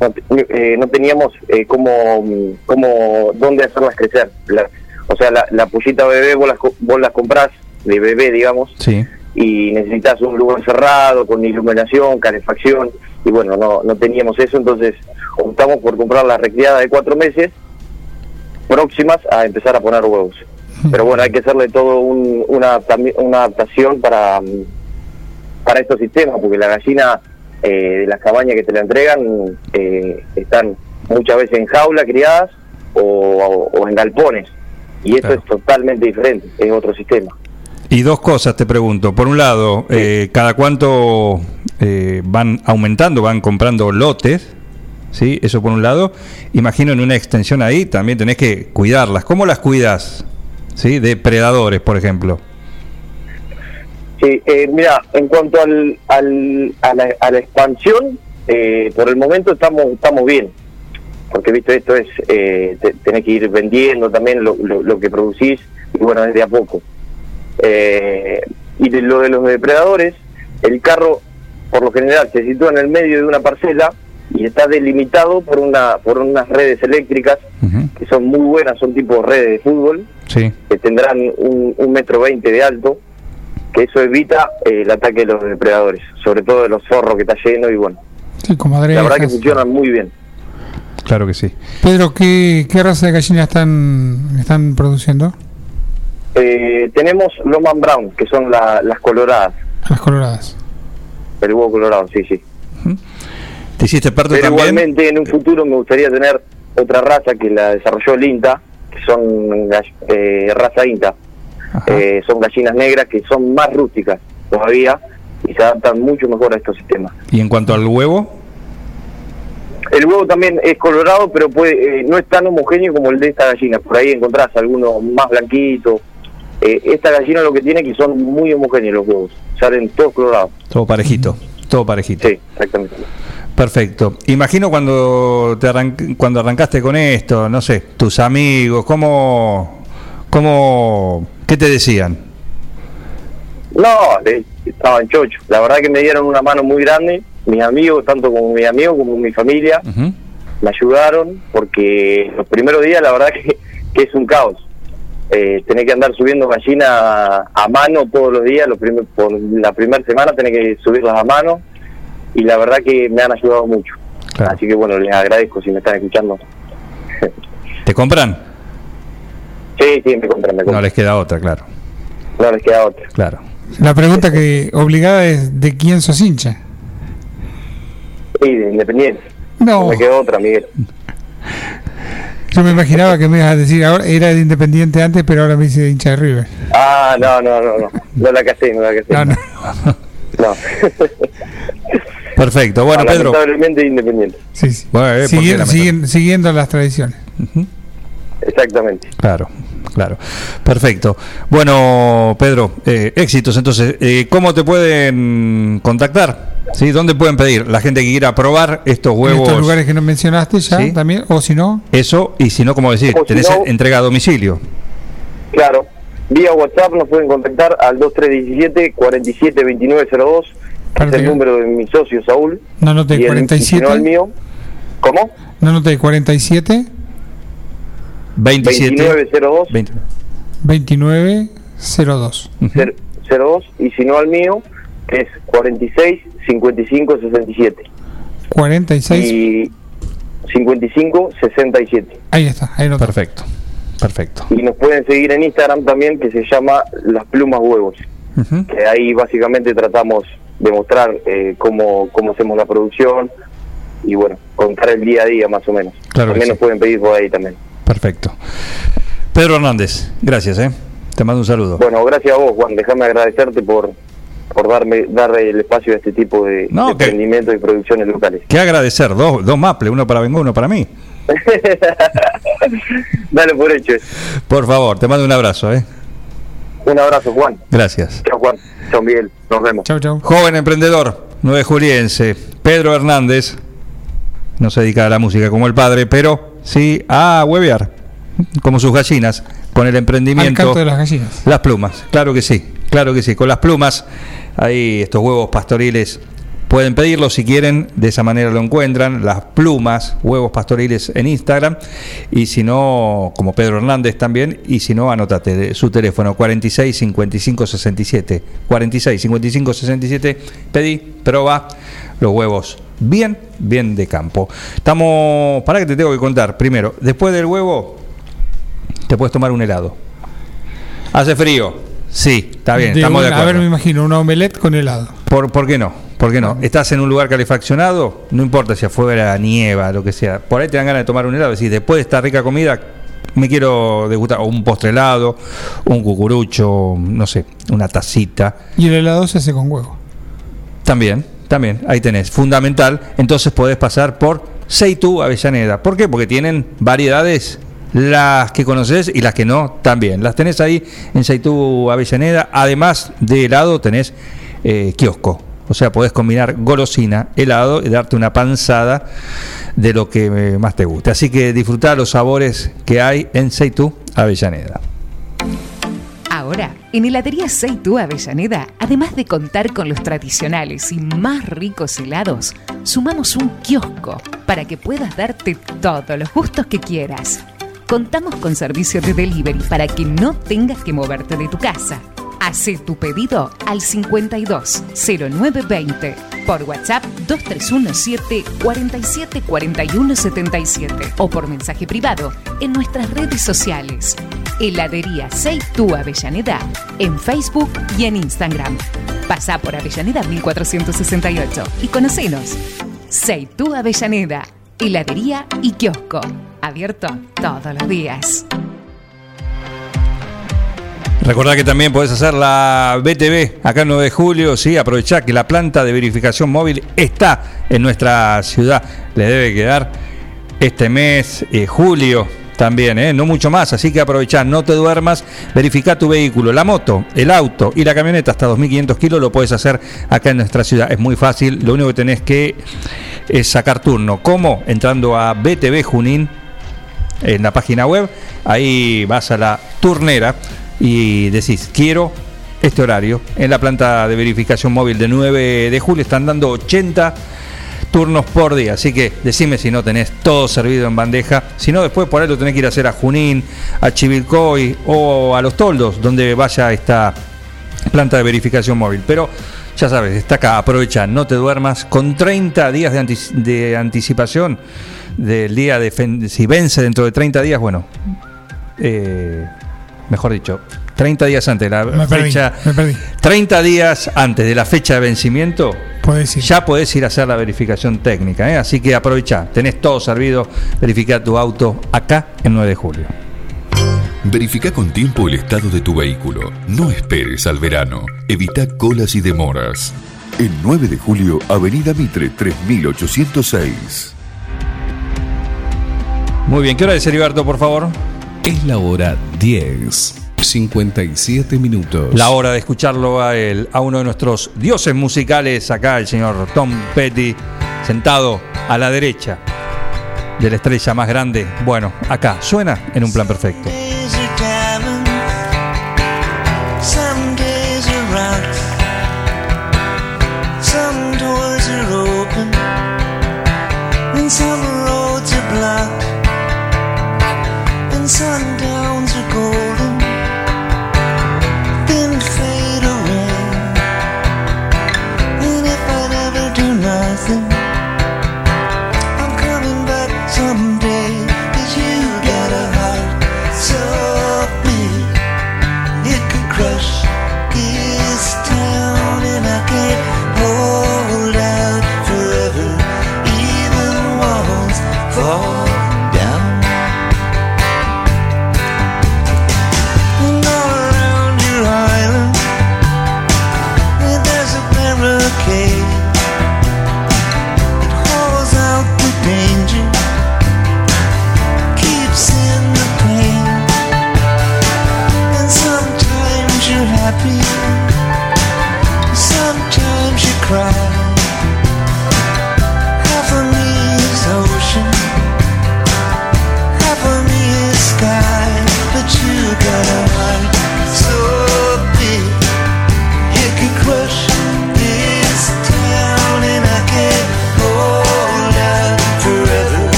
no, eh, no teníamos eh, cómo, cómo dónde hacerlas crecer. La- o sea, la, la pollita bebé vos las, vos las comprás de bebé, digamos, Sí. y necesitas un lugar cerrado, con iluminación, calefacción, y bueno, no, no teníamos eso, entonces optamos por comprar la recriada de cuatro meses, próximas a empezar a poner huevos. Pero bueno, hay que hacerle todo un- una, una adaptación para, para estos sistemas, porque la gallina eh, de las cabañas que te la entregan eh, están muchas veces en jaula criadas o, o- o en galpones, y esto es totalmente diferente, es otro sistema. Y dos cosas te pregunto. Por un lado, eh, ¿cada cuánto eh, van aumentando, van comprando lotes? ¿Sí? Eso por un lado. Imagino en una extensión ahí también tenés que cuidarlas. ¿Cómo las cuidas? ¿Sí? De predadores, por ejemplo. Sí, eh, mira, en cuanto al, al, a, la, a la expansión, eh, por el momento estamos estamos bien, porque viste esto es eh, te- tenés que ir vendiendo también lo, lo, lo que producís y bueno desde a poco. Eh, y de lo de los depredadores, el carro por lo general se sitúa en el medio de una parcela y está delimitado por una por unas redes eléctricas que son muy buenas, son tipo redes de fútbol Sí. que tendrán un, un metro veinte de alto, que eso evita eh, el ataque de los depredadores, sobre todo de los zorros que está lleno y bueno, Sí, como la verdad que funcionan muy bien. Claro que sí. Pedro, ¿qué, qué raza de gallina están, están produciendo? Eh, tenemos Loman Brown, que son la- las coloradas, Las coloradas. el huevo colorado, sí, sí. ¿Te hiciste parte Pero también? igualmente en un futuro me gustaría tener otra raza que la desarrolló el INTA, que son eh, raza INTA. Eh, son gallinas negras que son más rústicas todavía y se adaptan mucho mejor a estos sistemas. Y en cuanto al huevo, El huevo también es colorado, pero puede, eh, no es tan homogéneo como el de esta gallina. Por ahí encontrás algunos más blanquitos. Eh, esta gallina lo que tiene es que son muy homogéneos los huevos. Salen todos colorados. todo parejito. Todo parejito. Sí, exactamente. Perfecto. Imagino cuando te arran- cuando arrancaste con esto, no sé, tus amigos, ¿cómo, cómo, qué te decían? No, estaban chochos. La verdad que me dieron una mano muy grande. Mis amigos, tanto como mis amigos como mi familia, me ayudaron porque los primeros días la verdad que, que es un caos. Eh, tenés que andar subiendo gallinas a, a mano todos los días, los primer- por la primera semana tenés que subirlas a mano y la verdad que me han ayudado mucho. Así que bueno, les agradezco si me están escuchando. ¿Te compran? Sí, sí, me compran, me No les queda otra, claro. No les queda otra. Claro. La pregunta que obligada es: ¿de quién sos hincha? Sí, de Independiente. No. me quedó otra, Miguel. Yo me imaginaba que me ibas a decir, ahora era de Independiente antes, pero ahora me dice de hincha de River. Ah, no, no, no, no. No la casé, no la casé. No, no. No. Perfecto. Bueno, No, Pedro. Lamentablemente Independiente. Sí, sí. Bueno, eh, siguiendo las tradiciones. Exactamente. Exactamente. Claro, claro. Perfecto. Bueno, Pedro, eh, éxitos. Entonces, eh, ¿cómo te pueden contactar? ¿Sí? ¿Dónde pueden pedir? La gente que quiera probar estos En huevos. estos lugares que nos mencionaste ya Sí. también, o si no, Eso, y si no, como decir, si tenés no- entrega a domicilio. Claro. Vía WhatsApp nos pueden contactar al 2317 472902 Es el número de mi socio Saúl. no noté y el- 47. y si no el mío. ¿Cómo? No noté 47 27. 2902 2902. cer- 02 y si no al mío que es 46 55 67 46. y 55 67 Ahí está, ahí lo Perfecto. Perfecto. y nos pueden seguir en Instagram también que se llama Las Plumas Huevos que ahí básicamente tratamos de mostrar eh, cómo, cómo hacemos la producción y bueno, contar el día a día más o menos. Claro que también sí. nos pueden pedir por ahí también. Perfecto. Pedro Hernández, gracias, ¿eh? Te mando un saludo. Bueno, gracias a vos, Juan. Déjame agradecerte por por darme dar el espacio a este tipo de, No, de que- emprendimientos y producciones locales. ¿Qué agradecer? Dos, dos maples, uno para Bengo, uno para mí. Dale por hecho. Por favor, te mando un abrazo, ¿eh? Un abrazo, Juan. Gracias. Chao, Juan. Chao, Miguel. Nos vemos. Chao, chao. Joven emprendedor, nueve juliense, Pedro Hernández, no se dedica a la música como el padre, pero sí a huevear, como sus gallinas, con el Al emprendimiento. canto de las gallinas. Las plumas, claro que sí, claro que sí. Con las plumas, ahí estos huevos pastoriles pueden pedirlo si quieren, de esa manera lo encuentran. Las plumas, huevos pastoriles en Instagram. Y si no, como Pedro Hernández también. Y si no, anótate su teléfono 46 55 67. 46 55 67. Pedí, proba los huevos. Bien, bien de campo. Estamos. Para que te tengo que contar. Primero, después del huevo, te puedes tomar un helado. ¿Hace frío? Sí, está bien, estamos de acuerdo. A ver, me imagino, una omelette con helado. ¿Por, por qué no? ¿Por qué no? ¿Estás en un lugar calefaccionado? No importa si afuera nieva, lo que sea. Por ahí te dan ganas de tomar un helado. Decís, después de esta rica comida, me quiero degustar o un postre helado, un cucurucho, no sé, una tacita. Y el helado se hace con huevo. También, también, ahí tenés. Fundamental. Entonces podés pasar por Seitú Avellaneda. ¿Por qué? Porque tienen variedades, las que conoces y las que no también. Las tenés ahí en Seitú Avellaneda. Además de helado, tenés eh, kiosco. O sea, podés combinar golosina, helado y darte una panzada de lo que eh, más te guste. Así que disfrutá los sabores que hay en Seitú Avellaneda. Ahora, en Heladería Seitú Avellaneda, además de contar con los tradicionales y más ricos helados, sumamos un kiosco para que puedas darte todos los gustos que quieras. Contamos con servicio de delivery para que no tengas que moverte de tu casa. Hacé tu pedido al 520920 por WhatsApp 2317 47 41 77 o por mensaje privado en nuestras redes sociales. Heladería Seitú Avellaneda en Facebook y en Instagram. Pasá por Avellaneda 1468 y conocenos. Seitú Avellaneda, heladería y kiosco. Abierto todos los días. Recordá que también podés hacer la BTV acá el 9 de julio, sí, aprovechá que la planta de verificación móvil está en nuestra ciudad. Le debe quedar este mes, eh, julio también, ¿eh? no mucho más, así que aprovechá, no te duermas, verifica tu vehículo, la moto, el auto y la camioneta hasta 2.500 kilos lo puedes hacer acá en nuestra ciudad. Es muy fácil, lo único que tenés que es sacar turno. ¿Cómo? Entrando a BTV Junín en la página web, ahí vas a la turnera y decís, quiero este horario. En la planta de verificación móvil de 9 de julio están dando 80 turnos por día, así que decime si no tenés todo servido en bandeja, si no después por ahí lo tenés que ir a hacer a Junín, a Chivilcoy o a Los Toldos, donde vaya esta planta de verificación móvil. Pero ya sabes, está acá, aprovecha, no te duermas, con 30 días de, de anticipación del día de, si vence dentro de 30 días, bueno, eh, mejor dicho, 30 días antes de la Me perdí, fecha, me perdí. 30 días antes de la fecha de vencimiento, Podés ir. ya podés ir a hacer la verificación técnica, ¿eh? así que aprovecha, tenés todo servido, verifica tu auto acá en 9 de julio. Verifica con tiempo el estado de tu vehículo. No esperes al verano. Evita colas y demoras. El 9 de julio, Avenida Mitre 3806. Muy bien, ¿qué hora es Heriberto, por favor? Es la hora 10, 57 minutos. La hora de escucharlo a él, a uno de nuestros dioses musicales acá, el señor Tom Petty, sentado a la derecha de la estrella más grande. Bueno, acá, suena en un plan perfecto.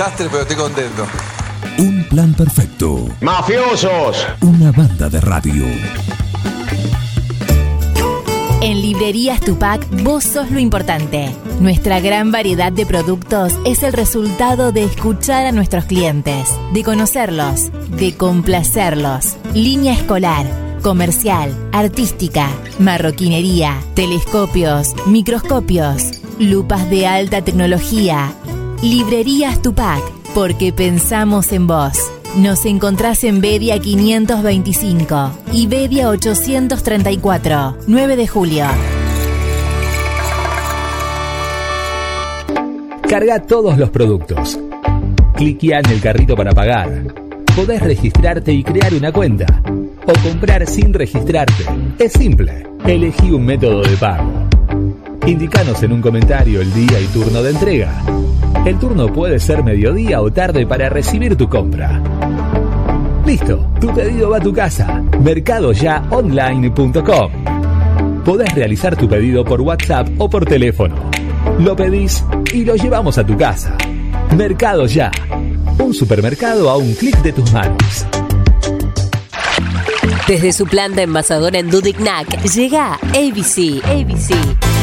Desastre, pero estoy contento. Un plan perfecto. ¡Mafiosos! Una banda de radio. En Librerías Tupac, vos sos lo importante. Nuestra gran variedad de productos es el resultado de escuchar a nuestros clientes, de conocerlos, de complacerlos. Línea escolar, comercial, artística, marroquinería, telescopios, microscopios, lupas de alta tecnología. Librerías Tupac, porque pensamos en vos. Nos encontrás en Bedia 525 y Bedia 834, 9 de julio. Carga todos los productos. Cliquea en el carrito para pagar. Podés registrarte y crear una cuenta. O comprar sin registrarte. Es simple. Elegí un método de pago. Indicanos en un comentario el día y turno de entrega. El turno puede ser mediodía o tarde para recibir tu compra. Listo, tu pedido va a tu casa. Mercadoyaonline.com. Podés realizar tu pedido por WhatsApp o por teléfono. Lo pedís y lo llevamos a tu casa. Mercado Ya. Un supermercado a un clic de tus manos. Desde su planta envasadora en Dudignac llega ABC. ABC.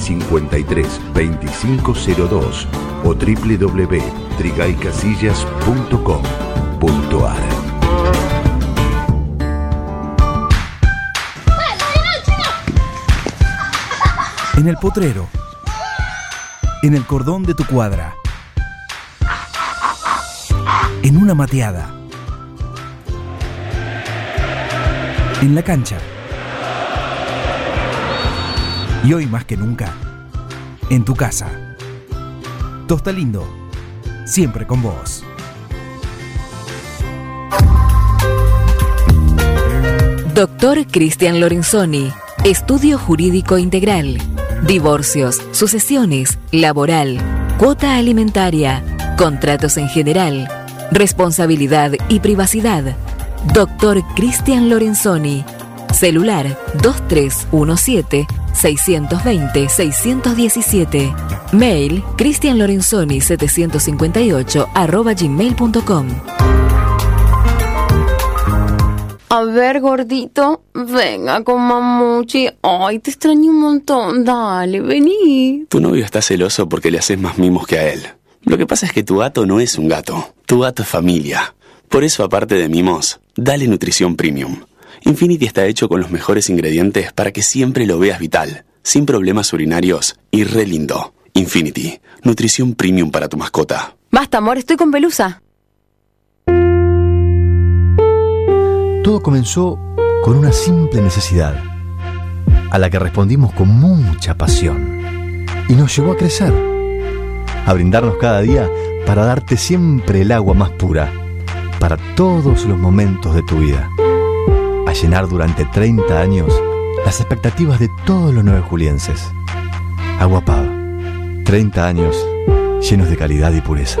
53 2502 o www.trigaycasillas.com.ar En el potrero. En el cordón de tu cuadra. En una mateada. En la cancha. Y hoy más que nunca, en tu casa. Tosta Lindo, siempre con vos. Doctor Cristian Lorenzoni, Estudio Jurídico Integral, Divorcios, Sucesiones, Laboral, Cuota Alimentaria, Contratos en General, Responsabilidad y Privacidad. Doctor Cristian Lorenzoni, celular 2317 620 617. Mail cristianlorenzoni 758 arroba gmail.com. A ver, gordito, venga con mamuchi. Ay, te extraño un montón. Dale, vení. Tu novio está celoso porque le haces más mimos que a él. Lo que pasa es que tu gato no es un gato. Tu gato es familia. Por eso, aparte de mimos, dale nutrición premium. Infinity está hecho con los mejores ingredientes para que siempre lo veas vital, sin problemas urinarios y re lindo. Infinity, nutrición premium para tu mascota. Basta, amor, estoy con pelusa. Todo comenzó con una simple necesidad, a la que respondimos con mucha pasión, y nos llevó a crecer, a brindarnos cada día para darte siempre el agua más pura, para todos los momentos de tu vida, a llenar durante 30 años las expectativas de todos los nueve julienses. Agua Pava, 30 años llenos de calidad y pureza.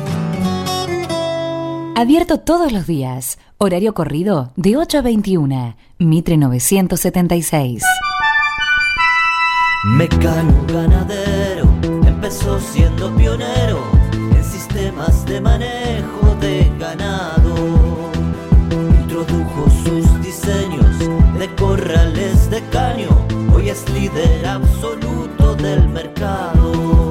Abierto todos los días. Horario corrido de 8 a 21. Mitre 976. Mecano ganadero empezó siendo pionero en sistemas de manejo de ganado. Introdujo sus diseños de corrales de caño, hoy es líder absoluto del mercado.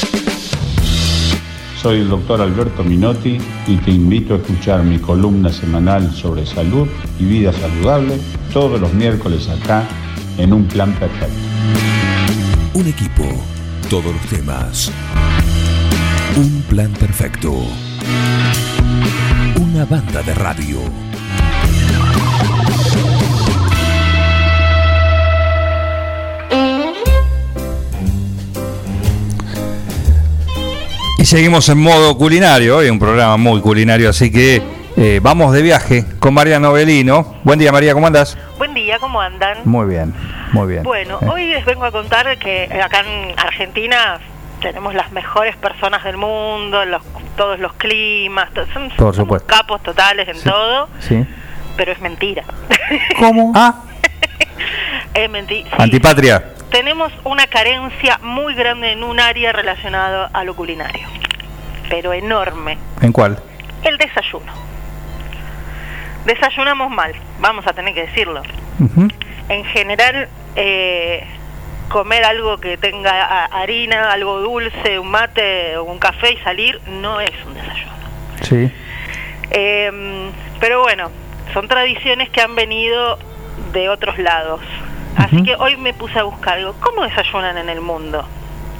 Soy el doctor Alberto Minotti y te invito a escuchar mi columna semanal sobre salud y vida saludable todos los miércoles acá en Un Plan Perfecto. Un equipo, todos los temas. Un plan perfecto. Una banda de radio. Y seguimos en modo culinario, hoy un programa muy culinario, así que eh, vamos de viaje con María Novelino. Buen día María, ¿cómo andas? Buen día, ¿cómo andan? Muy bien, muy bien. Bueno, Eh, hoy les vengo a contar que acá en Argentina tenemos las mejores personas del mundo, los- todos los climas, to- son, Por somos supuesto. capos totales en Sí. todo, Sí. pero es mentira. ¿Cómo? Ah, es mentira. antipatria. Tenemos una carencia muy grande en un área relacionado a lo culinario, pero enorme. ¿En cuál? El desayuno. Desayunamos mal, vamos a tener que decirlo. En general, eh, comer algo que tenga harina, algo dulce, un mate o un café y salir no es un desayuno. Sí. Eh, pero bueno, son tradiciones que han venido de otros lados. Así que hoy me puse a buscar, digo, ¿cómo desayunan en el mundo?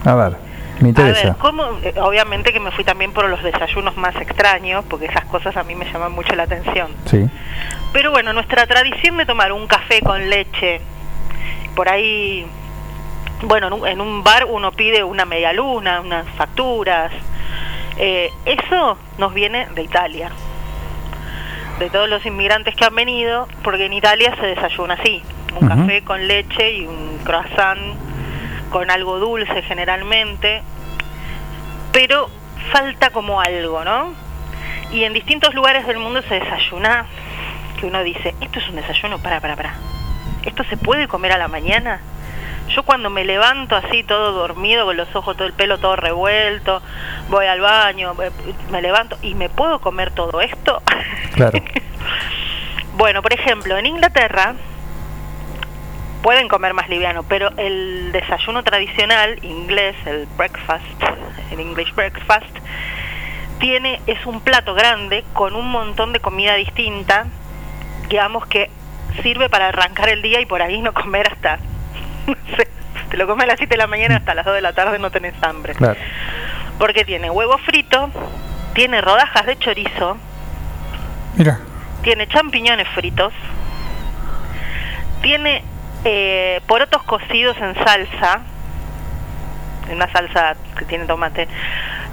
A ver, me A interesa. ver, ¿cómo? eh, obviamente que me fui también por los desayunos más extraños, porque esas cosas a mí me llaman mucho la atención. Sí. Pero bueno, nuestra tradición de tomar un café con leche, por ahí, bueno, en un, en un bar uno pide una media luna, unas facturas, eh, eso nos viene de Italia, de todos los inmigrantes que han venido, porque en Italia se desayuna así, un café con leche y un croissant con algo dulce generalmente, pero falta como algo, ¿no? Y en distintos lugares del mundo se desayuna, que uno dice, esto es un desayuno, para, para, para. ¿Esto se puede comer a la mañana? Yo cuando me levanto así todo dormido, con los ojos, todo el pelo todo revuelto, voy al baño, eh, me levanto y me puedo comer todo esto. Claro. Bueno, por ejemplo, en Inglaterra pueden comer más liviano, pero el desayuno tradicional inglés, el breakfast, el English breakfast, tiene es un plato grande con un montón de comida distinta, digamos que sirve para arrancar el día y por ahí no comer hasta no sé, te lo comes a las 7 de la mañana hasta las 2 de la tarde no tenés hambre. Claro. Porque tiene huevo frito, tiene rodajas de chorizo, Mira, tiene champiñones fritos, tiene eh, porotos cocidos en salsa, en una salsa que tiene tomate,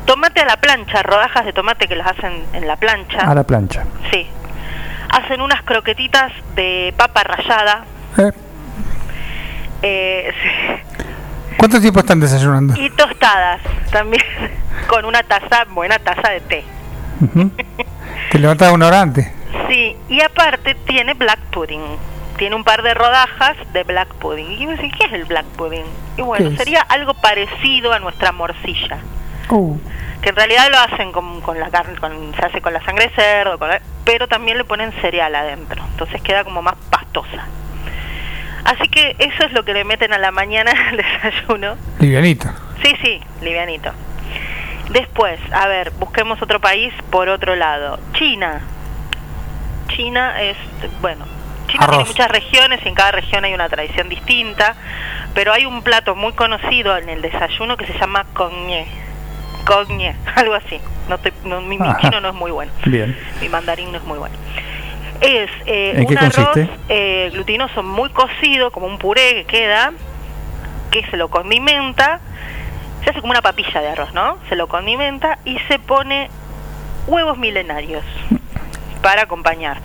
tomate a la plancha, rodajas de tomate que las hacen en la plancha, A la plancha. sí, hacen unas croquetitas de papa rallada, Eh. eh, sí, ¿cuánto tiempo están desayunando? y tostadas también, con una taza, buena taza de té. Ujú. Te levantas una hora antes. Sí, y aparte tiene black pudding. Tiene un par de rodajas de black pudding. Y yo decía, ¿qué es el black pudding? Y bueno, sería algo parecido a nuestra morcilla. Uh, Que en realidad lo hacen con, con la carne, con, se hace con la sangre de cerdo, con la- pero también le ponen cereal adentro. Entonces queda como más pastosa. Así que eso es lo que le meten a la mañana al desayuno. livianito. Sí, sí, livianito. Después, a ver, busquemos otro país por otro lado. China. China es, bueno, China tiene Arroz. muchas regiones y en cada región hay una tradición distinta, pero hay un plato muy conocido en el desayuno que se llama cogné. Cogné, algo así. No estoy- no, mi, chino no es muy bueno. Bien. Mi mandarín no es muy bueno. Es eh, ¿En un arroz eh, glutinoso muy cocido, como un puré que queda, que se lo condimenta, se hace como una papilla de arroz, ¿no? Se lo condimenta y se pone huevos milenarios para acompañar.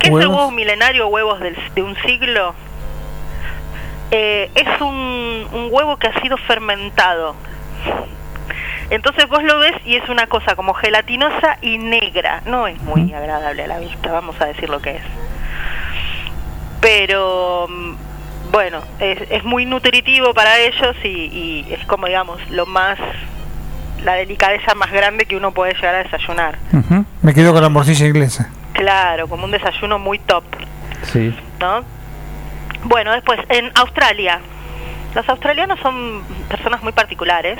¿Qué es el ¿Huevos? huevo milenario huevos del- de un siglo? Eh, es un, un huevo que ha sido fermentado. Entonces vos lo ves y es una cosa como gelatinosa y negra. No es muy agradable a la vista, vamos a decir lo que es. Pero mm, bueno, es, es muy nutritivo para ellos y, y es como digamos lo más, la delicadeza más grande que uno puede llegar a desayunar. Me quedo con la morcilla inglesa. Claro, como un desayuno muy top, Sí. ¿no? Bueno, después, en Australia. Los australianos son personas muy particulares.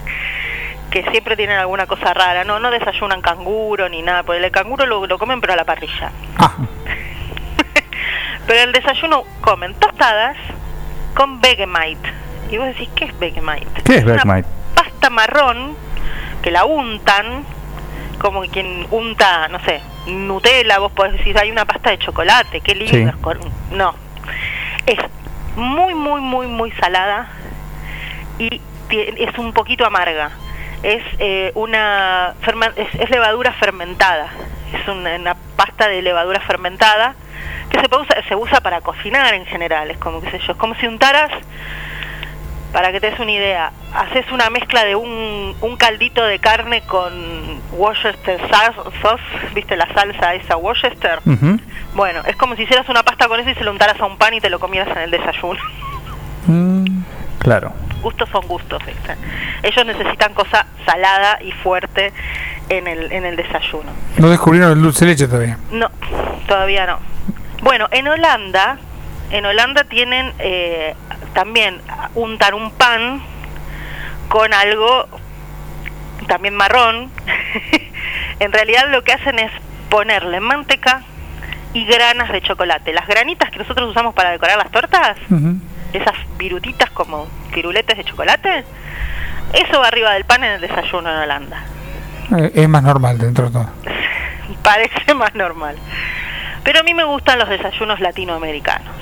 que siempre tienen alguna cosa rara. No, no desayunan canguro ni nada. Porque el canguro lo, lo comen pero a la parrilla. pero el desayuno comen tostadas con Vegemite. Y vos decís, ¿qué es Vegemite? ¿Qué es una Vegemite? pasta marrón que la untan, como quien unta, no sé, Nutella, vos podés decir, hay una pasta de chocolate, qué lindo. Sí. No, es muy, muy, muy, muy salada y es un poquito amarga. Es eh, una ferma- es, es levadura fermentada. Es una, una pasta de levadura fermentada que se, puede usar- se usa para cocinar en general. Es como, qué sé yo, es como si untaras para que te des una idea, haces una mezcla de un, un caldito de carne con Worcester sau- sauce, ¿viste la salsa esa Worcester? Bueno, es como si hicieras una pasta con eso y se lo untaras a un pan y te lo comieras en el desayuno. Mm, claro. Gustos son gustos, ¿viste? Ellos necesitan cosa salada y fuerte en el, en el desayuno. No descubrieron el dulce leche todavía. No, todavía no. Bueno, en Holanda, en Holanda tienen eh, también untar un pan con algo también marrón. en realidad lo que hacen es ponerle manteca y granas de chocolate. Las granitas que nosotros usamos para decorar las tortas, esas virutitas como piruletes de chocolate, eso va arriba del pan en el desayuno en Holanda. Eh, es más normal dentro de todo. parece más normal. Pero a mí me gustan los desayunos latinoamericanos.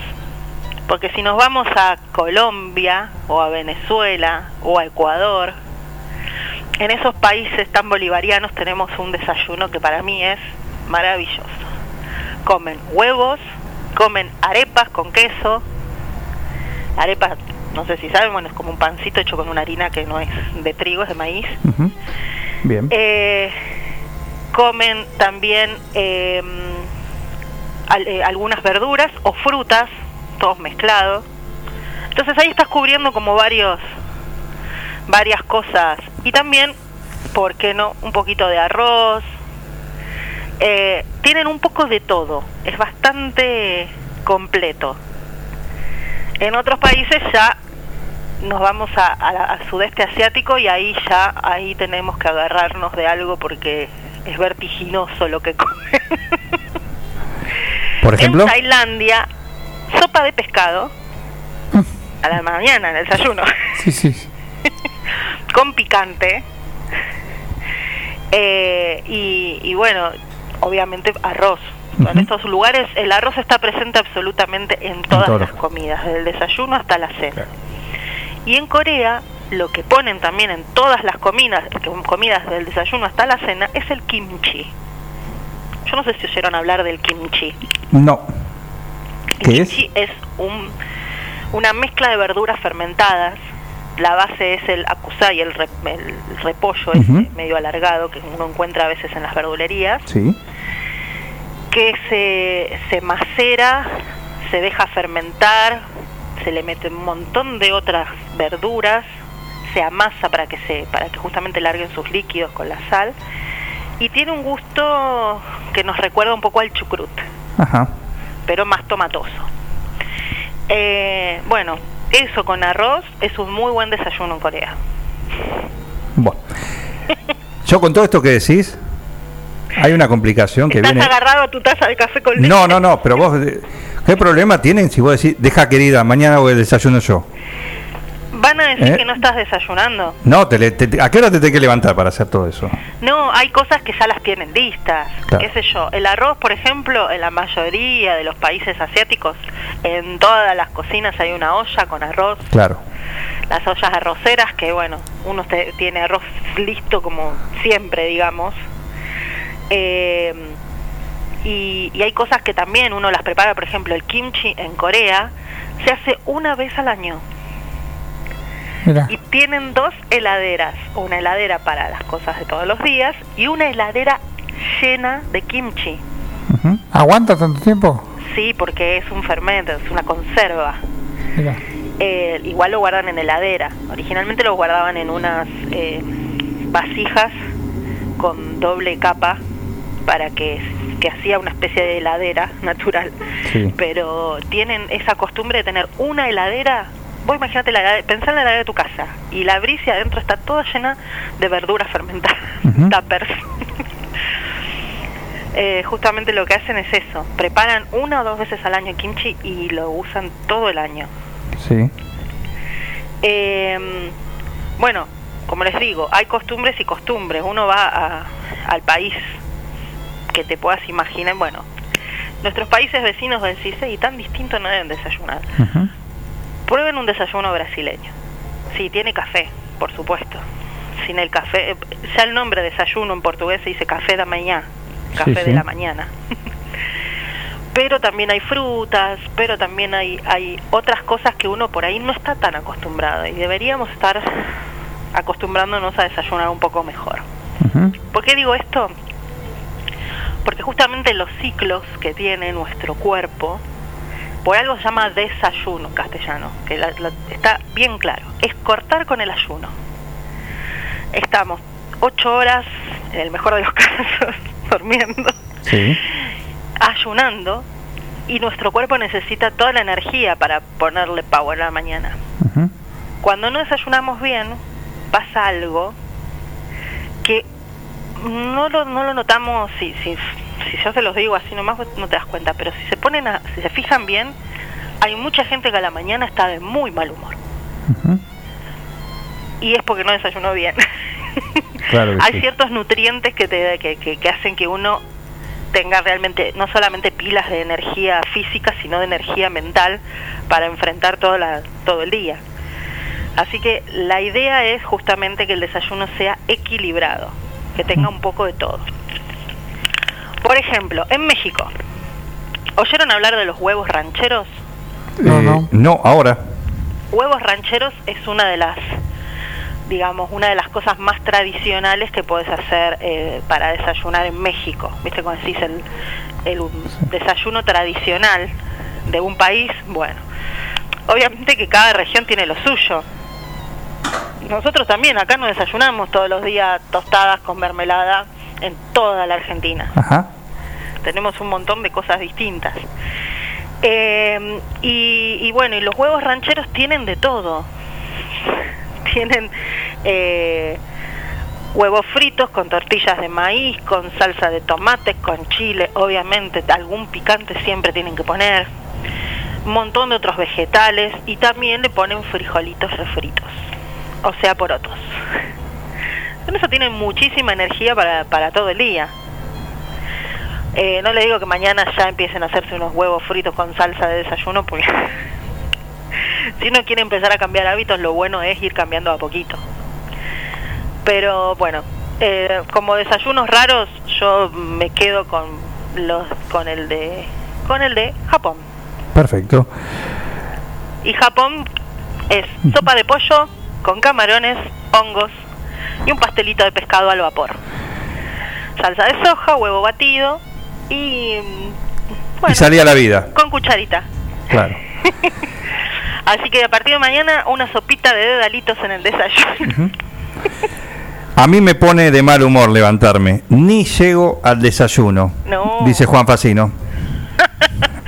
Porque si nos vamos a Colombia o a Venezuela o a Ecuador, en esos países tan bolivarianos tenemos un desayuno que para mí es maravilloso. Comen huevos, comen arepas con queso. Arepas, no sé si saben, bueno, es como un pancito hecho con una harina que no es de trigo, es de maíz. Bien. Eh, comen también eh, al- eh, algunas verduras o frutas, todos mezclados. Entonces ahí estás cubriendo como varios varias cosas y también, ¿por qué no? Un poquito de arroz. Eh, tienen un poco de todo, es bastante completo. En otros países ya nos vamos a- a la- al sudeste asiático y ahí ya ahí tenemos que agarrarnos de algo porque es vertiginoso lo que comen. Por ejemplo, En Tailandia, sopa de pescado a la mañana en el desayuno Sí, sí. con picante Eh, y, y bueno, obviamente arroz. En estos lugares el arroz está presente absolutamente en todas las comidas, desde el desayuno hasta la cena. Y en Corea lo que ponen también en todas las comidas, comidas del desayuno hasta la cena es el kimchi. Yo no sé si oyeron hablar del kimchi. no. ¿Qué es? kimchi es un, una mezcla de verduras fermentadas. La base es el akusai, el, re- el repollo Ujú. medio alargado que uno encuentra a veces en las verdulerías, Sí. que se, se macera, se deja fermentar, se le mete un montón de otras verduras, se amasa para que se para que justamente larguen sus líquidos con la sal y tiene un gusto que nos recuerda un poco al chucrut Ajá. Pero más tomatoso. Eh, bueno, eso con arroz es un muy buen desayuno en Corea. Bueno. Yo con todo esto que decís, hay una complicación que Estás viene. agarrado a tu taza de café con leche. No, no, no, pero vos, ¿qué problema tienen si vos decís, deja querida, mañana voy al desayuno yo? Van a decir ¿Eh? que no estás desayunando. No, te, le- te- te- ¿a qué hora te tenés que levantar para hacer todo eso? No, hay cosas que ya las tienen listas. Claro. ¿Qué sé yo? El arroz, por ejemplo, en la mayoría de los países asiáticos, en todas las cocinas hay una olla con arroz. Claro. las ollas arroceras, que bueno, uno te- tiene arroz listo como siempre, digamos. Eh, y, y hay cosas que también uno las prepara, por ejemplo, el kimchi en Corea se hace una vez al año. Mira. Y tienen dos heladeras, una heladera para las cosas de todos los días y una heladera llena de kimchi. ¿Aguanta tanto tiempo? Sí, porque es un fermento, es una conserva. Mira. Eh, igual lo guardan en heladera. Originalmente lo guardaban en unas eh, vasijas con doble capa para que que hacía una especie de heladera natural, Sí. pero tienen esa costumbre de tener una heladera. Vos imagínate la pensá en la heladera de tu casa y la abrís y adentro está toda llena de verduras fermentadas, tuppers. Eh, justamente lo que hacen es eso, preparan una o dos veces al año kimchi y lo usan todo el año. Sí. Eh, bueno, como les digo, hay costumbres y costumbres. Uno va a- al país que te puedas imaginar. Bueno, nuestros países vecinos del CICE y tan distintos no deben desayunar. Prueben un desayuno brasileño. Sí, tiene café, por supuesto. Sin el café, eh, ya el nombre desayuno en portugués se dice café da mañana, café Sí, de la mañana. pero también hay frutas, pero también hay, hay otras cosas que uno por ahí no está tan acostumbrado y deberíamos estar acostumbrándonos a desayunar un poco mejor. ¿Por qué digo esto? Porque justamente los ciclos que tiene nuestro cuerpo, por algo se llama desayuno en castellano, que la- la- está bien claro, es cortar con el ayuno. Estamos ocho horas, en el mejor de los casos, durmiendo, Sí. ayunando, y nuestro cuerpo necesita toda la energía para ponerle power a la mañana. Cuando no desayunamos bien, pasa algo que no lo, no lo notamos, si, si, si yo se los digo así nomás, no te das cuenta, pero si se ponen a, si se fijan bien, hay mucha gente que a la mañana está de muy mal humor. Y es porque no desayunó bien. Claro hay sí. ciertos nutrientes que, te, que, que, que hacen que uno tenga realmente no solamente pilas de energía física, sino de energía mental para enfrentar todo, la, todo el día. Así que la idea es justamente que el desayuno sea equilibrado, que tenga un poco de todo. Por ejemplo, en México, ¿oyeron hablar de los huevos rancheros? Eh, no, ahora. Huevos rancheros es una de las, digamos, una de las cosas más tradicionales que puedes hacer eh, para desayunar en México. ¿Viste cuando decís el, el un desayuno tradicional de un país? Bueno, obviamente que cada región tiene lo suyo. Nosotros también, acá nos desayunamos todos los días tostadas con mermelada en toda la Argentina Ajá. tenemos un montón de cosas distintas. Eh, y, y bueno, y los huevos rancheros tienen de todo. Tienen eh, huevos fritos con tortillas de maíz, con salsa de tomate, con chile, obviamente algún picante siempre tienen que poner. Un montón de otros vegetales y también le ponen frijolitos refritos, o sea, porotos. Con eso tienen muchísima energía para, para todo el día. Eh, no le digo que mañana ya empiecen a hacerse unos huevos fritos con salsa de desayuno, porque si uno quiere empezar a cambiar hábitos, lo bueno es ir cambiando a poquito. Pero bueno, eh, como desayunos raros, yo me quedo con los con el de con el de Japón. Perfecto. Y Japón es sopa de pollo con camarones, hongos y un pastelito de pescado al vapor. Salsa de soja, huevo batido y mm, y salía la vida. con cucharita. Claro. Así que a partir de mañana una sopita de dedalitos en el desayuno. A mí me pone de mal humor levantarme. Ni llego al desayuno. No. Dice Juan Facino.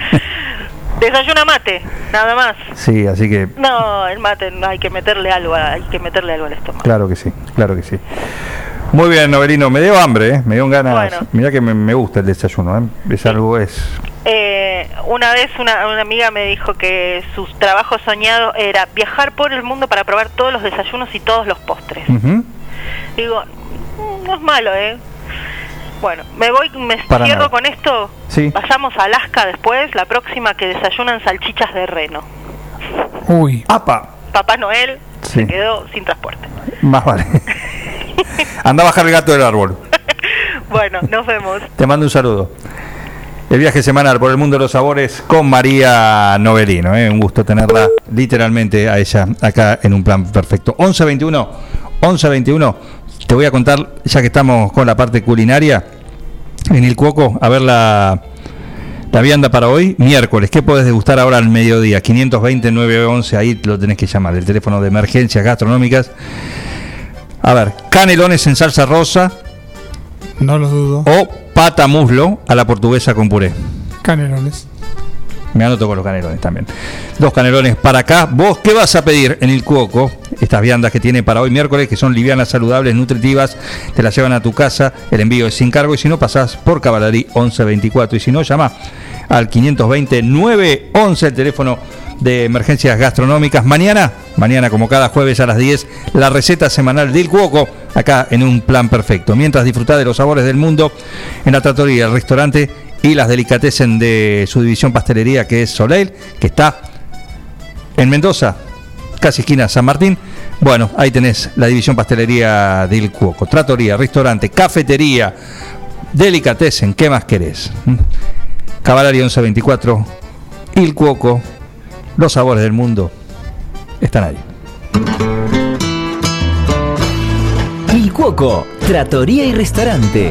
Desayuna mate, nada más. Sí, así que No, el mate no, hay que meterle algo, hay que meterle algo al estómago. claro que sí, claro que sí. Muy bien, Novelino, me dio hambre, ¿eh? me dio ganas. Bueno. Mirá que me, me gusta el desayuno, ¿eh? es algo, es... Eh, una vez una, una amiga me dijo que su trabajo soñado era viajar por el mundo para probar todos los desayunos y todos los postres. Digo, "Mm, no es malo, ¿eh? Bueno, me voy, me Para cierro nada. con esto. Sí. Vayamos a Alaska después, la próxima que desayunan salchichas de reno. Uy. ¡Apa! Papá Noel Sí. se quedó sin transporte. Más vale. Anda a bajar el gato del árbol. Bueno, nos vemos. Te mando un saludo. El viaje semanal por el mundo de los sabores con María Novelino. ¿eh? Un gusto tenerla literalmente a ella acá en un plan perfecto. 1121, 1121. Te voy a contar, ya que estamos con la parte culinaria, en el Cuoco, a ver la, la vianda para hoy, miércoles. ¿Qué podés degustar ahora al mediodía? 520-911, ahí lo tenés que llamar, el teléfono de emergencias gastronómicas. A ver, canelones en salsa rosa. No lo dudo. O pata muslo a la portuguesa con puré. Canelones. Me anoto con los canelones también. Dos canelones para acá. ¿Vos qué vas a pedir en el Cuoco? Estas viandas que tiene para hoy miércoles, que son livianas, saludables, nutritivas, te las llevan a tu casa. El envío es sin cargo y si no, pasás por Cavalari 1124. Y si no, llama al 520 911, el teléfono de emergencias gastronómicas. Mañana, mañana como cada jueves a las 10, la receta semanal del Cuoco, acá en un plan perfecto. Mientras disfrutá de los sabores del mundo en la tratoría, el restaurante y las delicatessen de su división pastelería que es Soleil, que está en Mendoza, casi esquina San Martín. Bueno, ahí tenés la división pastelería del Cuoco. Tratoría, restaurante, cafetería, delicatessen, ¿qué más querés? ¿Mm? Cavalari 1124, Il Cuoco, los sabores del mundo están ahí. Il Cuoco, Trattoria y Restaurante.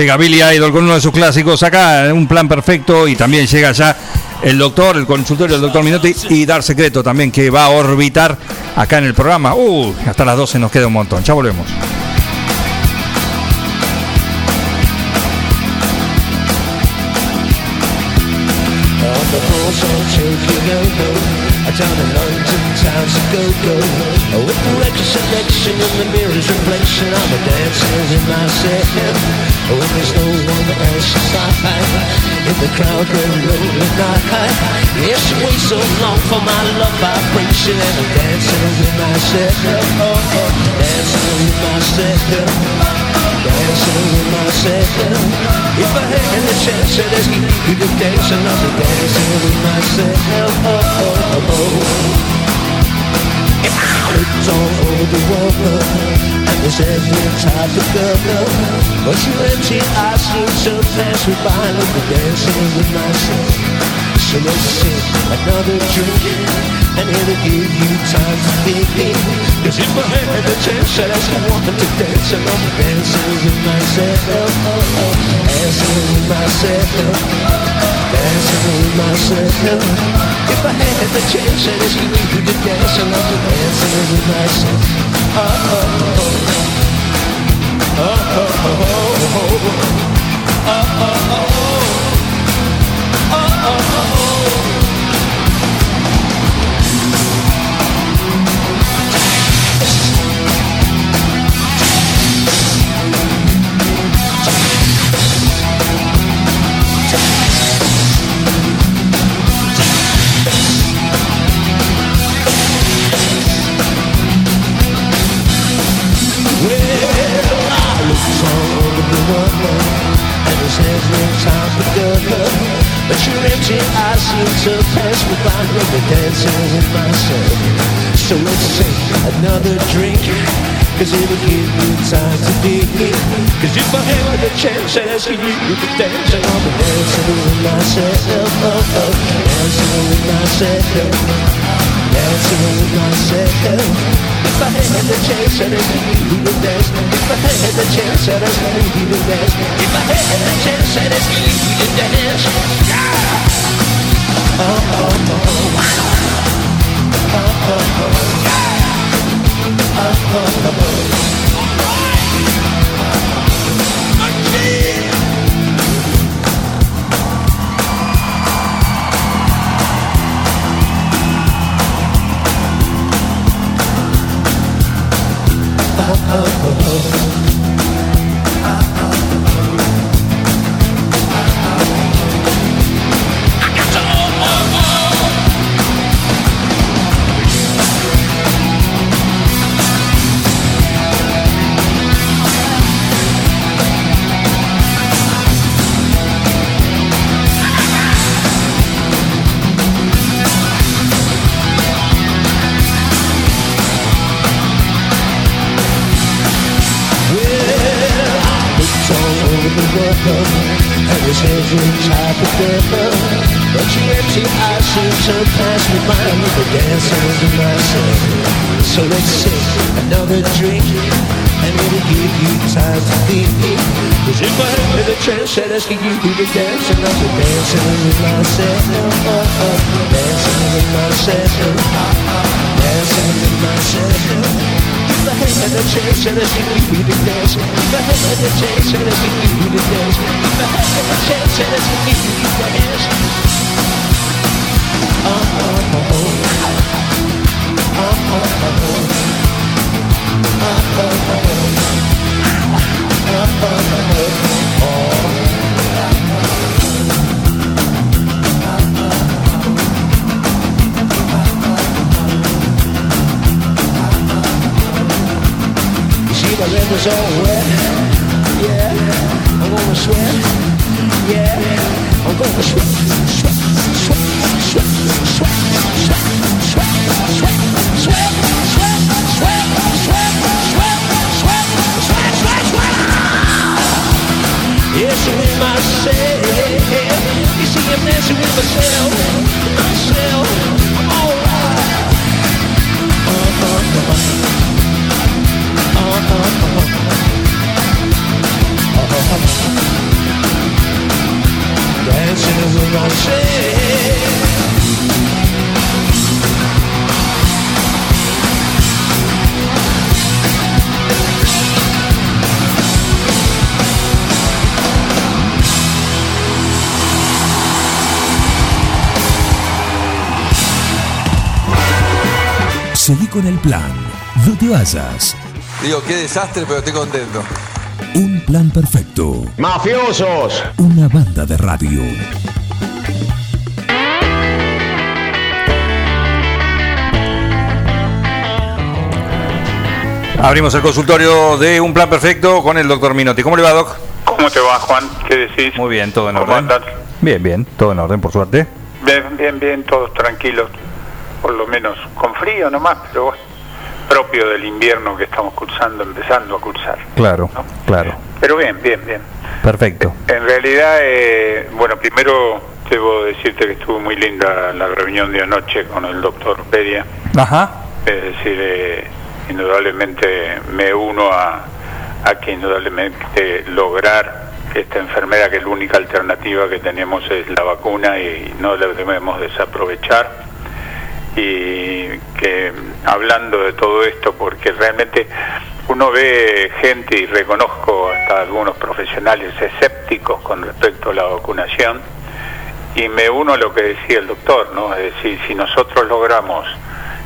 Llega Billy Idol con uno de sus clásicos acá, un plan perfecto, y también llega ya el doctor, el consultorio del doctor Minotti, y Dar Secreto también, que va a orbitar acá en el programa. Uh, hasta las 12 nos queda un montón. Ya volvemos. Down in London town's a go-go With the record selection and the mirror's reflection I'm a dancer in my myself When there's no one else beside In the crowd when rolling night. Yes, you wait so long for my love vibration And I'm dancing with myself oh, oh, Dancing with myself dancing with myself. If I had the chance to ask you to dance, and I'll be dancing with myself. Oh, oh, oh, oh. I looked all over the world, and every type of girl, but you empty eyes seem to pass me by. I'm dancing with myself. So sing another drink and it'll give you time to think. Cause if I had the chance, I'd ask you want to dance and I'm dancing with myself. Dancing with myself. Dancing with myself. If I had the chance, I'd ask you to dance and I'm dancing with myself. Oh, oh, oh. Oh, oh, oh, oh. Oh, oh, oh. But your empty eyes seem to pass me by when we're dancing with myself. So let's take another drink, cause it'll give you time to think. Cause if I had the chance to ask you to dance, and I'll be dancing with myself. Oh, oh, oh, dancing with myself. Dancing myself. If I had the chance ask you to dance, if I had the chance ask you to dance, if I had the chance ask you to dance, yeah. Oh, oh, oh. Oh, oh, oh. Oh, oh, oh. oh, oh. oh. And his head's in tied together. But she empty eyes seem to pass me by with the dancing with myself. So let's sing another drink and it'll give you time to think. Cause if I had the chance, I'd ask you to dance dancing. I'll be dancing with myself. Dancing with myself. Dancing with myself. The hesitation is leading me to this. The hesitation is leading me to this. The hesitation is leading me to this. Oh, oh, oh. Oh, oh, oh. Oh, oh, oh. Oh, oh, oh. River's all wet. Yeah, I'm gonna sweat. Yeah, I'm gonna sweat, sweat, sweat, sweat, sweat, sweat, sweat, sweat, sweat, sweat, sweat, sweat, sweat, sweat, sweat, sweat. Yes, with myself. You see, I'm dancing with myself, myself. I'm alright. Uh-huh. Dancing with myself. Seguí con el plan. No te vayas. Digo, qué desastre, pero estoy contento. Un plan perfecto. ¡Mafiosos! Una banda de radio. Abrimos el consultorio de Un Plan Perfecto con el doctor Minotti. ¿Cómo le va, Doc? ¿Cómo te va, Juan? ¿Qué decís? Muy bien, todo en ¿Cómo orden. andas? Bien, bien, todo en orden, por suerte. Bien, bien, bien, todos tranquilos. Por lo menos con frío nomás, pero bueno, propio del invierno que estamos cursando, empezando a cursar. Claro, claro. Pero bien, bien, bien. Perfecto. En realidad, eh, bueno, primero debo decirte que estuvo muy linda la reunión de anoche con el doctor Pedia. Ajá. Es decir, eh, indudablemente me uno a, a que indudablemente lograr esta enfermedad, que es la única alternativa que tenemos es la vacuna y no la debemos desaprovechar. Y que hablando de todo esto, porque realmente uno ve gente y reconozco hasta algunos profesionales escépticos con respecto a la vacunación y me uno a lo que decía el doctor, ¿no? Es decir, si nosotros logramos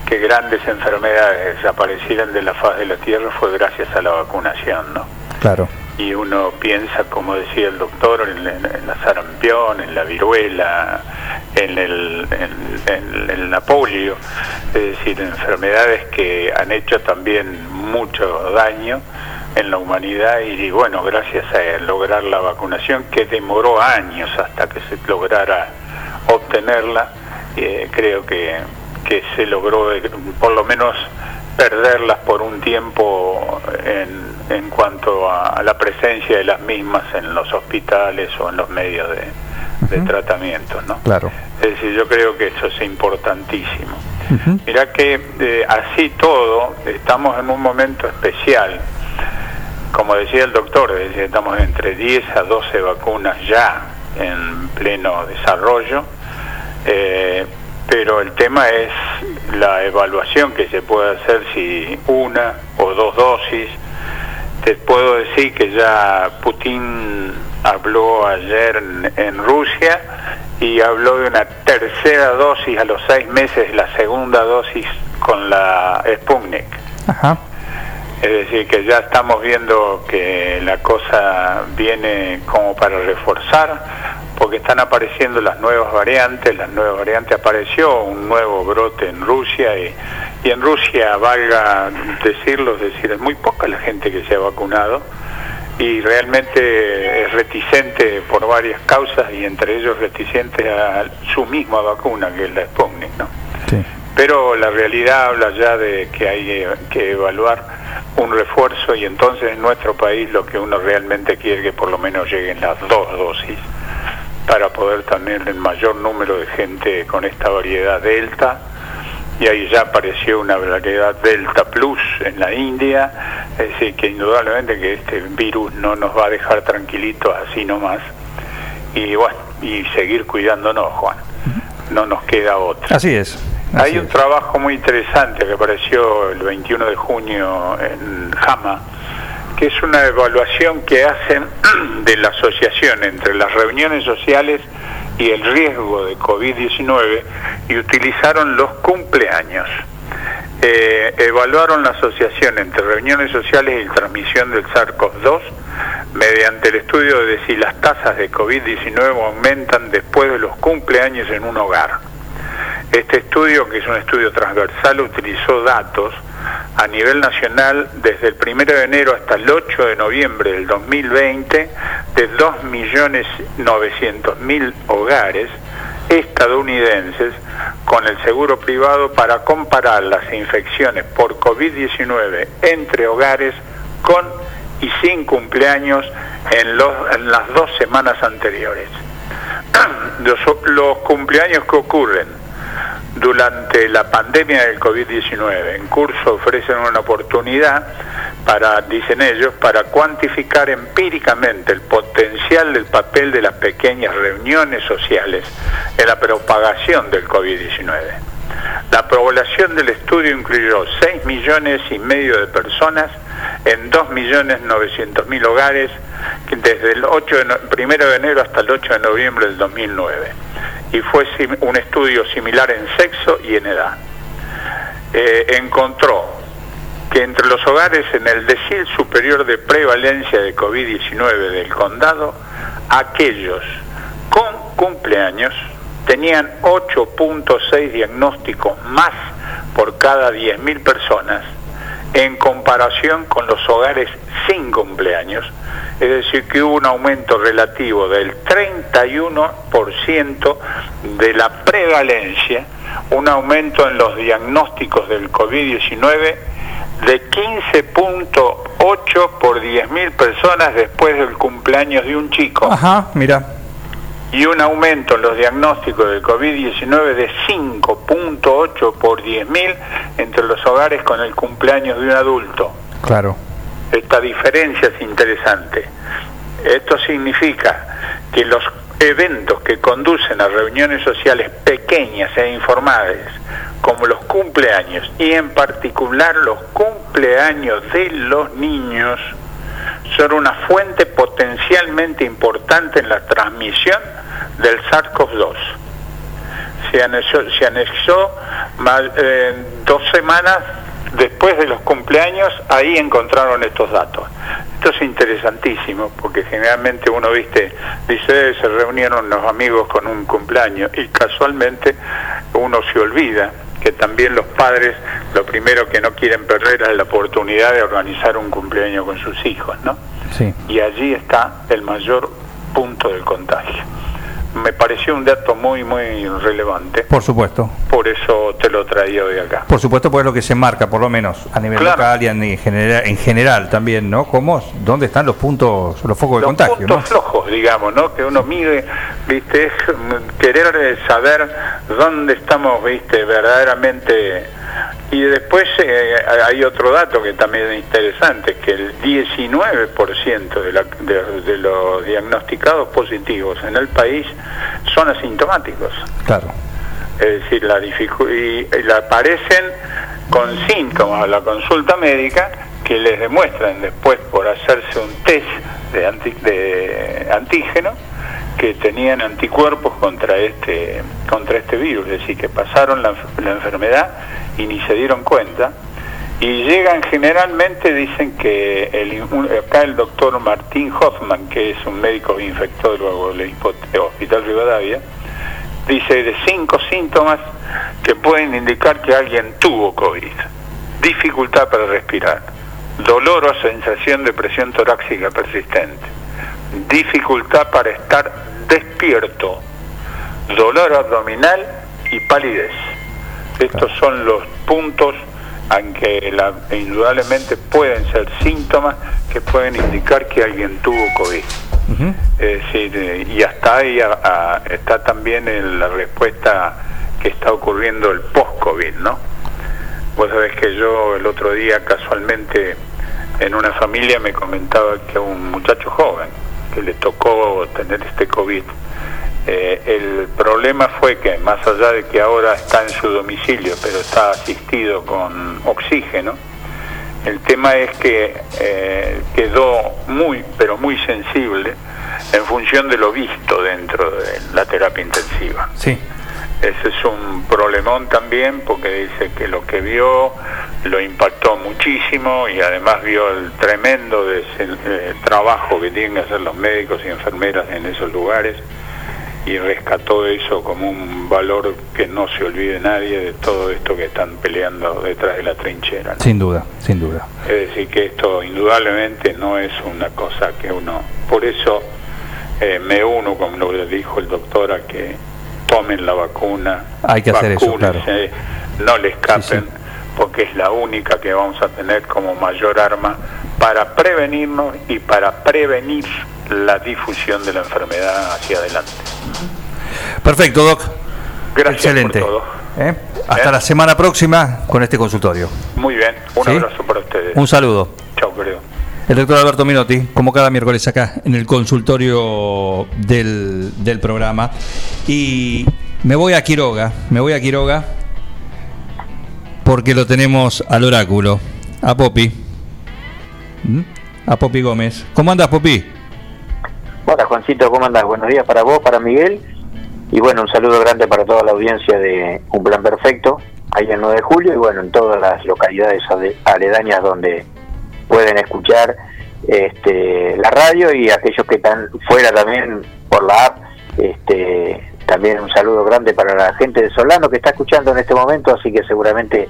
que grandes enfermedades desaparecieran de la faz de la Tierra fue gracias a la vacunación, ¿no? Claro. Y uno piensa, como decía el doctor, en, la sarampión, en la viruela, en, el, en, en- la es decir, enfermedades que han hecho también mucho daño en la humanidad y bueno, gracias a lograr la vacunación que demoró años hasta que se lograra obtenerla, eh, creo que, que se logró eh, por lo menos perderlas por un tiempo en, en cuanto a, la presencia de las mismas en los hospitales o en los medios de, de tratamiento, ¿no? Claro. Es decir, yo creo que eso es importantísimo. Mirá que eh, así todo, estamos en un momento especial. Como decía el doctor, es decir, estamos entre 10 a 12 vacunas ya en pleno desarrollo, eh, pero el tema es la evaluación que se puede hacer si una o dos dosis. Te puedo decir que ya Putin habló ayer en, en Rusia y habló de una tercera dosis a los seis meses, la segunda dosis con la Sputnik. Ajá. Es decir, que ya estamos viendo que la cosa viene como para reforzar, porque están apareciendo las nuevas variantes, las nuevas variantes apareció un nuevo brote en Rusia y, y en Rusia, valga decirlo, es decir, es muy poca la gente que se ha vacunado y realmente es reticente por varias causas y entre ellos reticente a su misma vacuna, que es la Sputnik, ¿no? Sí. Pero la realidad habla ya de que hay que evaluar un refuerzo y entonces en nuestro país lo que uno realmente quiere es que por lo menos lleguen las dos dosis para poder tener el mayor número de gente con esta variedad delta y ahí ya apareció una variedad delta plus en la India, es decir, que indudablemente que este virus no nos va a dejar tranquilitos así nomás y bueno, y seguir cuidándonos, Juan, no nos queda otra. Así es. Hay un trabajo muy interesante que apareció el 21 de junio en JAMA, que es una evaluación que hacen de la asociación entre las reuniones sociales y el riesgo de COVID-19 y utilizaron los cumpleaños. Eh, evaluaron la asociación entre reuniones sociales y transmisión del SARS-CoV-2 mediante el estudio de si las tasas de COVID-19 aumentan después de los cumpleaños en un hogar. Este estudio, que es un estudio transversal, utilizó datos a nivel nacional desde el 1 de enero hasta el 8 de noviembre del 2020 de 2.900.000 hogares estadounidenses con el seguro privado para comparar las infecciones por COVID-19 entre hogares con y sin cumpleaños en, las dos semanas anteriores. Los cumpleaños que ocurren durante la pandemia del COVID-19 en curso ofrecen una oportunidad para, dicen ellos, para cuantificar empíricamente el potencial del papel de las pequeñas reuniones sociales en la propagación del COVID-19. La población del estudio incluyó 6 millones y medio de personas en 2 millones 900 mil hogares que desde el 8 de no- primero de enero hasta el 8 de noviembre del 2009 y fue un estudio similar en sexo y en edad. Eh, encontró que entre los hogares en el decil superior de prevalencia de COVID-19 del condado, aquellos con cumpleaños tenían 8.6 diagnósticos más por cada 10.000 personas en comparación con los hogares sin cumpleaños. Es decir, que hubo un aumento relativo del 31% de la prevalencia, un aumento en los diagnósticos del COVID-19 de 15.8 por 10.000 personas después del cumpleaños de un chico Ajá, mira. Y un aumento en los diagnósticos del COVID-19 de 5.8 por 10.000 entre los hogares con el cumpleaños de un adulto. Claro. Esta diferencia es interesante. Esto significa que los eventos que conducen a reuniones sociales pequeñas e informales, como los cumpleaños, y en particular los cumpleaños de los niños, son una fuente potencialmente importante en la transmisión del SARS-CoV-2. Se anexó, se anexó eh, dos semanas después de los cumpleaños, ahí encontraron estos datos. Esto es interesantísimo, porque generalmente uno, viste, dice, "Eh, se reunieron los amigos con un cumpleaños, y casualmente uno se olvida que también los padres lo primero que no quieren perder es la oportunidad de organizar un cumpleaños con sus hijos, ¿no? Sí. Y allí está el mayor punto del contagio. Me pareció un dato muy, muy relevante, Por supuesto. por eso te lo traía hoy acá. Por supuesto, pues lo que se marca, por lo menos, a nivel Claro. local y en general, en general también, ¿no? ¿Cómo, ¿Dónde están los puntos, los focos de Los contagio? puntos ¿no? flojos, digamos, ¿no? Que uno mide, viste, es mm, querer saber dónde estamos, viste, verdaderamente. Y después eh, hay otro dato que también es interesante, que el 19% de, la- de- de los diagnosticados positivos en el país son asintomáticos. Claro. Es decir, la y, y aparecen con síntomas a la consulta médica que les demuestran después por hacerse un test de, anti- de antígeno que tenían anticuerpos contra este contra este virus, es decir, que pasaron la, enf- la enfermedad y ni se dieron cuenta. Y llegan generalmente, dicen que el, acá el doctor Martín Hoffman, que es un médico infectólogo del Hospital Rivadavia, dice de cinco síntomas que pueden indicar que alguien tuvo COVID. Dificultad para respirar, dolor o sensación de presión torácica persistente, dificultad para estar despierto, dolor abdominal y palidez. Estos son los puntos aunque la- indudablemente pueden ser síntomas que pueden indicar que alguien tuvo COVID. Es decir, eh, y hasta ahí a- a- está también la respuesta que está ocurriendo el post-COVID, ¿no? Vos sabés que yo el otro día casualmente en una familia me comentaba que un muchacho joven que le tocó tener este COVID, eh, el problema fue que más allá de que ahora está en su domicilio, pero está asistido con oxígeno, el tema es que eh, quedó muy, pero muy sensible en función de lo visto dentro de la terapia intensiva. Sí. Ese es un problemón también porque dice que lo que vio lo impactó muchísimo y además vio el tremendo des- eh, trabajo que tienen que hacer los médicos y enfermeras en esos lugares y rescató eso como un valor que no se olvide nadie de todo esto que están peleando detrás de la trinchera. ¿no? Sin duda, sin duda. Es decir, que esto indudablemente no es una cosa que uno... Por eso eh, me uno, como lo dijo el doctor, a que tomen la vacuna. Hay que hacer eso, vacúnense, No le escapen, porque es la única que vamos a tener como mayor arma para prevenirnos y para prevenir la difusión de la enfermedad hacia adelante. Perfecto, Doc. Gracias Excelente. por todo. ¿Eh? Hasta ¿Eh? la semana próxima con este consultorio. Muy bien, un ¿Sí? abrazo para ustedes. Un saludo. El doctor Alberto Minotti, como cada miércoles acá en el consultorio del, del programa. Y me voy a Quiroga, me voy a Quiroga porque lo tenemos al oráculo, a Popi. ¿Mm? A Popi Gómez. ¿Cómo andas, Popi? Hola Juancito, ¿cómo andás? Buenos días para vos, para Miguel. Y bueno, un saludo grande para toda la audiencia de Un Plan Perfecto, ahí el 9 de julio y bueno, en todas las localidades ade- aledañas donde pueden escuchar este, la radio y aquellos que están fuera también por la app. Este, también un saludo grande para la gente de Solano que está escuchando en este momento, así que seguramente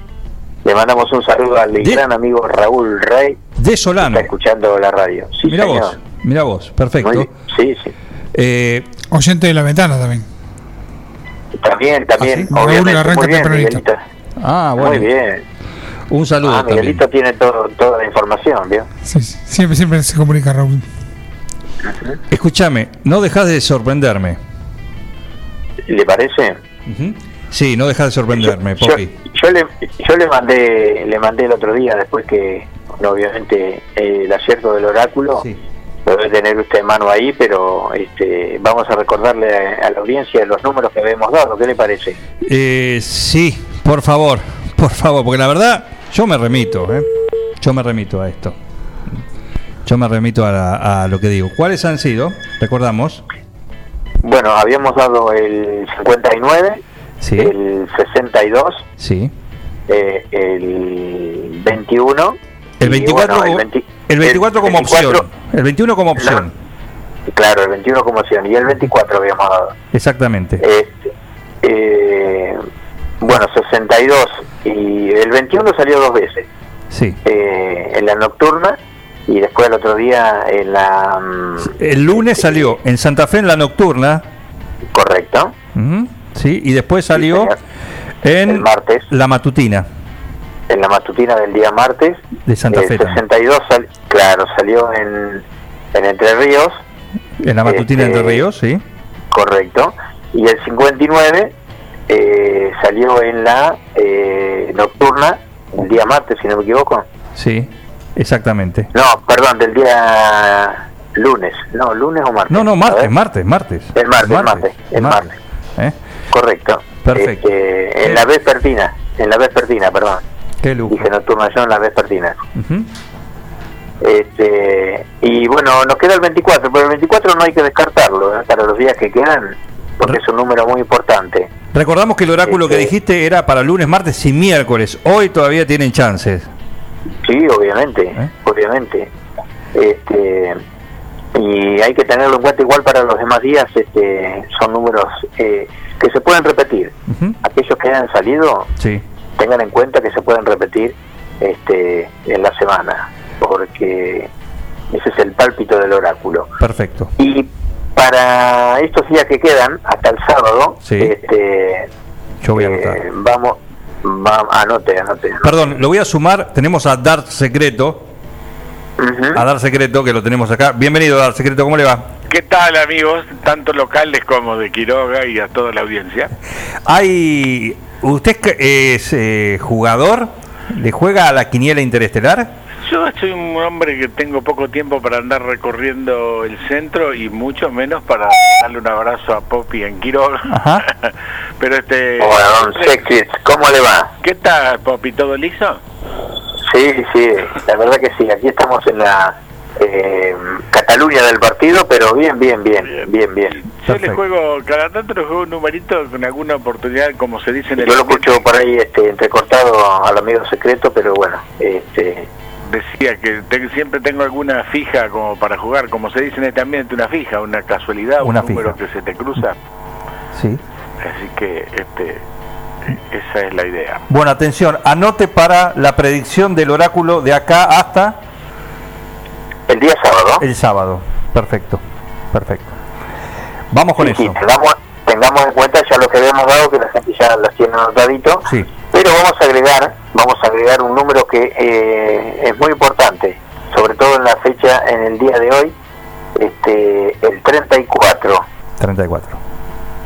le mandamos un saludo al gran amigo Raúl Rey. De Solano. Que está escuchando la radio. Sí, mira vos, mira vos, perfecto. Muy- sí, sí. Eh, Oyente de la ventana también. También, también, Raúl obviamente. arranca Muy bien. Ah, bueno. Muy bien. Un saludo Ah, también. Miguelito tiene todo, toda la información, ¿vio? Sí, sí, siempre, siempre se comunica Raúl. Escúchame, no dejas de sorprenderme. ¿Le parece? Sí, no dejas de sorprenderme, Yo, Popi. yo le, yo le mandé le mandé el otro día, después que, bueno, obviamente, el acierto del oráculo, lo debe tener usted en mano ahí, pero este, vamos a recordarle a, a la audiencia los números que habíamos dado, ¿qué le parece? Eh, sí, por favor, por favor, porque la verdad, yo me remito, ¿eh? Yo me remito a esto. Yo me remito a, la- a lo que digo. ¿Cuáles han sido? Recordamos. Bueno, habíamos dado el 59, Sí. el 62, Sí. eh, el 21. El y, 24, bueno, como- el 20 el 24 como 24 opción. El 21 como opción. Claro, el 21 como opción y el 24 habíamos dado. Exactamente. Este, eh, bueno, 62 y el 21 salió dos veces. Sí. Eh, en la nocturna y después el otro día en la... mm, El lunes salió en Santa Fe en la nocturna. Correcto. Sí, y después salió en la matutina En la matutina del día martes. de Santa El Fe. también. 62, sal- claro, salió en, en Entre Ríos. En la matutina de Entre Este, Ríos, sí. Correcto. Y el 59 eh, salió en la eh, nocturna, el día martes, si no me equivoco. Sí, exactamente. No, perdón, del día lunes. No, lunes o martes. No, no, martes, martes, martes. El martes, el martes, el martes. ¿Eh? Correcto. Perfecto. Este, en la vespertina, en la vespertina, perdón. Qué lujo. Dije nocturna yo en la vespertina. Ujú. Este, y bueno, nos queda el 24, pero el 24 no hay que descartarlo ¿eh? para los días que quedan, porque es un número muy importante. Recordamos que el oráculo que Este- dijiste era para lunes, martes y miércoles. Hoy todavía tienen chances. Sí, obviamente, obviamente. Este, y hay que tenerlo en cuenta igual para los demás días, este, son números eh, que se pueden repetir. Aquellos que hayan salido, Sí. tengan en cuenta que se pueden repetir este, en la semana, porque ese es el pálpito del oráculo. Perfecto. Y para estos días que quedan, hasta el sábado, Sí. este, Yo voy a eh, anotar. vamos, Va- anote, anote. Perdón, lo voy a sumar. Tenemos a Dar Secreto. A Dar Secreto, que lo tenemos acá. Bienvenido, Dar Secreto, ¿cómo le va? ¿Qué tal amigos, tanto locales como de Quiroga y a toda la audiencia? Hay. ¿Usted es eh, jugador? ¿Le juega a la quiniela interestelar? Yo soy un hombre que tengo poco tiempo para andar recorriendo el centro y mucho menos para darle un abrazo a Poppy en Quiroga. Ajá. Pero este... Hola, don Sexy, ¿cómo le va? ¿Qué tal Poppy? ¿Todo liso? Sí, sí, la verdad que sí. Aquí estamos en la eh, Cataluña del partido, pero bien, bien, bien, bien, bien. Yo le juego, cada tanto le juego un numerito con alguna oportunidad, como se dice en el... Yo lo escucho por ahí este, entrecortado al amigo secreto, pero bueno, este, Decía que te- siempre tengo alguna fija como para jugar, como se dice en este ambiente, una fija, una casualidad, Una un número que se te cruza. Sí. Así que este, esa es la idea. Bueno, atención, anote para la predicción del oráculo de acá hasta. El día sábado. El sábado. Perfecto. Perfecto. Vamos con sí, sí, eso. Tengamos en cuenta ya lo que habíamos dado, que la gente ya las tiene anotadito, Sí. pero vamos a agregar, vamos a agregar un número que eh, es muy importante, sobre todo en la fecha, en el día de hoy, este, el 34, 34.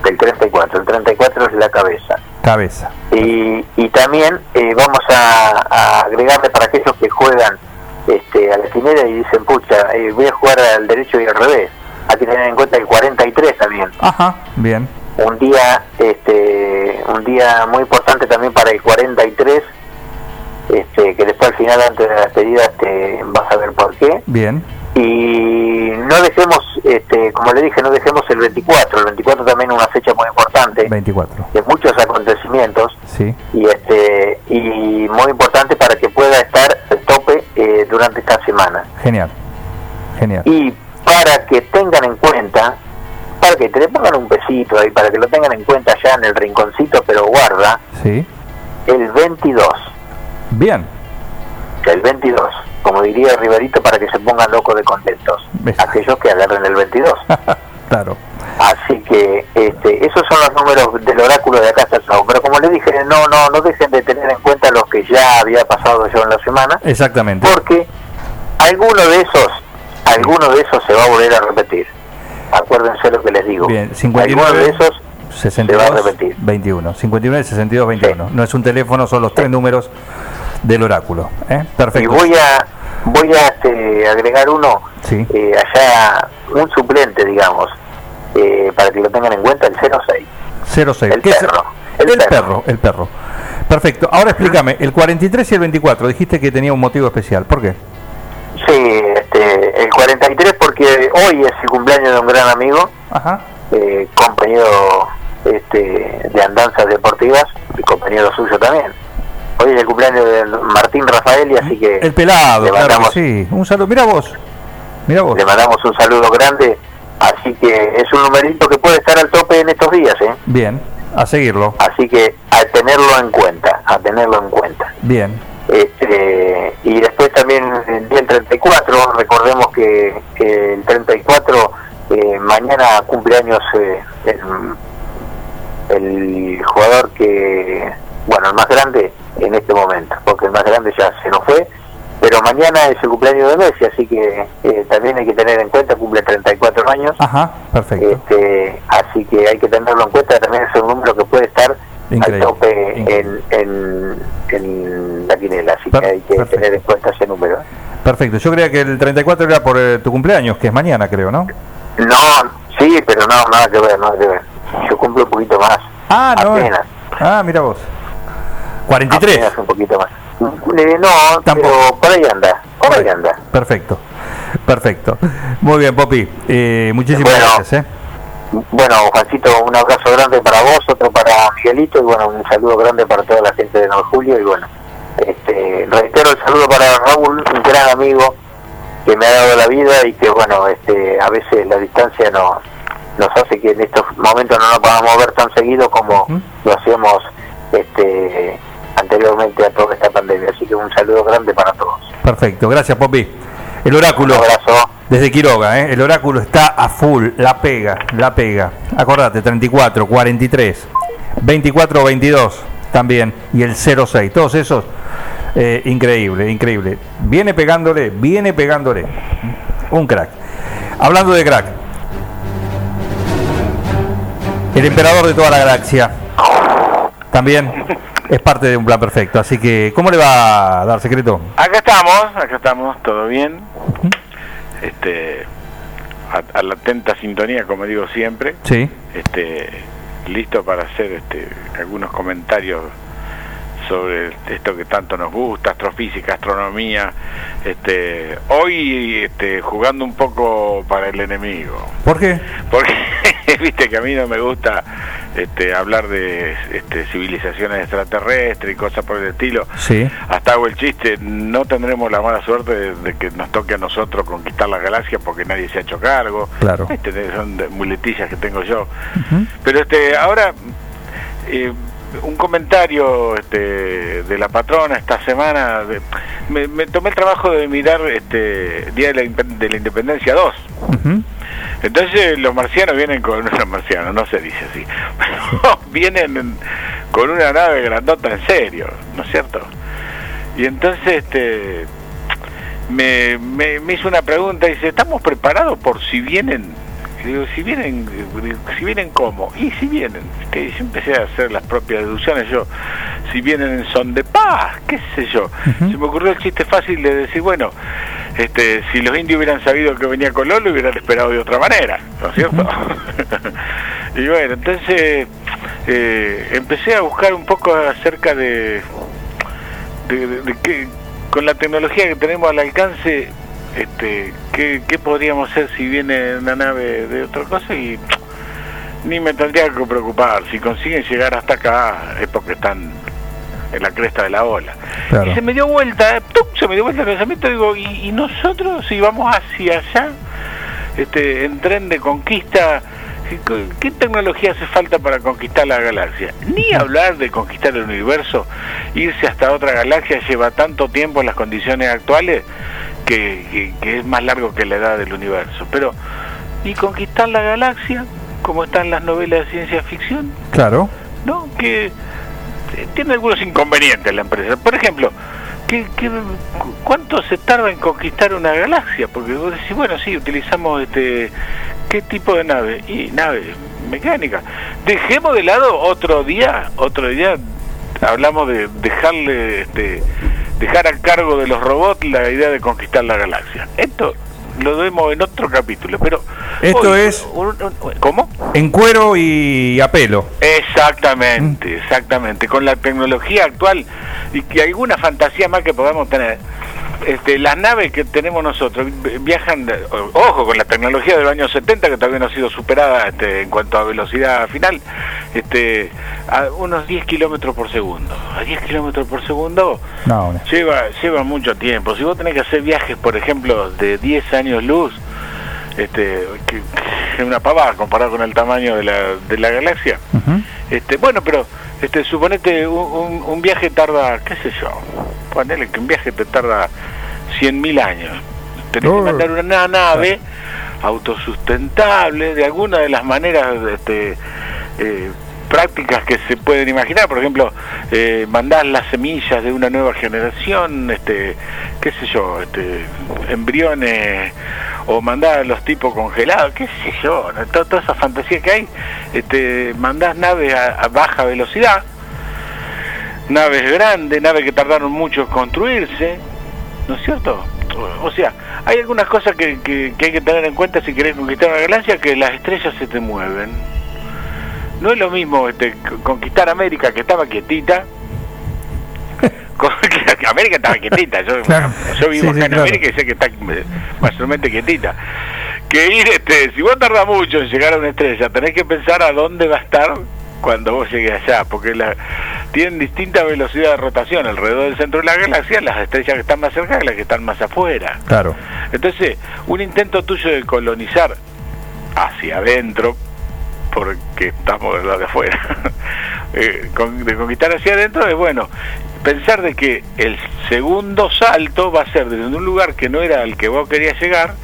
el 34, el 34 es la cabeza. Cabeza. Y, y también eh, vamos a, a agregarle para aquellos que juegan este, a la quinera y dicen, pucha, eh, voy a jugar al derecho y al revés. Hay que tener en cuenta el 43 también. Ajá. Bien. Un día, este, un día muy importante también para el 43, este, que después al final, antes de la despedida, este, vas a ver por qué. Bien. Y no dejemos, este, como le dije, no dejemos el 24. El 24 también es una fecha muy importante, 24. de muchos acontecimientos Sí. y este y muy importante para que pueda estar al tope eh, durante esta semana Genial. Genial. y para que tengan en cuenta para que te le pongan un besito ahí para que lo tengan en cuenta ya en el rinconcito pero guarda Sí. el 22 Bien. el 22 como diría Riverito para que se pongan locos de contentos aquellos que agarren el 22 Claro. Así que este, esos son los números del oráculo de acá hasta. Pero como les dije, no, no, no dejen de tener en cuenta los que ya había pasado yo en la semana, Exactamente. porque alguno de esos, alguno de esos se va a volver a repetir. Acuérdense lo que les digo. Bien. Alguno 59. de esos 62, se va a repetir. 21. 59, 62, 21. No es un teléfono, son los tres números del oráculo. ¿eh? Y Perfecto. voy a, voy a este, agregar uno Sí. eh, allá, un suplente, digamos, eh, para que lo tengan en cuenta, el 06. 06. El perro, El, perro. el perro. Perfecto. Ahora explícame, el 43 y el 24, dijiste que tenía un motivo especial. ¿Por qué? Sí, este, el 43 porque hoy es el cumpleaños de un gran amigo, eh, compañero este, de andanzas deportivas y compañero suyo también. Hoy es el cumpleaños de Martín Rafael y así que El pelado, le claro que sí. Un saludo. Mira vos. Mira vos. le mandamos un saludo grande. Así que es un numerito que puede estar al tope en estos días, ¿eh? Bien. A seguirlo. Así que a tenerlo en cuenta, a tenerlo en cuenta. Bien. Este, y después también el día 34, recordemos que, que el 34, eh, mañana cumpleaños eh, el, el jugador que, bueno, el más grande en este momento, porque el más grande ya se nos fue, pero mañana es el cumpleaños de Messi, así que eh, también hay que tener en cuenta, cumple 34 años, Ajá. Perfecto. este, así que hay que tenerlo en cuenta, también es un número que puede estar Increíble. al tope en, en, en la quinela, así que hay que tener en cuenta ese número. Perfecto. Yo creía que el 34 era por eh, tu cumpleaños, que es mañana, creo, ¿no? No, sí, pero no, nada que ver, nada que ver. Yo cumplo un poquito más. Ah, no. Apenas. Ah, mira vos. 43. Apenas un poquito más. Eh, no, pero por ahí anda, por ahí anda. Perfecto. Perfecto. Muy bien, Popi. Eh, muchísimas Bueno. gracias. ¿eh? Bueno, Juancito, un abrazo grande para vos, otro para Miguelito y bueno, un saludo grande para toda la gente de 9 de Julio y bueno, este, reitero el saludo para Raúl, un gran amigo que me ha dado la vida y que bueno, este, a veces la distancia nos, nos hace que en estos momentos no nos podamos ver tan seguido como lo hacíamos este, anteriormente a toda esta pandemia. Así que un saludo grande para todos. Perfecto. Gracias, Popi. El oráculo. Un abrazo. Desde Quiroga, ¿eh? El oráculo está a full. La pega, la pega. Acordate, 34, 43, 24, 22. también, y el 06, todos esos, eh, increíble, increíble. Viene pegándole, viene pegándole. Un crack. Hablando de crack, el emperador de toda la galaxia, también es parte de un plan perfecto. Así que, ¿cómo le va a dar secreto? Acá estamos, acá estamos, todo bien. Este, a, a la atenta sintonía, como digo siempre. Sí. Este, listo para hacer este, algunos comentarios sobre esto que tanto nos gusta, astrofísica, astronomía. Este, hoy este, jugando un poco para el enemigo. ¿Por qué? Porque viste que a mí no me gusta este, hablar de este, civilizaciones extraterrestres y cosas por el estilo. Sí. Hasta hago el chiste, no tendremos la mala suerte de, de que nos toque a nosotros conquistar la galaxia porque nadie se ha hecho cargo. Claro. Este, son muletillas que tengo yo. Pero este, ahora, eh, un comentario este, de la patrona esta semana, de- me, me tomé el trabajo de mirar este Día de la, de la Independencia 2. Entonces los marcianos vienen con los marcianos, no se dice así, vienen en- con una nave grandota en serio, ¿no es cierto? Y entonces este me, me, me hizo una pregunta y dice, ¿estamos preparados por si vienen? Digo, si vienen, si vienen cómo? Y si vienen, yo empecé a hacer las propias deducciones, yo, si vienen en son de paz, qué sé yo. Se me ocurrió el chiste fácil de decir, bueno, este, si los indios hubieran sabido que venía Colón, lo hubieran esperado de otra manera, ¿no es cierto? y bueno, entonces eh, empecé a buscar un poco acerca de, de, de- de qué- con la tecnología que tenemos al alcance, este, ¿qué, qué podríamos hacer si viene una nave de otra cosa? Y ni me tendría que preocupar. Si consiguen llegar hasta acá es porque están en la cresta de la ola. Claro. Y se me dio vuelta, ¡tum! se me dio vuelta el pensamiento, digo, ¿y, y nosotros si vamos hacia allá, este, en tren de conquista, ¿qué, qué tecnología hace falta para conquistar la galaxia? Ni hablar de conquistar el universo, irse hasta otra galaxia lleva tanto tiempo en las condiciones actuales que, que- que es más largo que la edad del universo. Pero, ¿y conquistar la galaxia? Como están las novelas de ciencia ficción, Claro. ¿no? Que eh, tiene algunos inconvenientes la empresa. Por ejemplo, ¿qué, qué, cu- cuánto se tarda en conquistar una galaxia? Porque vos decís, bueno, sí, utilizamos este, ¿qué tipo de nave? Y nave mecánica. Dejemos de lado otro día, otro día hablamos de dejarle, este, dejar a cargo de los robots la idea de conquistar la galaxia. Esto lo vemos en otro capítulo, pero Esto hoy- es un- un- ¿cómo? en cuero y a pelo. Exactamente, exactamente. Con la tecnología actual y que alguna fantasía más que podamos tener. Este, las naves que tenemos nosotros vi- viajan, ojo, con la tecnología del año 70 que todavía no ha sido superada este, en cuanto a velocidad final, este, a unos 10 kilómetros por segundo. A 10 kilómetros por segundo No, no. lleva, lleva mucho tiempo. Si vos tenés que hacer viajes, por ejemplo, de 10 años luz, este, que es una pavada comparado con el tamaño de la, de la galaxia. Este, bueno, pero este, suponete un, un- viaje tarda, qué sé yo, ponele que un viaje te tarda 100.000 años. Tenés que mandar una nave autosustentable de alguna de las maneras este, eh, prácticas que se pueden imaginar. Por ejemplo, eh, mandar las semillas de una nueva generación, este, qué sé yo, este, embriones o mandar a los tipos congelados, qué sé yo, ¿no? Toda, toda esa fantasía que hay, este, mandás naves a, a baja velocidad, naves grandes, naves que tardaron mucho en construirse, ¿no es cierto? O sea, hay algunas cosas que, que- que hay que tener en cuenta si querés conquistar una galaxia, que las estrellas se te mueven. No es lo mismo este, conquistar América, que estaba quietita. Que América estaba quietita. Yo, yo vivo Sí, acá sí, en claro. América y sé que está eh, mayormente quietita. Que ir, este, si vos tardás mucho en llegar a una estrella, tenés que pensar a dónde va a estar cuando vos llegues allá, porque la, tienen distinta velocidad de rotación alrededor del centro de la galaxia, las estrellas que están más cerca y las que están más afuera. Claro. Entonces, un intento tuyo de colonizar hacia adentro, porque estamos del lado de afuera, eh, con- de conquistar hacia adentro es bueno, pensar de que el segundo salto va a ser desde un lugar que no era al que vos querías llegar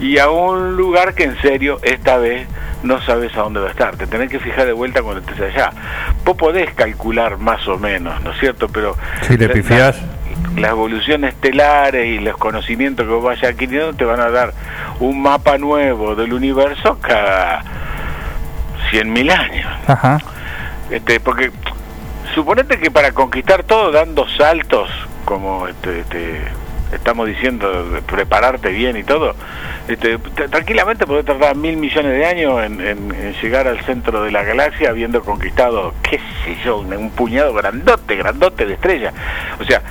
y a un lugar que en serio esta vez no sabes a dónde va a estar. Te tenés que fijar de vuelta cuando estés allá. Vos podés calcular más o menos, ¿no es cierto? Pero Si le la- pifiás. la- las evoluciones estelares y los conocimientos que vos vayas adquiriendo te van a dar un mapa nuevo del universo cada 100.000 años. Ajá. Este, porque suponete que para conquistar todo dando saltos, como este, este, estamos diciendo, de prepararte bien y todo, este, tranquilamente podés tardar mil millones de años en, en- en llegar al centro de la galaxia habiendo conquistado, qué sé yo, un, un puñado grandote, grandote de estrellas. O sea,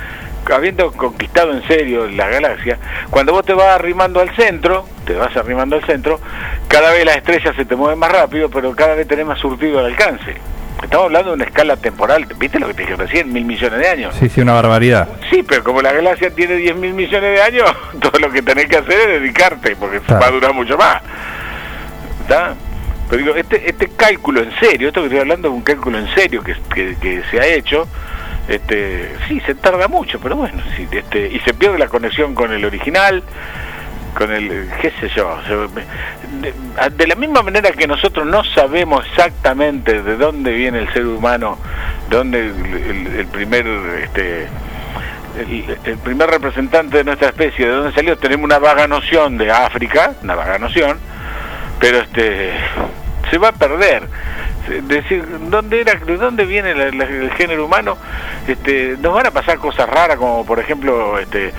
habiendo conquistado en serio la galaxia, cuando vos te vas arrimando al centro, te vas arrimando al centro, cada vez las estrellas se te mueven más rápido, pero cada vez tenés más surtido al alcance. Estamos hablando de una escala temporal, ¿viste lo que te dije recién? Mil millones de años. Sí, sí, una barbaridad. Sí, pero como la galaxia tiene 10 mil millones de años, todo lo que tenés que hacer es dedicarte, porque Claro. va a durar mucho más. ¿Está? Pero digo, este, este cálculo en serio, esto que estoy hablando es un cálculo en serio que, que, que se ha hecho, este, sí, se tarda mucho, pero bueno, sí, este, y se pierde la conexión con el original, con el, qué sé yo, de, la misma manera que nosotros no sabemos exactamente de dónde viene el ser humano, de dónde el- el primer, este, el, el primer representante de nuestra especie, de dónde salió, tenemos una vaga noción de África, una vaga noción, pero este, se va a perder. Decir, ¿dónde era, de dónde viene el género humano? Este, nos van a pasar cosas raras, como por ejemplo, este,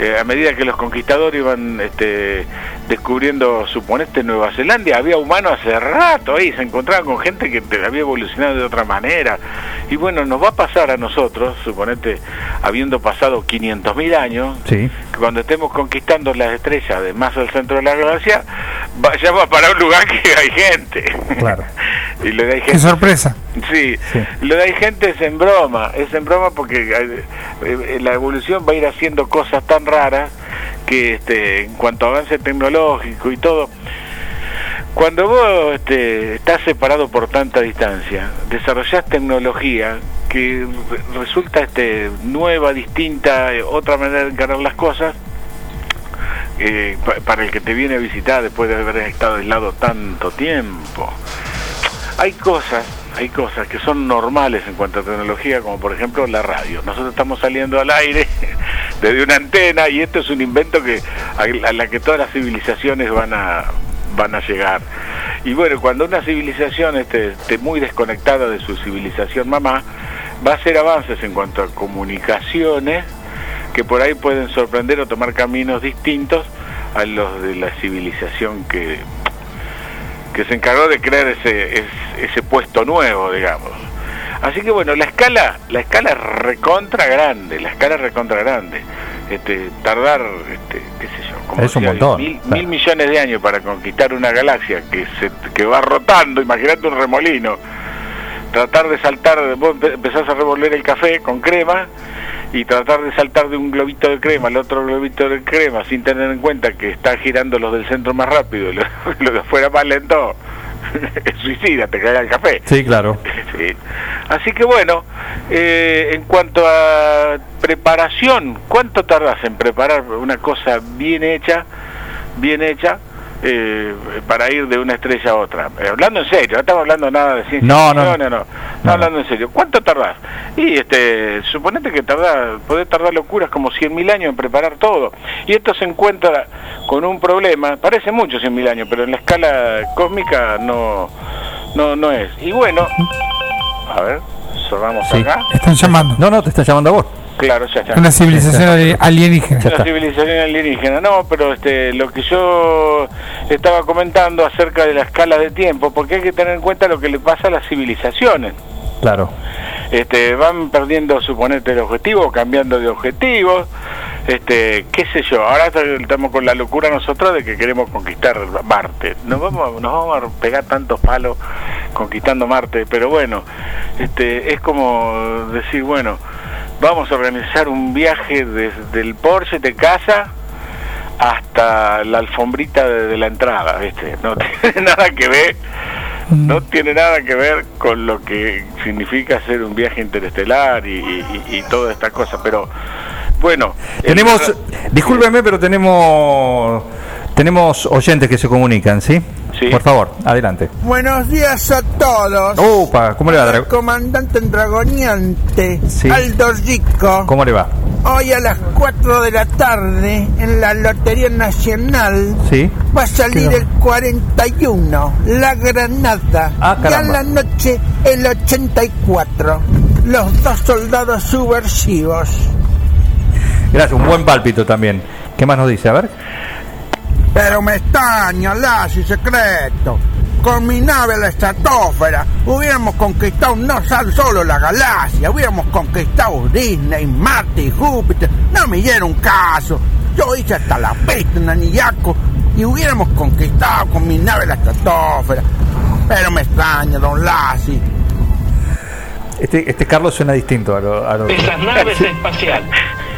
eh, a medida que los conquistadores iban este, descubriendo, suponete, Nueva Zelanda, había humanos hace rato ahí, se encontraban con gente que había evolucionado de otra manera. Y bueno, nos va a pasar a nosotros, suponete, habiendo pasado 500.000 años, Sí. que cuando estemos conquistando las estrellas de más al centro de la galaxia, vayamos para un lugar que hay gente. Claro. y lo de hay Qué gente. sorpresa. Sí, lo de hay gente es en broma, es en broma porque eh, eh, la evolución va a ir haciendo cosas tan raras que este, en cuanto a avance tecnológico y todo, cuando vos este, estás separado por tanta distancia, desarrollás tecnología que re- resulta este, nueva, distinta, eh, otra manera de encarar las cosas, eh, pa- para el que te viene a visitar después de haber estado aislado tanto tiempo. Hay cosas, hay cosas que son normales en cuanto a tecnología, como por ejemplo la radio. Nosotros estamos saliendo al aire desde una antena y esto es un invento que a la que todas las civilizaciones van a van a llegar. Y bueno, cuando una civilización esté, esté muy desconectada de su civilización mamá, va a hacer avances en cuanto a comunicaciones que por ahí pueden sorprender o tomar caminos distintos a los de la civilización que, que se encargó de crear ese, es- ese puesto nuevo, digamos. Así que bueno, la escala, la escala es recontra grande, la escala es recontra grande. Este, tardar, este, qué sé yo, como Es un decía, montón, mil, claro. mil millones de años para conquistar una galaxia que se que va rotando, imagínate un remolino. Tratar de saltar, vos empe- empezás a revolver el café con crema y tratar de saltar de un globito de crema al otro globito de crema sin tener en cuenta que está girando los del centro más rápido y los, los de afuera más lento, suicida, te cae el café. Sí, claro. Sí. Así que bueno, eh, en cuanto a preparación, ¿cuánto tardas en preparar una cosa bien hecha, bien hecha, eh, para ir de una estrella a otra? Eh, hablando en serio, no estamos hablando nada de ciencia. No, no, no, no, no. Estamos hablando en serio. ¿Cuánto tardás? Y este, suponete que tardás, podés tardar locuras como 100.000 años en preparar todo. Y esto se encuentra con un problema, parece mucho 100.000 años, pero en la escala cósmica no, no, no es. Y bueno, a ver, cerramos Sí. acá. Están llamando. No, no, te están llamando a vos. Claro, ya está. Una civilización ali- alienígena. Una civilización alienígena, no, pero este, lo que yo estaba comentando acerca de la escala de tiempo, porque hay que tener en cuenta lo que le pasa a las civilizaciones. Claro. Este, van perdiendo, suponete, el objetivo, cambiando de objetivo, este, qué sé yo, ahora estamos con la locura nosotros de que queremos conquistar Marte. Nos vamos, nos vamos a pegar tantos palos conquistando Marte, pero bueno, este, es como decir, bueno, vamos a organizar un viaje desde el Porsche de casa hasta la alfombrita de, de la entrada, ¿viste? No tiene nada que ver, no tiene nada que ver con lo que significa hacer un viaje interestelar y, y- y- toda esta cosa, pero bueno. el- Tenemos, discúlpeme, pero tenemos tenemos oyentes que se comunican, ¿sí? Por favor, adelante. Buenos días a todos. Upa, ¿cómo le va, Dra- Comandante Dragoniante, Sí. Aldo Rico. ¿Cómo le va? Hoy a las 4 de la tarde, en la Lotería Nacional, ¿Sí? va a salir ¿Qué el 41, la Granada. Ah, y a la noche, el 84, los dos soldados subversivos. Gracias, un buen pálpito también. ¿Qué más nos dice? A ver. Pero me extraña, Lassi, secreto. Con mi nave la estratosfera hubiéramos conquistado no solo la galaxia, hubiéramos conquistado Disney, Marte y Júpiter. No me dieron caso. Yo hice hasta la peste en Anillaco y hubiéramos conquistado con mi nave la estratosfera. Pero me extraña, don Lassi. Este, este Carlos suena distinto a lo. A lo- Esas naves espaciales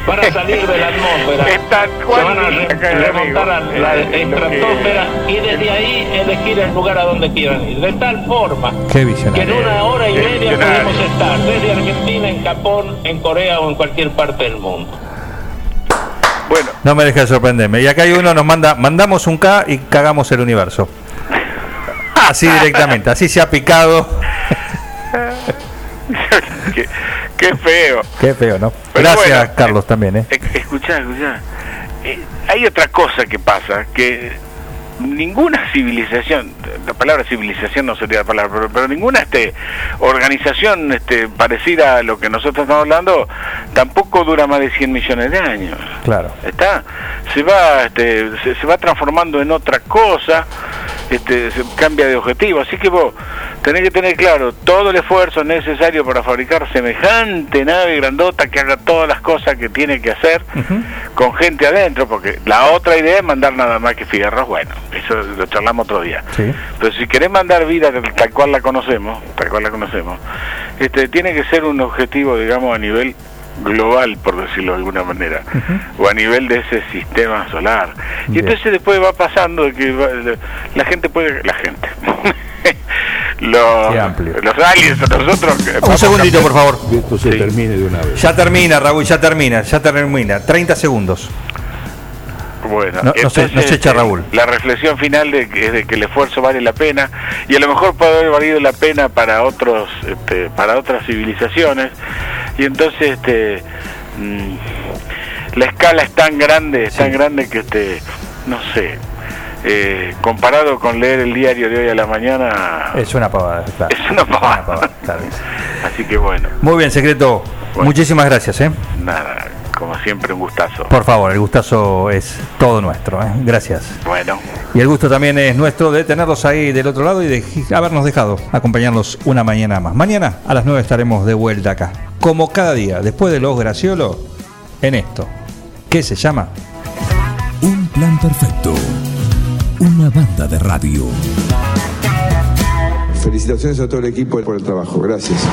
van a salir de la atmósfera, se van a re- remontar a la estratosfera y desde ahí elegir el lugar a donde quieran ir. De tal forma Qué que en una hora y media podemos estar desde Argentina, en Japón, en Corea o en cualquier parte del mundo. No me dejes sorprenderme. Y acá hay uno nos manda, mandamos un K y cagamos el universo. Así directamente, así se ha picado. qué, feo. Qué feo, ¿no? Pero Gracias, bueno, Carlos, también, ¿eh? Eh, Escuchá, escuchá. Eh, hay otra cosa que pasa, que ninguna civilización, la palabra civilización no sería la palabra, pero, pero ninguna este, organización este, parecida a lo que nosotros estamos hablando tampoco dura más de 100 millones de años. Claro. está se va este, se, se va transformando en otra cosa este, se cambia de objetivo así que vos tenés que tener claro todo el esfuerzo necesario para fabricar semejante nave grandota que haga todas las cosas que tiene que hacer con gente adentro porque la otra idea es mandar nada más que fierros bueno eso lo charlamos otro día Sí. pero si querés mandar vida tal- cual la conocemos tal cual la conocemos este tiene que ser un objetivo digamos a nivel global por decirlo de alguna manera o a nivel de ese sistema solar y entonces después va pasando que va- la- gente puede la gente los, los aliens nosotros Un segundito, por favor. Que esto se termine de una vez. Ya termina, Raúl, ya termina, ya termina. 30 segundos. Bueno, No- no se- no se echa eh, Raúl. La reflexión final de que, es de que el esfuerzo vale la pena y a lo mejor puede haber valido la pena para otros, este, para otras civilizaciones y entonces, este, mm, la escala es tan grande, es tan grande que, este, no sé, eh, comparado con leer el diario de hoy a la mañana, Es una pavada, claro. es una pavada. claro. Así que bueno, Muy bien, secreto. Muchísimas gracias, ¿eh? nada, como siempre un gustazo. Por favor, el gustazo es todo nuestro, ¿eh? Gracias. Bueno. Y el gusto también es nuestro de tenerlos ahí del otro lado y de habernos dejado acompañarlos una mañana más. Mañana a las 9 estaremos de vuelta acá. Como cada día, después de los Graciolo, en esto. ¿Qué se llama? Un plan perfecto. Una banda de radio. Felicitaciones a todo el equipo por el trabajo. Gracias.